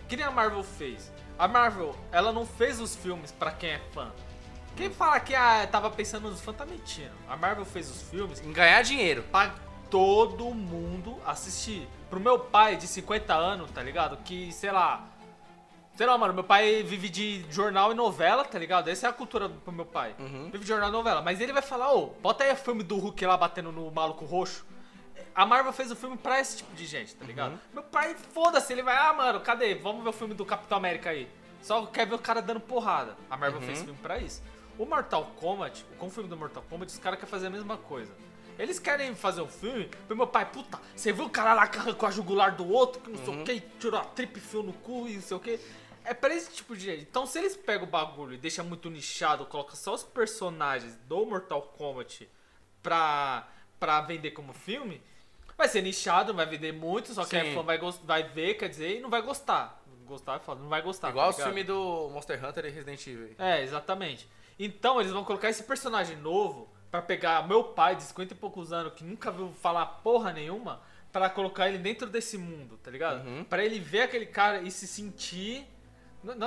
Que nem a Marvel fez. A Marvel, ela não fez os filmes pra quem é fã. Quem fala que ah, tava pensando nos fãs tá mentindo. A Marvel fez os filmes Em ganhar dinheiro. pra todo mundo assistir. Pro meu pai de 50 anos, tá ligado? Que, sei lá. Sei lá, mano, meu pai vive de jornal e novela, tá ligado? Essa é a cultura pro meu pai. Vive de jornal e novela. Mas ele vai falar, ô, bota aí o filme do Hulk lá batendo no maluco roxo. A Marvel fez o filme pra esse tipo de gente, tá ligado? Meu pai, foda-se, ele vai, ah, mano, cadê? Vamos ver o filme do Capitão América aí. Só quer ver o cara dando porrada. A Marvel fez filme pra isso. O Mortal Kombat, com o filme do Mortal Kombat, os caras querem fazer a mesma coisa. Eles querem fazer um filme pro meu pai, puta, você viu o cara lá que arrancou a jugular do outro, que não sei o que, tirou a trip, enfiou no cu e não sei o que. É pra esse tipo de gente. Então se eles pegam o bagulho e deixam muito nichado, colocam só os personagens do Mortal Kombat pra, pra vender como filme, vai ser nichado, vai vender muito, só que Sim. é fã vai, vai ver, quer dizer, e não vai gostar. Gostar é não vai gostar. Igual tá ligado? filmes do Monster Hunter e Resident Evil. É, exatamente. Então eles vão colocar esse personagem novo pra pegar meu pai de 50 e poucos anos que nunca viu falar porra nenhuma pra colocar ele dentro desse mundo, tá ligado? Uhum. Pra ele ver aquele cara e se sentir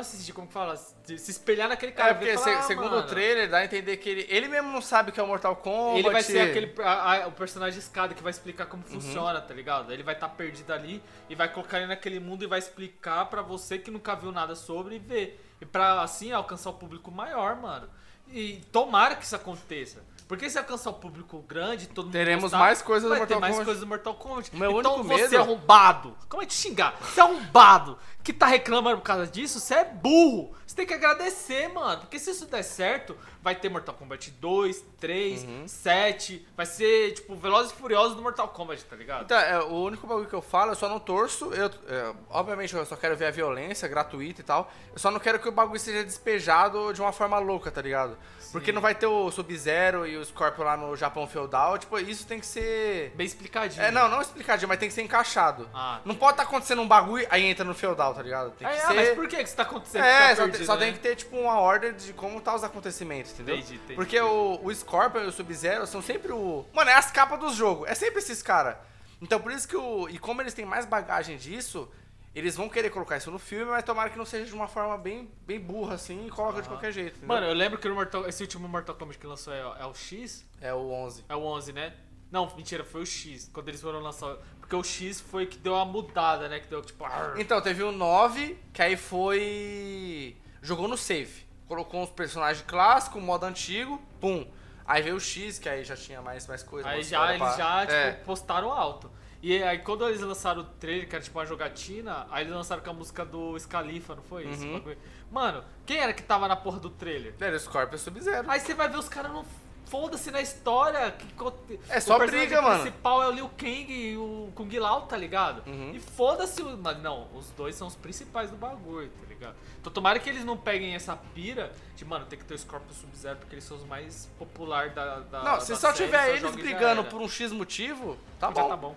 sentir como que fala, se se espelhar naquele cara. É, porque falar, se- "Ah, segundo mano, o trailer, dá a entender que ele, ele mesmo não sabe o que é o Mortal Kombat. Ele vai ser aquele a- a- o personagem escada que vai explicar Uhum. como funciona, tá ligado? Ele vai estar perdido ali e vai colocar ele naquele mundo e vai explicar pra você que nunca viu nada sobre e ver. E pra assim alcançar o público maior, mano. E tomara que isso aconteça. Porque se alcançar o público grande, todo mundo Teremos gostar, mais coisas do Mortal mais Kombat. coisas do Mortal Kombat. Meu então único você medo- arrombado. Como é te xingar? Você é arrombado que tá reclamando por causa disso, você é burro. Você tem que agradecer, mano. Porque se isso der certo, vai ter Mortal Kombat 2, 3, Uhum. 7. Vai ser, tipo, Velozes e Furiosos do Mortal Kombat, tá ligado? Então, é, o único bagulho que eu falo, eu só não torço. Eu, é, obviamente, eu só quero ver a violência gratuita e tal. Eu só não quero que o bagulho seja despejado de uma forma louca, tá ligado? Porque não vai ter o Sub-Zero e o Scorpion lá no Japão feudal. Tipo, isso tem que ser. Bem explicadinho. É, não, não explicadinho, mas tem que ser encaixado. Ah, Não pode estar acontecendo um bagulho, aí entra no feudal, tá ligado? Tem que Ah, ser. mas por que que isso tá acontecendo? É, Fica tem, só né? tem que ter, tipo, uma ordem de como tá os acontecimentos, entendeu? Entendi, entendi. Porque o, o Scorpion e o Sub-Zero são sempre o... Mano, é as capas dos jogos. É sempre esses caras. Então, por isso que o... E como eles têm mais bagagem disso, eles vão querer colocar isso no filme, mas tomara que não seja de uma forma bem, bem burra, assim, e coloca de qualquer jeito, entendeu? Mano, eu lembro que Mortal, esse último Mortal Kombat que lançou é, é o X? É o 11. É o 11, né? Não, mentira, foi o X. Quando eles foram lançar. Porque o X foi que deu uma mudada, né? Que deu tipo. Então, teve o 9, que aí foi... Jogou no save. Colocou uns personagens clássicos, modo antigo, pum. Aí veio o X, que aí já tinha mais, mais coisa. Aí já eles pra- já, tipo, É. postaram alto. E aí quando eles lançaram o trailer, que era tipo uma jogatina, aí eles lançaram com a música do Scalifa, não foi isso? Uhum. Mano, quem era que tava na porra do trailer? Era o Scorpion Sub-Zero. Aí você vai ver os caras não. Foda-se na história. Que, É só o briga, mano. principal é o Liu Kang e o Kung Lao, tá ligado? Uhum. E foda-se, o- mas não, os dois são os principais do bagulho, tá ligado? Então tomara que eles não peguem essa pira de, mano, tem que ter o Scorpion Sub-Zero porque eles são os mais populares da, da Não, se da só série, tiver só eles brigando por um X motivo, tá Já bom. tá bom.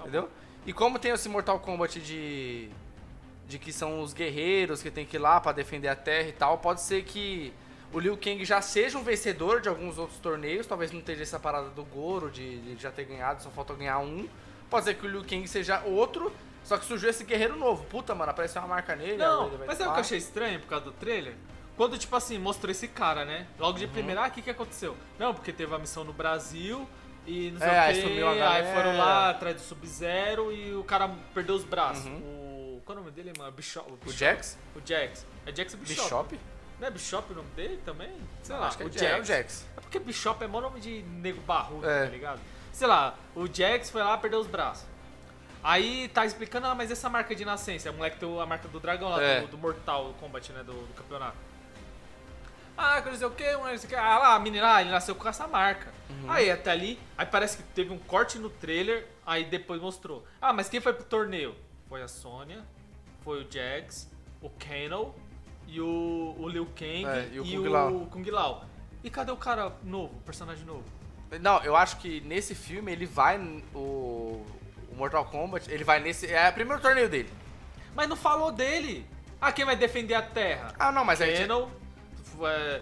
Entendeu? E como tem esse Mortal Kombat de. de que são os guerreiros que tem que ir lá pra defender a terra e tal, pode ser que o Liu Kang já seja um vencedor de alguns outros torneios, talvez não esteja essa parada do Goro, de, de já ter ganhado, só falta ganhar um. Pode ser que o Liu Kang seja outro, só que surgiu esse guerreiro novo. Puta, mano, apareceu uma marca nele. Não, mas sabe o que eu achei estranho por causa do trailer? Quando, tipo assim, mostrou esse cara, né? Logo Uhum. de primeira, ah, o que que aconteceu? Não, porque teve a missão no Brasil e não sei É, aí o quê, sumiu a aí foram lá atrás do Sub-Zero e o cara perdeu os braços. Uhum. O... Qual é o nome dele, mano? Bishop, O Jax? O Jax. É Jax Bishop? Bishop? Não é Bishop o nome dele também? Sei Não, lá, acho que é o Jax. É o Jax. É porque Bishop é mó nome de nego barrudo, É. tá ligado? Sei lá, o Jax foi lá perdeu os braços. Aí tá explicando, ah, mas essa marca de nascença, é o moleque tem a marca do dragão lá, É. do, do Mortal Kombat, né, do, do campeonato. Ah, que não sei o que. Ah lá, a menina, ah, ele nasceu com essa marca. Uhum. Aí até ali, aí parece que teve um corte no trailer, aí depois mostrou. Ah, mas quem foi pro torneio? Foi a Sônia, foi o Jax, o Kano e o, o Liu Kang É, e o Kung o Lao. Kung Lao. E cadê o cara novo, o personagem novo? Não, eu acho que nesse filme ele vai. O, o Mortal Kombat, ele vai nesse. É o primeiro torneio dele. Mas não falou dele. Ah, quem vai defender a Terra? Ah, não, mas aí. Kano, é,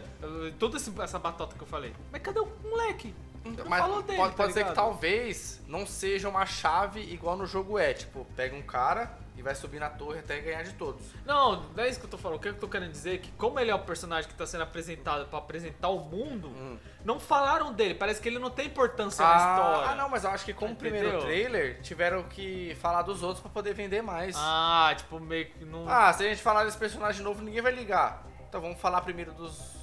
toda essa batota que eu falei. Mas cadê o moleque? Não Mas falou dele, pode, tá pode ser que talvez não seja uma chave igual no jogo é. Tipo, pega um cara e vai subir na torre até ganhar de todos. Não, não é isso que eu tô falando. O que eu tô querendo dizer é que, como ele é o personagem que tá sendo apresentado pra apresentar o mundo, Hum. não falaram dele. Parece que ele não tem importância na Ah, história. ah, não, mas eu acho que como Entendeu? primeiro trailer, tiveram que falar dos outros pra poder vender mais. Ah, tipo, meio que não. Ah, se a gente falar desse personagem novo, ninguém vai ligar. Então vamos falar primeiro dos.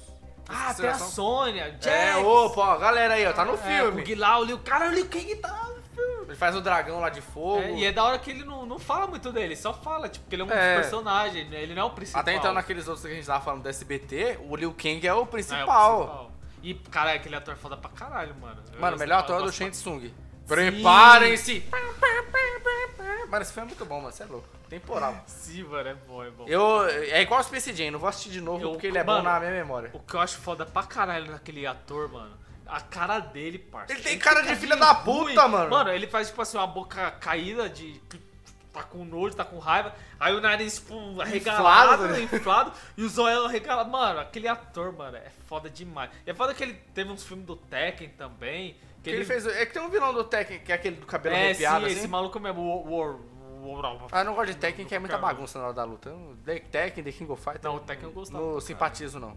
Ah, tem a Sônia, Jax. É, opa, ó, galera aí, ó, tá no É, filme. o Guilau, o Liu, cara, o Liu Kang tá no filme. Ele faz o dragão lá de fogo. É, e é da hora que ele não, não fala muito dele, só fala, tipo, que ele é um É. personagem, né? ele não é o principal. Até então, naqueles outros que a gente tava falando do SBT, o Liu Kang é o É, o principal. principal. E, cara, aquele ator é foda pra caralho, mano. Mano, o melhor ator é do Shang Tsung. Preparem-se! Mano, esse filme é muito bom, mano. Você é louco. Temporal. Sim, mano, é bom, é bom. Eu, é igual o Space Jam, não vou assistir de novo Eu- porque ele é mano, bom na minha memória. O que eu acho foda pra caralho naquele ator, mano, a cara dele, parça. Ele tem cara de fica filha da ruim. puta, mano. Mano, ele faz, tipo assim, uma boca caída de... Tá com nojo, tá com raiva. Aí o nariz, tipo, arregalado, né? inflado. <laughs> e o zoião arregalado. Mano, aquele ator, mano, é foda demais. E é foda que ele teve uns filmes do Tekken também. Que ele fez, é que tem um vilão do Tekken, que é aquele do cabelo É, arrepiado, sim, assim. esse maluco mesmo, o. War- Ah, eu não gosto de Tekken, que é muita bagunça na hora da luta. Tekken, The King of Fighter. Não, o Tekken eu gostava Não simpatizo, não.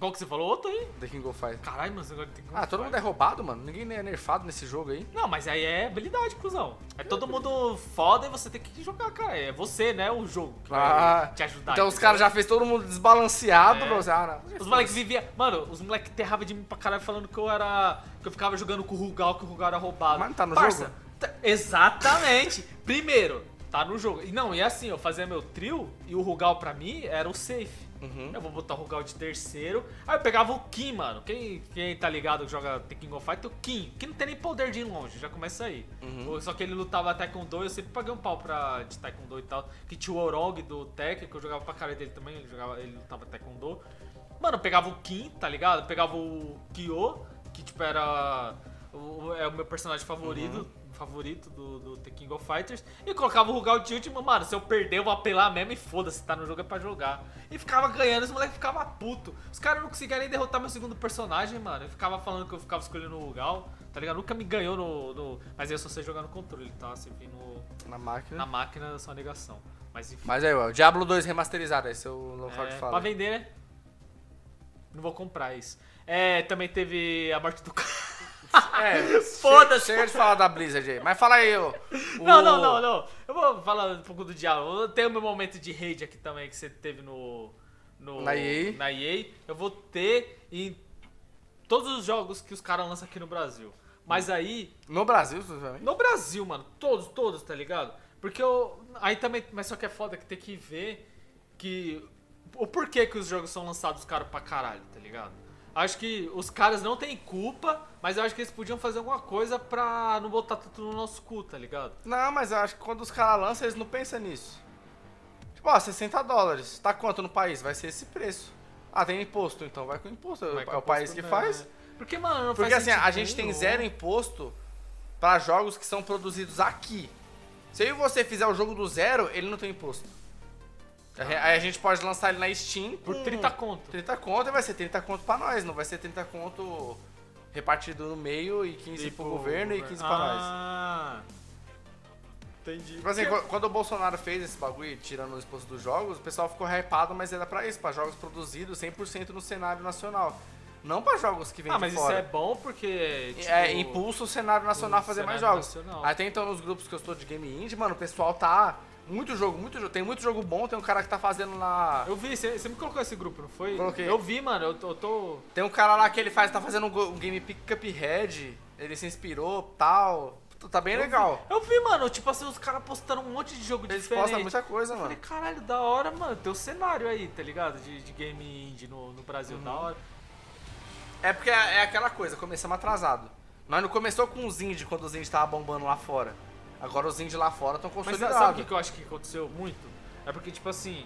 Qual que você falou? Outro aí? The King of Fighter. Caralho, mas agora tem que... Ah, todo mundo é roubado, mano. Ninguém é nerfado nesse jogo aí. Não, mas aí é habilidade, cuzão. É todo mundo foda e você tem que jogar, cara. É você, né? O jogo que Ah, vai te ajudar. Então os entendeu? caras já fez todo mundo desbalanceado É. você. Ah, não. Os moleques viviam. Mano, os moleques terravam de mim pra caralho falando que eu era. que eu ficava jogando com o Rugal, que o Rugal era roubado. Mas não tá no jogo? tá- exatamente. Primeiro, tá no jogo. E não, e assim, eu fazia meu trio e o Rugal pra mim era o safe. Uhum. Eu vou botar o Rugal de terceiro. Aí eu pegava o Kim, mano. Quem, quem tá ligado que joga The King of Fighter, o Kim. Que não tem nem poder de ir longe, já começa aí. Uhum. Só que ele lutava Taekwondo, eu sempre paguei um pau pra, de Taekwondo e tal. Que tinha o Orog do Tekken, que eu jogava pra cara dele também, ele, jogava, ele lutava Taekwondo. Mano, eu pegava o Kim, tá ligado? Eu pegava o Kyo, que tipo era. O, é o meu personagem favorito. Favorito do, do The King of Fighters. E colocava o Rugal de último, mano. Se eu perder, eu vou apelar mesmo e foda-se, tá no jogo é pra jogar. E ficava ganhando, os moleques ficavam puto. Os caras não conseguiam nem derrotar meu segundo personagem, mano. Eu ficava falando que eu ficava escolhendo o Rugal, tá ligado? Nunca me ganhou no. no- mas eu só sei jogar no controle, tá? Vem no, Na máquina. na máquina, é só negação. Mas enfim. Mas aí, ó, o Diablo 2 remasterizado, esse é o local de É, fala. pra vender, né? Não vou comprar isso. É, também teve a morte do <laughs> cara. É, <laughs> Foda-se. Chega de falar da Blizzard aí. Mas fala aí, o- <laughs> Não, não, não, não. Eu vou falar um pouco do diabo. Eu tenho o meu momento de rage aqui também que você teve no. no Na EA. Na EA. Eu vou ter em todos os jogos que os caras lançam aqui no Brasil. Mas aí, No Brasil, exclusivamente. no Brasil, mano, todos, todos, tá ligado? Porque eu. Aí também. Mas só que é foda que tem que ver que. O porquê que os jogos são lançados caro pra caralho, tá ligado? Acho que os caras não têm culpa, mas eu acho que eles podiam fazer alguma coisa pra não botar tudo no nosso cu, tá ligado? Não, mas eu acho que quando os caras lançam, eles não pensam nisso. Tipo, ó, 60 dólares. Tá quanto no país? Vai ser esse preço. Ah, tem imposto, então vai com imposto. Vai com é o país que mesmo, faz. né? Porque, mano, não Porque faz assim, a gente tem zero imposto pra jogos que são produzidos aqui. Se eu e você fizer o jogo do zero, ele não tem imposto. Aí a gente pode lançar ele na Steam Por com 30 conto. 30 conto e vai ser 30 conto pra nós, não vai ser 30 conto repartido no meio e 15 pro governo e 15 pra nós. Ah. Entendi. Tipo assim, Porque- quando o Bolsonaro fez esse bagulho, tirando o imposto dos jogos, o pessoal ficou hypado, mas era pra isso, pra jogos produzidos 100% no cenário nacional. Não pra jogos que vêm Ah, de mas isso fora. é bom porque. Tipo, é, impulsa o cenário nacional a fazer mais jogos. nacional. Até então, nos grupos que eu estou de game indie, mano, o pessoal tá. Muito jogo, muito jogo. Tem muito jogo bom, tem um cara que tá fazendo lá. Eu vi, você me colocou esse grupo, não foi? Coloquei. Eu vi, mano, eu tô. eu tô- Tem um cara lá que ele faz, tá fazendo um, um game Cuphead. Ele se inspirou tal. Tá bem legal. Eu vi, mano, tipo assim, os caras postando um monte de jogo Eles diferente. postam muita coisa, Eu mano. falei, caralho, da hora, mano. Tem um cenário aí, tá ligado? De, de game indie no, no Brasil, Uhum. da hora. É porque é, é aquela coisa, começamos atrasado. Nós não começou com os indie quando os indie tava bombando lá fora. Agora os indie lá fora estão Mas consolidados. sabe o que, eu acho que aconteceu muito? É porque, tipo assim,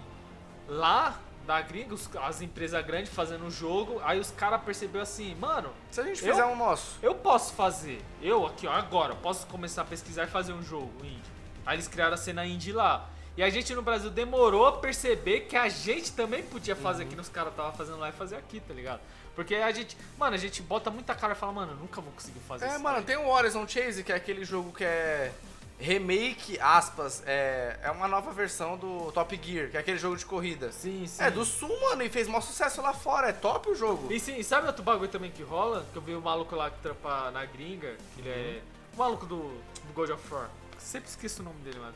lá da gringa, as empresas grandes fazendo o jogo, aí os caras perceberam assim, mano, Se a gente Eu- fizer um nosso. eu posso fazer, eu aqui, ó, agora, posso começar a pesquisar e fazer um jogo indie. Aí eles criaram a cena indie lá. E a gente no Brasil demorou a perceber que a gente também podia fazer Uhum. aqui nos caras tava fazendo lá e fazer aqui, tá ligado? Porque a gente, mano, a gente bota muita cara e fala, mano, eu nunca vou conseguir fazer É, isso. mano, daí. tem o Horizon Chase, que é aquele jogo que é remake, aspas, é, é uma nova versão do Top Gear, que é aquele jogo de corrida. Sim, sim. É do Sul, mano, e fez maior sucesso lá fora, é top o jogo. E, sim, sabe outro bagulho também que rola? Que eu vi o maluco lá que trampa na gringa, que ele é. O maluco do, do God of War. Sempre esqueço o nome dele, mano.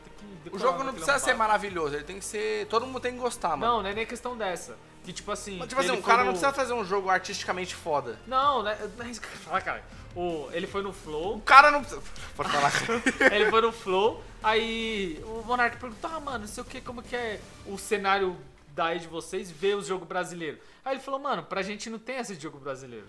O jogo não precisa ser maravilhoso, ele tem que ser. Todo mundo tem que gostar, mano. Não, não é nem questão dessa. Que tipo assim. Mas, tipo assim, o cara não precisa fazer um jogo artisticamente foda. Não, né? Não é isso que eu ia falar, cara. O, ele foi no O Flow, cara não. Pode falar. <laughs> ele foi no Flow, aí o Monark perguntou, ah, mano, não sei o que, como que é o cenário daí de vocês ver o jogo brasileiro. Aí ele falou, mano, pra gente não tem esse jogo brasileiro.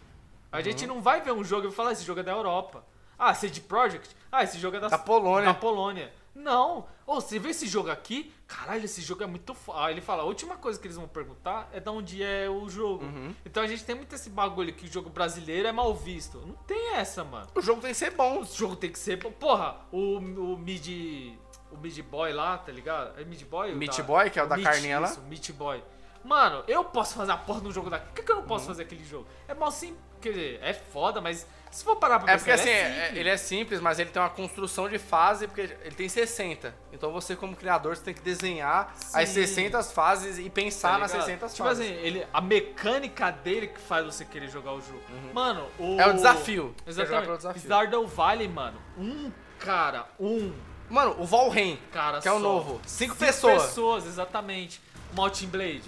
A Uhum. gente não vai ver um jogo e falar, esse jogo é da Europa. Ah, CD Projekt? Ah, esse jogo é da, Da Polônia. Da Polônia. Não. Ô, você vê esse jogo aqui? Caralho, esse jogo é muito foda. Aí ele fala, a última coisa que eles vão perguntar é de onde é o jogo. Uhum. Então a gente tem muito esse bagulho que o jogo brasileiro é mal visto. Não tem essa, mano. O jogo tem que ser bom. O jogo tem que ser. Porra, o, o Mid. O Mid Boy lá, tá ligado? É Mid Boy? o Meat da- Boy, que é o da Meat, carninha lá? Isso, Meat Boy. Mano, eu posso fazer a porra de um jogo daqui. Por que, que eu não Uhum. posso fazer aquele jogo? É mal sim. Quer dizer, é foda, mas se for parar pra É pensar, porque assim, é é- simples. ele é simples, mas ele tem uma construção de fase, porque ele tem 60. Então você, como criador, você tem que desenhar as Sim. 60 fases e pensar tá nas ligado? 60 Tipo fases. assim, ele, a mecânica dele que faz você querer jogar o jogo. Mano, o. É o desafio. Exatamente. desafio. Stardew Valley, mano. Um cara, um Mano, o Valheim, cara que é o só. novo. Cinco, Cinco pessoas. pessoas, exatamente. O Maltin Blade.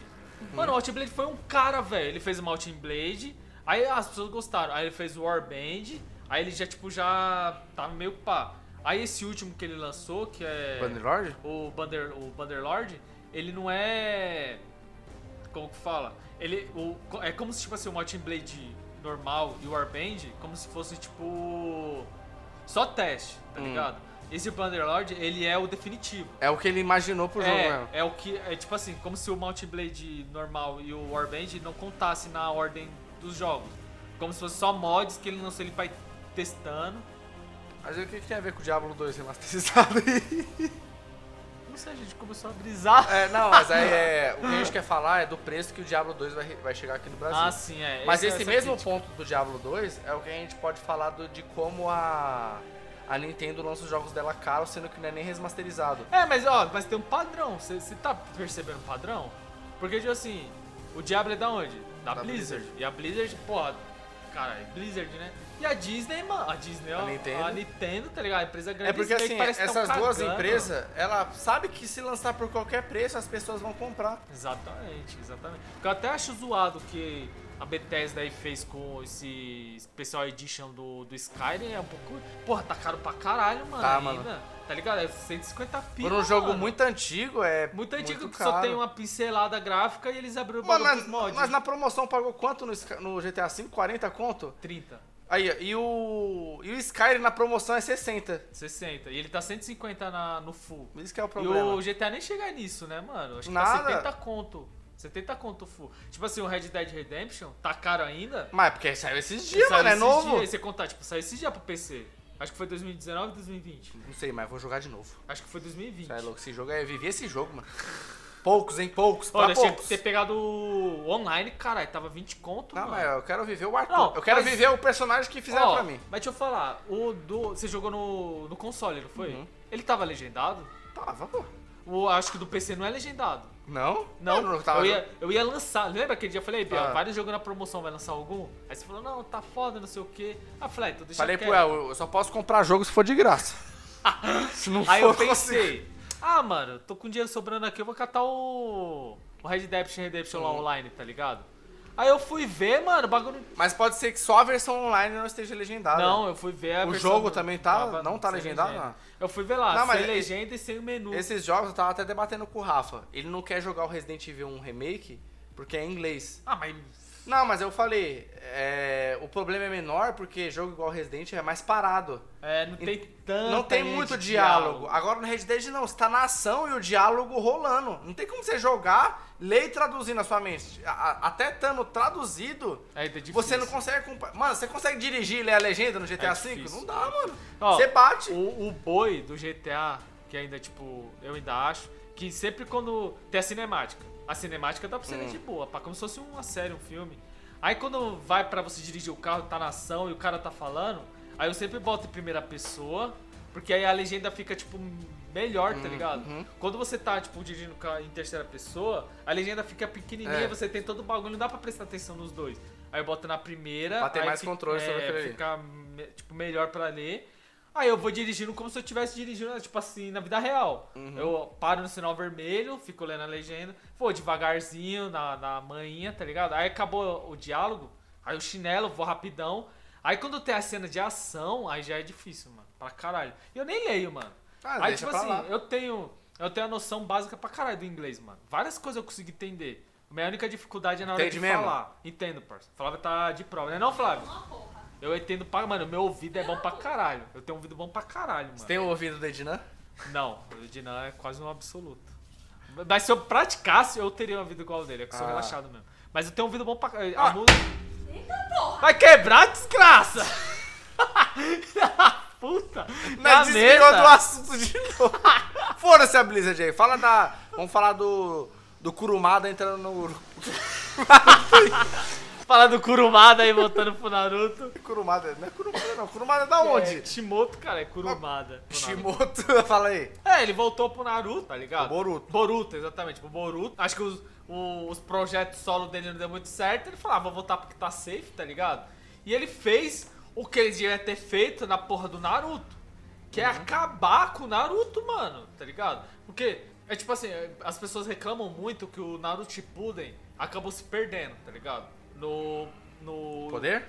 Mano, o Maltin Blade foi um cara, velho. Ele fez o Maltin Blade, aí as pessoas gostaram. Aí ele fez o Warband, aí ele já, tipo, já tava meio pá. Aí esse último que ele lançou, que é Bannerlord? o Bander, o Banderlord, ele não é. Como que fala? Ele. O, é como se tipo assim, o Martin Blade normal e o Warband, como se fosse tipo. Só teste, tá Hum. ligado? Esse Banderlord, ele é o definitivo. É o que ele imaginou pro jogo mesmo. É, é o que. É tipo assim, como se o Mount Blade normal e o Warband não contasse na ordem dos jogos. Como se fosse só mods que ele não sei, ele vai testando. Mas o que, que tem a ver com o Diablo 2 remasterizado aí? <laughs> Não sei, a gente começou a brisar. É, não, mas aí é, <laughs> o que a gente quer falar é do preço que o Diablo 2 vai, vai chegar aqui no Brasil. Ah, sim, é. Mas Esse- esse essa mesmo crítica. ponto do Diablo 2 é o que a gente pode falar do- de como a, a Nintendo lança os jogos dela caro, sendo que não é nem remasterizado. É, mas ó, mas tem um padrão. Você tá percebendo um padrão? Porque, tipo assim, o Diablo é da onde? Da, Da Blizzard. Blizzard. E a Blizzard, porra, cara, é Blizzard, né? E a Disney, mano, a Disney, ó, A Nintendo. a Nintendo, tá ligado? A empresa grande. É porque assim, essas duas empresas, ela sabe que se lançar por qualquer preço, as pessoas vão comprar. Exatamente, exatamente. Porque eu até acho zoado que a Bethesda aí fez com esse Special Edition do, do Skyrim é um pouco. Porra, tá caro pra caralho, mano. Tá, ainda. mano. Tá ligado? É 150 pila. Por um jogo mano. muito antigo, é. Muito antigo que caro. só tem uma pincelada gráfica e eles abriram o bagulho mas, mods. mas na promoção pagou quanto no, no GTA V? 40 conto? 30, Aí, ó, e o. E o Skyrim na promoção é 60. 60. E ele tá 150 na, no full. Isso que é o E problema. o GTA nem chega nisso, né, mano? Acho que Nada. tá 70 conto. 70 conto full. Tipo assim, o Red Dead Redemption tá caro ainda. Mas é porque saiu esses dias, Saiu mano, é novo. Dias, você contar, tipo, saiu esses dias pro PC. Acho que foi 2019 ou 2020. Não sei, mas vou jogar de novo. Acho que foi 2020. Sai louco, esse jogo é. Eu vivi esse jogo, mano. Poucos, hein? Poucos. Olha, tinha poucos. que ter pegado o online, caralho, tava 20 conto, Não, mano. mas eu quero viver o Arthur. Não, eu quero mas- viver o personagem que fizeram Ó, pra mim. Mas deixa eu falar, o do. Você jogou no, no console, não foi? Uhum. Ele tava legendado? Tava, pô. O, acho que do PC não é legendado. Não? Não, Eu tava eu, ia, eu ia lançar. Lembra aquele dia eu falei, Bia, Ah. vários jogos na promoção, vai lançar algum? Aí você falou, não, tá foda, não sei o quê. Eu falei, ah, então deixa Falei pro quieto. El, eu só posso comprar jogo se for de graça. <laughs> se não Aí eu for, pensei, ah, mano, tô com dinheiro sobrando aqui, eu vou catar o. O Red Dead Redemption lá online, tá ligado? Aí eu fui ver, mano, o bagulho. Mas pode ser que só a versão online não esteja legendada. Não, eu fui ver a O versão jogo do- também tá- tava não tá sem legendado, legenda. não? Eu fui ver lá, Não, mas sem e- legenda e sem o menu. Esses jogos eu tava até debatendo com o Rafa. Ele não quer jogar o Resident Evil 1 Remake porque é em inglês. Ah, mas. Não, mas eu falei, é, o problema é menor porque jogo igual Resident é mais parado. É, não tem tanto. não tem muito diálogo. Agora no Red Dead não, você tá na ação e o diálogo rolando. Não tem como você jogar, ler e traduzir na sua mente. A- até estando traduzido, É, é você não consegue acompanhar. Mano, você consegue dirigir e ler a legenda no GTA É V? difícil. Não dá, mano. Ó, você bate. O, o boi do GTA, que ainda, tipo, eu ainda acho, que sempre quando tem a cinemática, a cinemática dá pra você ler Hum. de boa, pá, como se fosse uma série, um filme. Aí quando vai pra você dirigir o carro, tá na ação e o cara tá falando, aí eu sempre boto em primeira pessoa, porque aí a legenda fica, tipo, melhor, tá ligado? uhum. Quando você tá, tipo, dirigindo em terceira pessoa, a legenda fica pequenininha, É. você tem todo o bagulho, não dá pra prestar atenção nos dois. Aí eu boto na primeira, Pra ter mais fica- controle sobre é, aquilo fica tipo, melhor pra ler. Aí eu vou dirigindo como se eu estivesse dirigindo, tipo assim, na vida real. Uhum. Eu paro no sinal vermelho, fico lendo a legenda, vou devagarzinho na, na manhinha, tá ligado? Aí acabou o diálogo, aí o chinelo, vou rapidão. Aí quando tem a cena de ação, aí já é difícil, mano. Pra caralho. E eu nem leio, mano. Ah, aí, deixa tipo pra assim, lá. eu tenho. Eu tenho a noção básica pra caralho do inglês, mano. Várias coisas eu consigo entender. Minha única dificuldade é na hora Entende de mesmo? falar. Entendo, parça. Flávio tá de prova, né não, Flávio? Uma porra. Eu entendo pra. Mano, meu ouvido é bom pra caralho. Eu tenho um ouvido bom pra caralho, mano. Você tem o ouvido do Ednan? Não, o Dinan é quase um absoluto. Mas se eu praticasse, eu teria um ouvido igual ao dele. É que eu sou Ah. relaxado mesmo. Mas eu tenho um ouvido bom pra caralho. Ah. A música. Eita porra! Vai quebrar, desgraça! <laughs> Puta! Mas desviou do assunto de novo. <laughs> Foda-se a Blizzard aí. Fala da. Vamos falar do. Do Kurumada entrando no. <laughs> Falar do Kurumada aí voltando pro Naruto. <laughs> Kurumada. Não é Kurumada, não. Kurumada é da onde? É, Shimoto, cara, é Kurumada. Shimoto. <laughs> Fala aí. É, ele voltou pro Naruto, tá ligado? Pro Boruto. Boruto, exatamente, pro Boruto. Acho que os, o- os projetos solo dele não deu muito certo. Ele falou, ah, vou voltar porque tá safe, tá ligado? E ele fez o que ele devia ter feito na porra do Naruto. Que é acabar com o Naruto, mano, tá ligado? Porque, é tipo assim, as pessoas reclamam muito que o Naruto Shippuden acabou se perdendo, tá ligado? No... no Poder?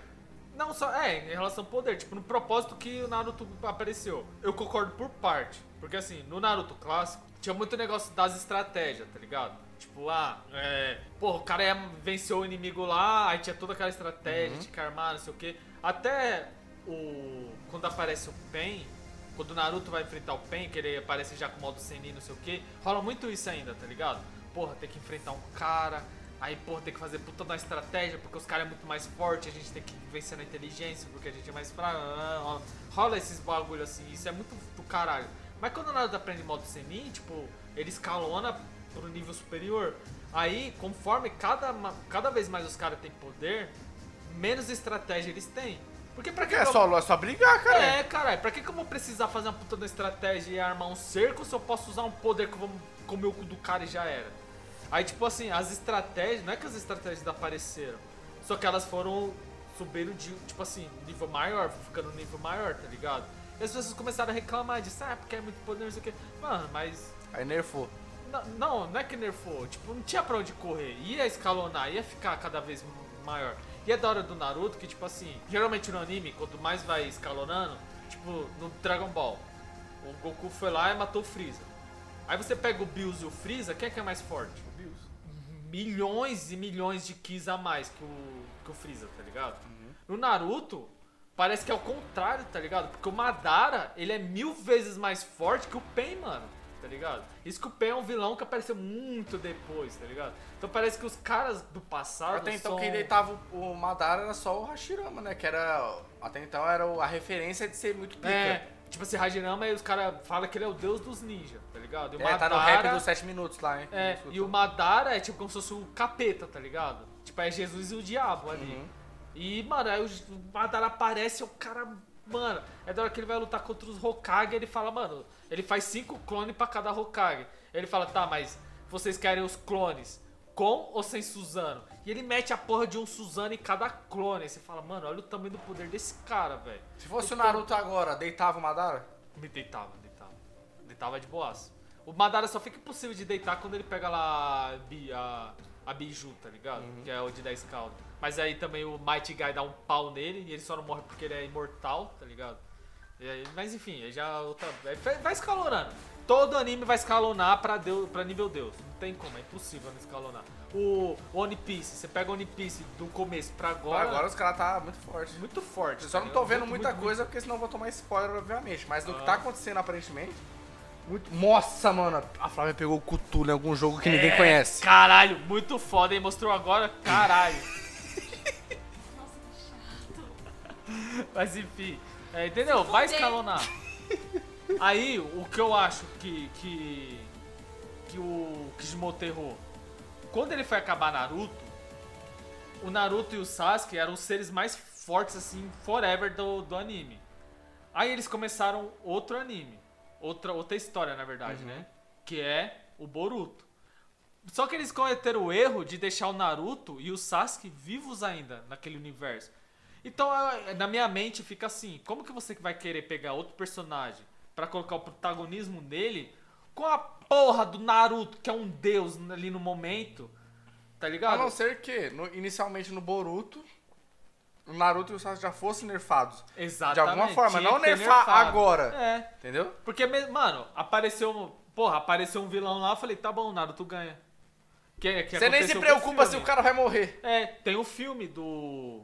não, só é, em relação ao poder, tipo, no propósito que o Naruto apareceu. Eu concordo por parte. Porque assim, no Naruto clássico, tinha muito negócio das estratégias, tá ligado? Tipo, ah, é. Pô, o cara ia vencer o inimigo lá, aí tinha toda aquela estratégia de armar, não sei o quê. Até o. Quando aparece o Pen, quando o Naruto vai enfrentar o Pen, que ele aparece já com o modo Senin, não sei o quê, rola muito isso ainda, tá ligado? Porra, tem que enfrentar um cara, aí, porra, tem que fazer puta da estratégia, porque os caras é muito mais forte, a gente tem que vencer na inteligência, porque a gente é mais fraco. Rola esses bagulho assim, isso é muito do caralho. Mas quando o Naruto aprende modo Senin, tipo, ele escalona pro nível superior. Aí, conforme cada, cada vez mais os caras têm poder, menos estratégia eles têm. Porque pra que É eu- só, é só brigar, cara. é, caralho, pra que, que eu vou precisar fazer uma puta da estratégia e armar um cerco se eu posso usar um poder que eu vou comer o cu do cara e já era? Aí, tipo assim, as estratégias, não é que as estratégias apareceram, só que elas foram subindo de, tipo assim, nível maior, ficando nível maior, tá ligado? E as pessoas começaram a reclamar disso, ah, porque é muito poder, não sei o que. Mano, mas Aí nerfou. não, não, não é que nerfou. Tipo, não tinha pra onde correr. Ia escalonar, ia ficar cada vez maior. E é da hora do Naruto que, tipo assim, geralmente no anime, quanto mais vai escalonando, tipo, no Dragon Ball, o Goku foi lá e matou o Freeza. Aí você pega o Bills e o Freeza, quem é que é mais forte? Milhões e milhões de Kis a mais que o, que o Freeza, tá ligado? No Naruto, parece que é o contrário, tá ligado? Porque o Madara, ele é mil vezes mais forte que o Pen, mano. Tá ligado? Isso que o Pen é um vilão que apareceu muito depois, tá ligado? Então parece que os caras do passado Até então são... quem deitava o Madara era só o Hashirama, né? Que era. Até então era a referência de ser muito pica. É, tipo assim, Hajirama, os caras falam que ele é o deus dos ninjas, tá ligado? E o É, tá no rap dos 7 minutos lá, hein? É, e o Madara é tipo como se fosse o capeta, tá ligado? Tipo, é Jesus e o diabo ali. Uhum. E, mano, aí o Madara aparece, é o cara. Mano, é da hora que ele vai lutar contra os Hokage, ele fala, mano, ele faz cinco clones pra cada Hokage. Ele fala, tá, mas vocês querem os clones com ou sem Suzano? E ele mete a porra de um Suzano em cada clone. Aí você fala, mano, olha o tamanho do poder desse cara, velho. Se fosse o Naruto agora, deitava o Madara? Me deitava, deitava. Deitava de boaço. O Madara só fica impossível de deitar quando ele pega lá a, a, Biju, tá ligado? Que é o de 10 caldo. Mas aí também o Mighty Guy dá um pau nele e ele só não morre porque ele é imortal, tá ligado? Aí- mas enfim, aí já outra. Vai escalonando. Todo anime vai escalonar pra, Deus, pra nível Deus. Não tem como, é impossível não escalonar. O One Piece, você pega o One Piece do começo pra agora. Agora, agora os caras tá muito forte. Muito forte. Eu só tá não tô ligado? vendo Muito, muita muito, coisa porque senão eu vou tomar spoiler, obviamente. Mas do que Ah. tá acontecendo aparentemente. Muito... Nossa, mano, a Flávia pegou o Cthulhu em algum jogo que ninguém É, conhece. Caralho, muito foda, hein? Mostrou agora, caralho. <laughs> <laughs> Nossa, que chato. Mas enfim, é, entendeu? Vai escalonar. Aí, o que eu acho que. que. que o Kishimoto errou. Quando ele foi acabar Naruto, o Naruto e o Sasuke eram os seres mais fortes, assim, forever do, do anime. Aí eles começaram outro anime. Outra, outra história, na verdade, né? Que é o Boruto. Só que eles cometeram o erro de deixar o Naruto e o Sasuke vivos ainda naquele universo. Então, eu- na minha mente fica assim, como que você vai querer pegar outro personagem pra colocar o protagonismo nele com a porra do Naruto, que é um deus ali no momento, tá A ligado? não ser que, no- inicialmente no Boruto, o Naruto e o Sasuke já fossem nerfados. Exatamente. De alguma forma, não nerfar nerfado. agora. É, Entendeu? porque, mano, apareceu, um- porra, apareceu um vilão lá, eu falei, tá bom, o Naruto ganha. Que, que Você nem se o preocupa se o cara vai morrer. É, tem um filme do.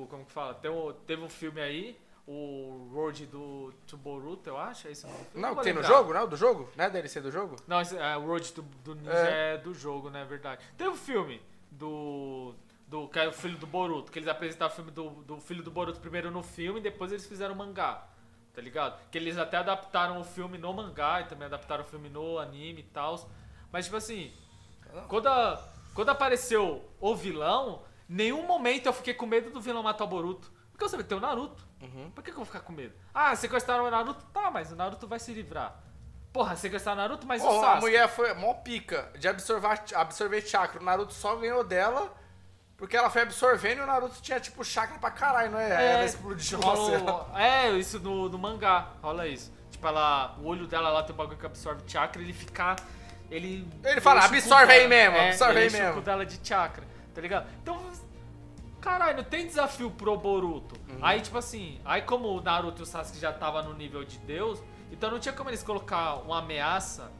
Do como que fala? Um- teve um filme aí, o Road do to Boruto, eu acho. É isso? Não, tem no lembrar. jogo, não? Do jogo? Não é DLC do jogo? Não, esse, é, o Road do, do Ninja é. do jogo, né? É verdade. Teve um filme do. do que é o filho do Boruto, que eles apresentaram o filme do, do filho do Boruto primeiro no filme e depois eles fizeram o mangá. Tá ligado? Que eles até adaptaram o filme no mangá e também adaptaram o filme no anime e tal. Mas, tipo assim, quando, a- quando apareceu o vilão, nenhum momento eu fiquei com medo do vilão matar o Boruto. Porque eu sabia, tem o Naruto. Por que, que eu vou ficar com medo? Ah, sequestraram o Naruto? Tá, mas o Naruto vai se livrar. Porra, sequestraram o Naruto, mas o Ó, a Sasuke. mulher foi mó pica de absorver, absorver chakra. O Naruto só ganhou dela porque ela foi absorvendo e o Naruto tinha, tipo, chakra pra caralho, não é? Aí ela explodiu. rola Nossa, o- É, isso no, no mangá, rola isso. Tipo, ela, o olho dela lá tem um bagulho que absorve chakra ele fica. Ele. Ele fala, o "Absorve aí dela." mesmo, é, absorve aí o mesmo. cu dela de chakra, tá ligado? Então. Caralho, não tem desafio pro Boruto. Uhum. Aí, tipo assim, aí como o Naruto e o Sasuke já tava no nível de Deus, então não tinha como eles colocar uma ameaça.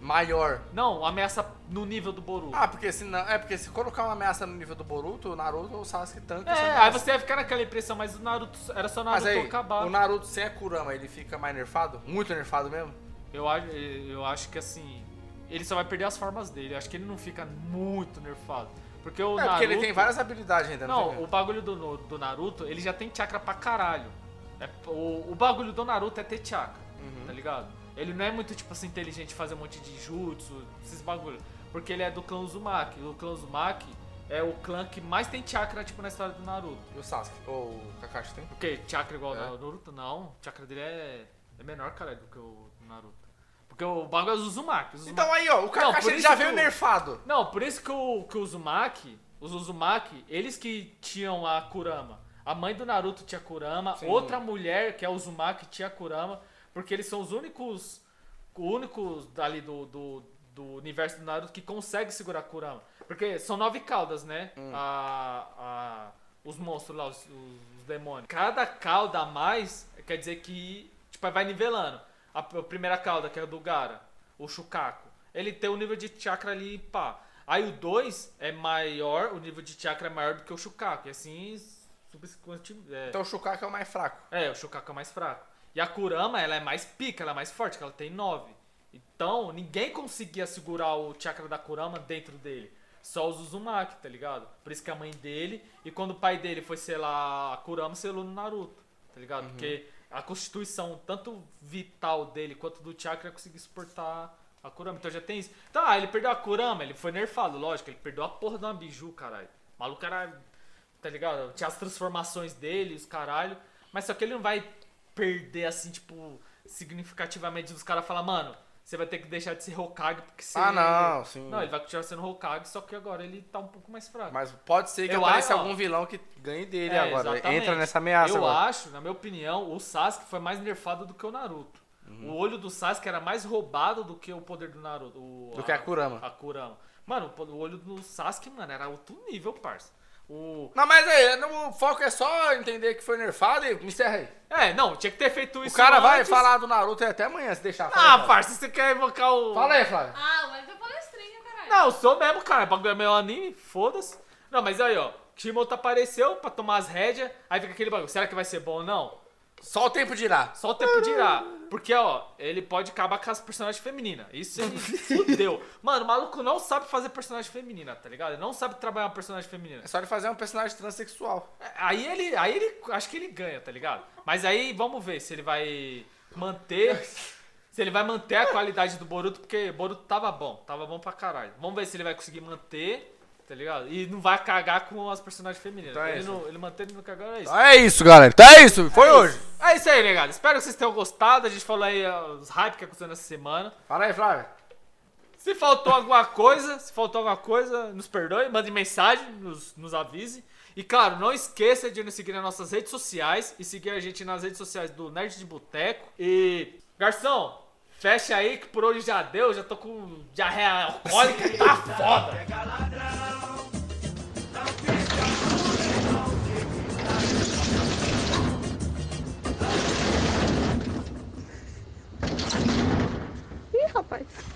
Maior. Não, uma ameaça no nível do Boruto. Ah, porque se não, é porque se colocar uma ameaça no nível do Boruto, o Naruto ou o Sasuke tanca essa é, aí você ia ficar naquela impressão, mas o Naruto era só o Mas Naruto aí, acabar. o Naruto sem a Kurama, ele fica mais nerfado? Muito nerfado mesmo? Eu, acho- eu acho que assim, ele só vai perder as formas dele. Eu acho que ele não fica muito nerfado. Porque o é, Naruto. porque ele tem várias habilidades ainda, não, Não, o bagulho do, do Naruto, ele já tem chakra pra caralho. É, o, o bagulho do Naruto é ter chakra, Uhum. tá ligado? Ele não é muito, tipo assim, inteligente fazer um monte de jutsu, esses bagulho. Porque ele é do clã Uzumaki. O clã Uzumaki é o clã que mais tem chakra, tipo, na história do Naruto. E o Sasuke? Ou o Kakashi tem? O quê? Chakra igual É. ao Naruto? Não. O chakra dele é, é menor, cara, do que o do Naruto. Porque o bagulho é o Uzumaki. Então aí, ó, o Kakashi por ele já veio o- nerfado. Não, por isso que o, que o Uzumaki, os Uzumaki, eles que tinham a Kurama. A mãe do Naruto tinha Kurama, Sim. outra mulher, que é o Uzumaki, tinha Kurama, porque eles são os únicos, únicos ali do, do, do universo do Naruto que consegue segurar Kurama. Porque são nove caudas, né? A, a- os monstros lá, os, os demônios. Cada cauda a mais quer dizer que tipo, vai nivelando. A, a primeira cauda, que é a do Gara, o Shukaku, ele tem o nível de chakra ali, pá. Aí o 2 é maior, o nível de chakra é maior do que o Shukaku. E assim. É, Então o Shukaku é o mais fraco. é, o Shukaku é mais fraco. E a Kurama, ela é mais pica, ela é mais forte, que ela tem 9. Então, ninguém conseguia segurar o chakra da Kurama dentro dele. Só os Uzumaki, tá ligado? Por isso que a mãe dele, e quando o pai dele foi selar a Kurama, selou no Naruto, tá ligado? Porque a constituição, tanto vital dele quanto do chakra, conseguia suportar a Kurama. Então já tem isso. Tá, ele perdeu a Kurama, ele foi nerfado, lógico, ele perdeu a porra de uma biju, caralho. O maluco era tá ligado? Tinha as transformações dele, os caralho. Mas só que ele não vai perder, assim, tipo, significativamente os caras falar, mano, você vai ter que deixar de ser Hokage porque você. Ah, não, sim. Não, ele vai continuar sendo Hokage, só que agora ele tá um pouco mais fraco. Mas pode ser que Eu apareça acho, algum vilão que ganhe dele É, agora. exatamente. Entra nessa ameaça Eu agora. acho, na minha opinião, o Sasuke foi mais nerfado do que o Naruto. Uhum. O olho do Sasuke era mais roubado do que o poder do Naruto. o- Do que a Kurama. A Kurama. Mano, o olho do Sasuke, mano, era outro nível, parça. O... Não, mas aí, não, o foco é só entender que foi nerfado e me encerra aí. É, não, tinha que ter feito O isso cara vai antes. falar do Naruto até amanhã, se deixar. Ah, parça, você quer invocar o. Fala aí, Flávio. Ah, mas é palestrinha, caralho. Não, eu sou mesmo, cara. Bagulho é meu anime, foda-se. Não, mas aí, ó. Kimoto apareceu pra tomar as rédeas, aí fica aquele bagulho. Será que vai ser bom ou não? Só o tempo dirá. Só o tempo dirá. Porque, ó, ele pode acabar com as personagens femininas. Isso ele fudeu. Mano, o maluco não sabe fazer personagem feminina, tá ligado? Ele não sabe trabalhar uma personagem feminina. É só ele fazer um personagem transexual. Aí ele, aí ele, acho que ele ganha, tá ligado? Mas aí vamos ver se ele vai manter, se ele vai manter a qualidade do Boruto, porque Boruto tava bom, tava bom pra caralho. Vamos ver se ele vai conseguir manter, tá ligado? E não vai cagar com as personagens femininas. Então é ele, isso. não, ele mantém e não cagar, é isso. Então é isso, galera. Então é isso. Foi hoje. É isso aí, negado. Espero que vocês tenham gostado. A gente falou aí ó, os hype que aconteceu nessa semana. Fala aí, Flávio. Se faltou alguma coisa, se faltou alguma coisa, nos perdoe, mande mensagem, nos, nos avise. E claro, não esqueça de nos seguir nas nossas redes sociais e seguir a gente nas redes sociais do Nerd de Boteco. E, garçom, Fecha aí que por hoje já deu, já tô com diarreia alcoólica, tá foda. Ih, rapaz.